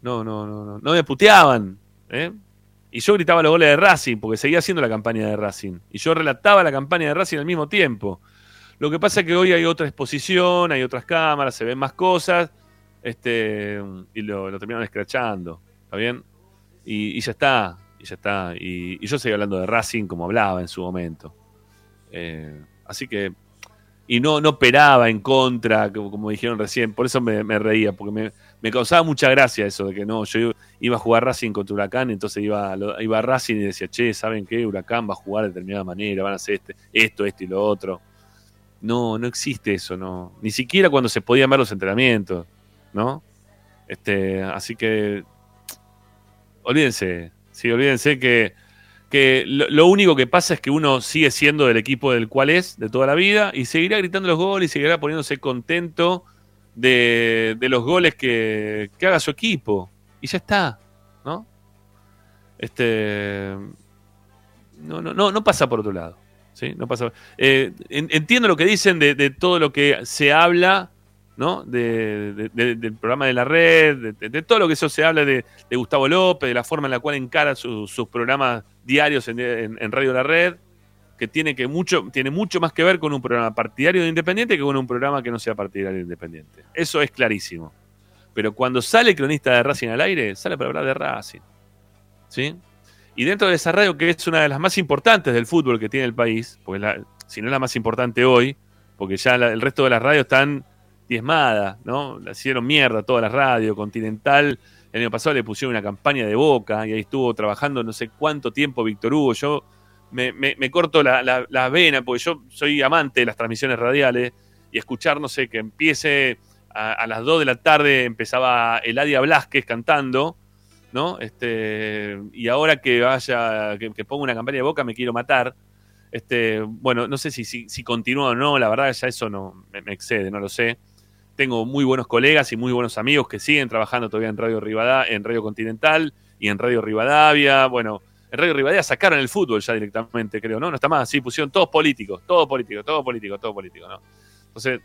no, no, no, no, no me puteaban. ¿eh? Y yo gritaba los goles de Racing, porque seguía haciendo la campaña de Racing. Y yo relataba la campaña de Racing al mismo tiempo. Lo que pasa es que hoy hay otra exposición, hay otras cámaras, se ven más cosas, este, y lo, lo terminaron escrachando, ¿está bien? Y, y ya está, y ya está. Y, yo seguí hablando de Racing como hablaba en su momento. Eh, así que, y no, no operaba en contra, como, dijeron recién, por eso me, reía, porque me, causaba mucha gracia eso de que no, yo iba a jugar Racing contra Huracán, entonces iba, iba a Racing y decía, che, ¿saben qué? Huracán va a jugar de determinada manera, van a hacer este, esto, esto y lo otro. No, no existe eso, no. Ni siquiera cuando se podían ver los entrenamientos, ¿no? Este, así que olvídense, sí, olvídense que, que lo, único que pasa es que uno sigue siendo del equipo del cual es, de toda la vida, y seguirá gritando los goles y seguirá poniéndose contento de, de los goles que, que haga su equipo. Y ya está, ¿no? Este. No, no, no, no pasa por otro lado. ¿sí? No pasa. Eh, en- entiendo lo que dicen de, de todo lo que se habla, ¿no? De, de- de- del programa de la red, de, todo lo que eso se habla de, Gustavo López, de la forma en la cual encara su- sus programas diarios en, en- en Radio La Red, que tiene, que mucho, tiene mucho más que ver con un programa partidario de Independiente que con un programa que no sea partidario de Independiente. Eso es clarísimo. Pero cuando sale el cronista de Racing al aire, sale para hablar de Racing. ¿Sí? Y dentro de esa radio, que es una de las más importantes del fútbol que tiene el país, porque si no es la más importante hoy, porque ya el resto de las radios están diezmadas, ¿no? La hicieron mierda toda la radio, Continental. El año pasado le pusieron una campaña de boca y ahí estuvo trabajando no sé cuánto tiempo Víctor Hugo. Yo me, me- me corto la, la, la vena porque yo soy amante de las transmisiones radiales y escuchar, no sé, que empiece a, a las 2 de la tarde empezaba Eladia Blasquez cantando, ¿no? Este, y ahora que vaya, que, que ponga una campaña de boca me quiero matar. Este, bueno, no sé si, si, si continúa o no, la verdad ya eso no me excede, no lo sé. Tengo muy buenos colegas y muy buenos amigos que siguen trabajando todavía en Radio Rivadavia, en Radio Continental y en Radio Rivadavia. Bueno, En Radio Rivadavia sacaron el fútbol ya directamente, creo, ¿no? No está más así, pusieron todos políticos, todo político, todo político, todo político, ¿no? Entonces,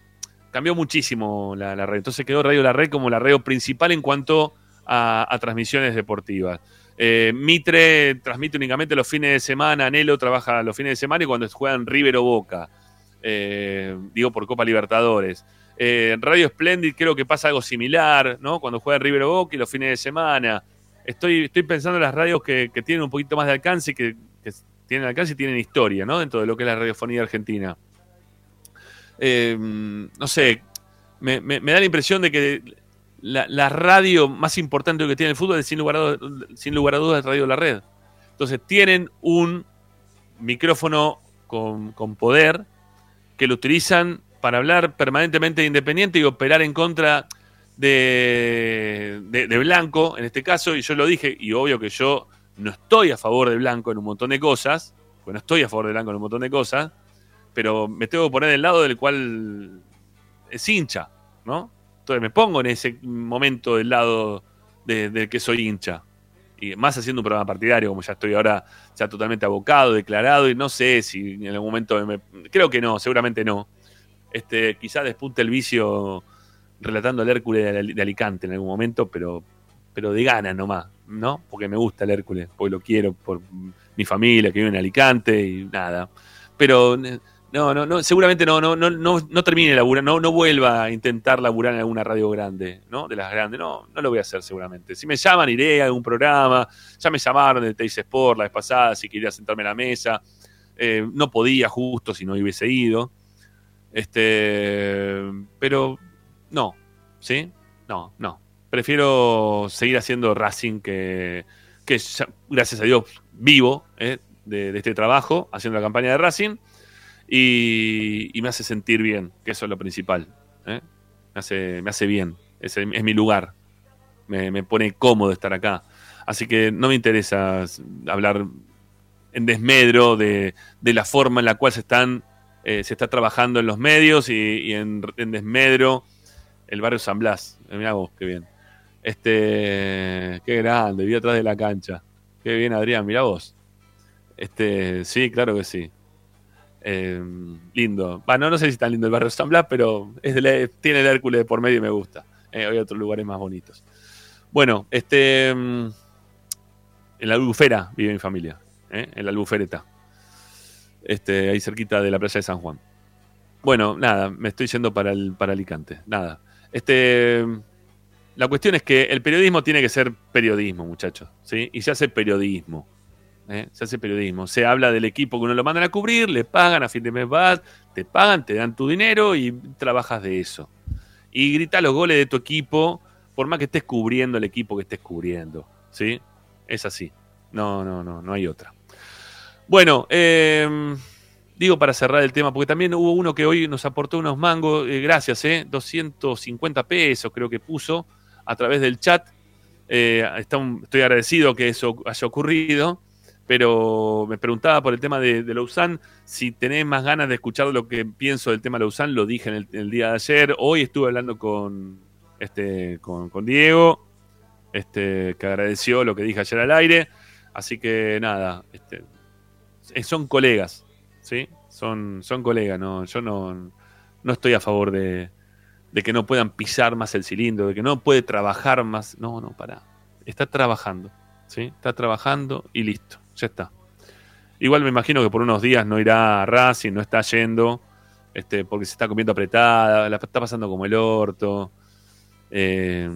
cambió muchísimo la, red. Entonces quedó Radio La Red como la radio principal en cuanto a, transmisiones deportivas. Eh, Mitre transmite únicamente los fines de semana, Nelo trabaja los fines de semana y cuando juegan River o Boca. Eh, digo por Copa Libertadores. Eh, Radio Splendid creo que pasa algo similar, ¿no? Cuando juega River Boca y los fines de semana. Estoy, estoy pensando en las radios que, tienen un poquito más de alcance, que, que tienen alcance y tienen historia, ¿no? Dentro de lo que es la radiofonía argentina. Eh, no sé, me, da la impresión de que la, radio más importante que tiene el fútbol es sin lugar, a, sin lugar a dudas Radio La Red. Entonces tienen un micrófono con poder que lo utilizan para hablar permanentemente de Independiente y operar en contra de, Blanco, en este caso, y yo lo dije, y obvio que yo no estoy a favor de Blanco en un montón de cosas, pues no estoy a favor de Blanco en un montón de cosas, pero me tengo que poner del lado del cual es hincha, ¿no? Entonces me pongo en ese momento del lado de- del que soy hincha. Y más haciendo un programa partidario, como ya estoy ahora ya totalmente abocado, declarado, y no sé si en algún momento me- creo que no, seguramente no. Este, quizás despunte el vicio relatando al Hércules de, de Alicante en algún momento, pero, pero de ganas nomás, ¿no? Porque me gusta el Hércules, porque lo quiero por mi familia que vive en Alicante y nada. Pero no, no, no, seguramente no, no, no, no, no termine laburar, no, no vuelva a intentar laburar en alguna radio grande, ¿no? De las grandes, no, no lo voy a hacer seguramente. Si me llaman, iré a algún programa. Ya me llamaron de Teis Sport la vez pasada, si quería sentarme a la mesa. Eh, no podía justo si no hubiese ido. Este, pero no, ¿sí? No, no. Prefiero seguir haciendo Racing que, que gracias a Dios, vivo ¿eh? de, de este trabajo, haciendo la campaña de Racing y, y me hace sentir bien, que eso es lo principal. ¿eh? Me, hace, me hace bien, es, es mi lugar, me, me pone cómodo estar acá. Así que no me interesa hablar en desmedro de, de la forma en la cual se están eh, se está trabajando en los medios y, en, desmedro el barrio San Blas. Eh, Mirá vos, qué bien. Este, qué grande, vi atrás de la cancha. Qué bien, Adrián, mirá vos. Este, sí, claro que sí. Eh, lindo. Bueno, no sé si tan lindo el barrio San Blas, pero tiene el Hércules por medio y me gusta. Eh, hay otros lugares más bonitos. Bueno, este. mm, En la albufera vive mi familia. ¿eh? En la albufereta. Este, ahí cerquita de la playa de San Juan. Bueno, nada, me estoy yendo para, el, para Alicante. Nada. Este. La cuestión es que el periodismo tiene que ser periodismo, muchachos. ¿sí? Y se hace periodismo. ¿eh? Se hace periodismo. Se habla del equipo que uno lo mandan a cubrir, le pagan, a fin de mes vas, te pagan, te dan tu dinero y trabajas de eso. Y grita los goles de tu equipo, por más que estés cubriendo el equipo que estés cubriendo. ¿Sí? Es así. No, no, no, no hay otra. Bueno, eh, digo para cerrar el tema, porque también hubo uno que hoy nos aportó unos mangos, eh, gracias, eh, 250 pesos creo que puso a través del chat. Eh, estoy agradecido que eso haya ocurrido, pero me preguntaba por el tema de, de Lausanne, si tenés más ganas de escuchar lo que pienso del tema Lausanne, lo dije en el, día de ayer, hoy estuve hablando con, este, con, con Diego, este, que agradeció lo que dije ayer al aire, así que nada, este, son colegas, ¿sí? Son, son colegas, no, yo no, no estoy a favor de, de que no puedan pisar más el cilindro, de que no puede trabajar más. No, no, para. Está trabajando, ¿sí? Está trabajando y listo, ya está. Igual me imagino que por unos días no irá a Racing, no está yendo, este, porque se está comiendo apretada, la está pasando como el orto. Eh,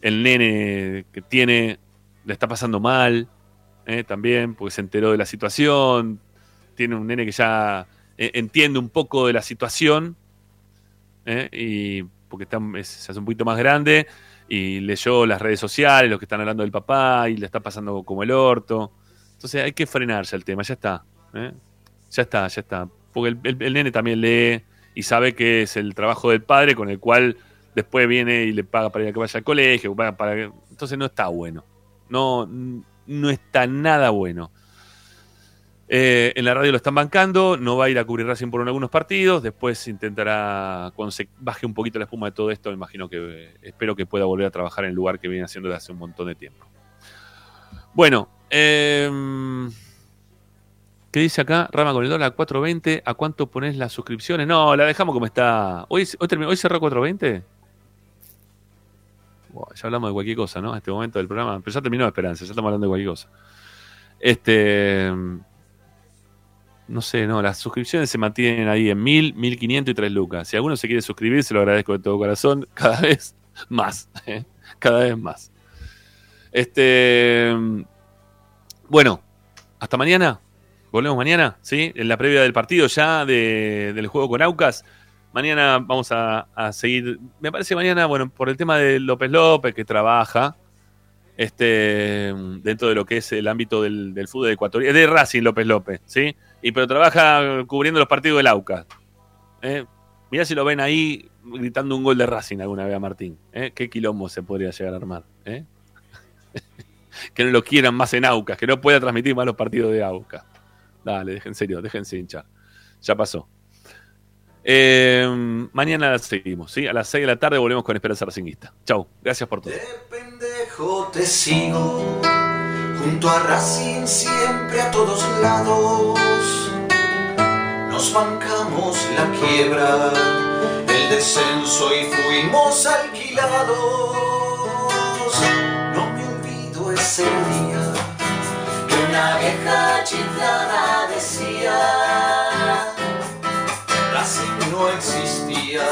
el nene que tiene le está pasando mal, eh, también, porque se enteró de la situación. Tiene un nene que ya eh, entiende un poco de la situación, eh, y porque está, es- se hace un poquito más grande y leyó las redes sociales, los que están hablando del papá y le está pasando como el orto. Entonces hay que frenarse el tema, ya está. Ya está, ya está. Porque el, nene también lee y sabe que es el trabajo del padre con el cual después viene y le paga para que vaya al colegio. para Entonces no está bueno. No, no está nada bueno. Eh, en la radio lo están bancando, no va a ir a cubrir Racing por algunos partidos, después intentará, cuando se baje un poquito la espuma de todo esto, imagino que eh, espero que pueda volver a trabajar en el lugar que viene haciendo desde hace un montón de tiempo. Bueno, Em, ¿Qué dice acá? Rama con el dólar 4.20. ¿A cuánto pones las suscripciones? No, la dejamos como está. ¿Hoy, hoy, terminó- hoy cerró 4.20? Ya hablamos de cualquier cosa, ¿no? A este momento del programa. Pero ya terminó Esperanza, ya estamos hablando de cualquier cosa. Este. No sé, no, las suscripciones se mantienen ahí en 1000, 1500 y 3 lucas. Si alguno se quiere suscribir, se lo agradezco de todo corazón. Cada vez más. ¿eh? Cada vez más. Este. Bueno, hasta mañana. Volvemos mañana, ¿sí? En la previa del partido ya de- del juego con Aucas. Mañana vamos a, seguir. Me parece mañana, bueno, por el tema de López López, que trabaja este, dentro de lo que es el ámbito del, del fútbol ecuatoriano, de Racing López López, ¿sí? Y pero trabaja cubriendo los partidos del Aucas. ¿eh? Mirá si lo ven ahí gritando un gol de Racing alguna vez a Martín. ¿eh? ¿Qué quilombo se podría llegar a armar? ¿eh? que no lo quieran más en Aucas, que no pueda transmitir más los partidos de Aucas. Dale, dejen en serio, déjense hinchar. Ya pasó. Eh, mañana seguimos, ¿sí? A las 6 de la tarde volvemos con Esperanza Racingista. Chau, gracias por todo. pendejo te sigo, junto a Racing siempre a todos lados. Nos bancamos la quiebra, el descenso y fuimos alquilados. No me olvido ese día que una vieja chiflada decía, no existía,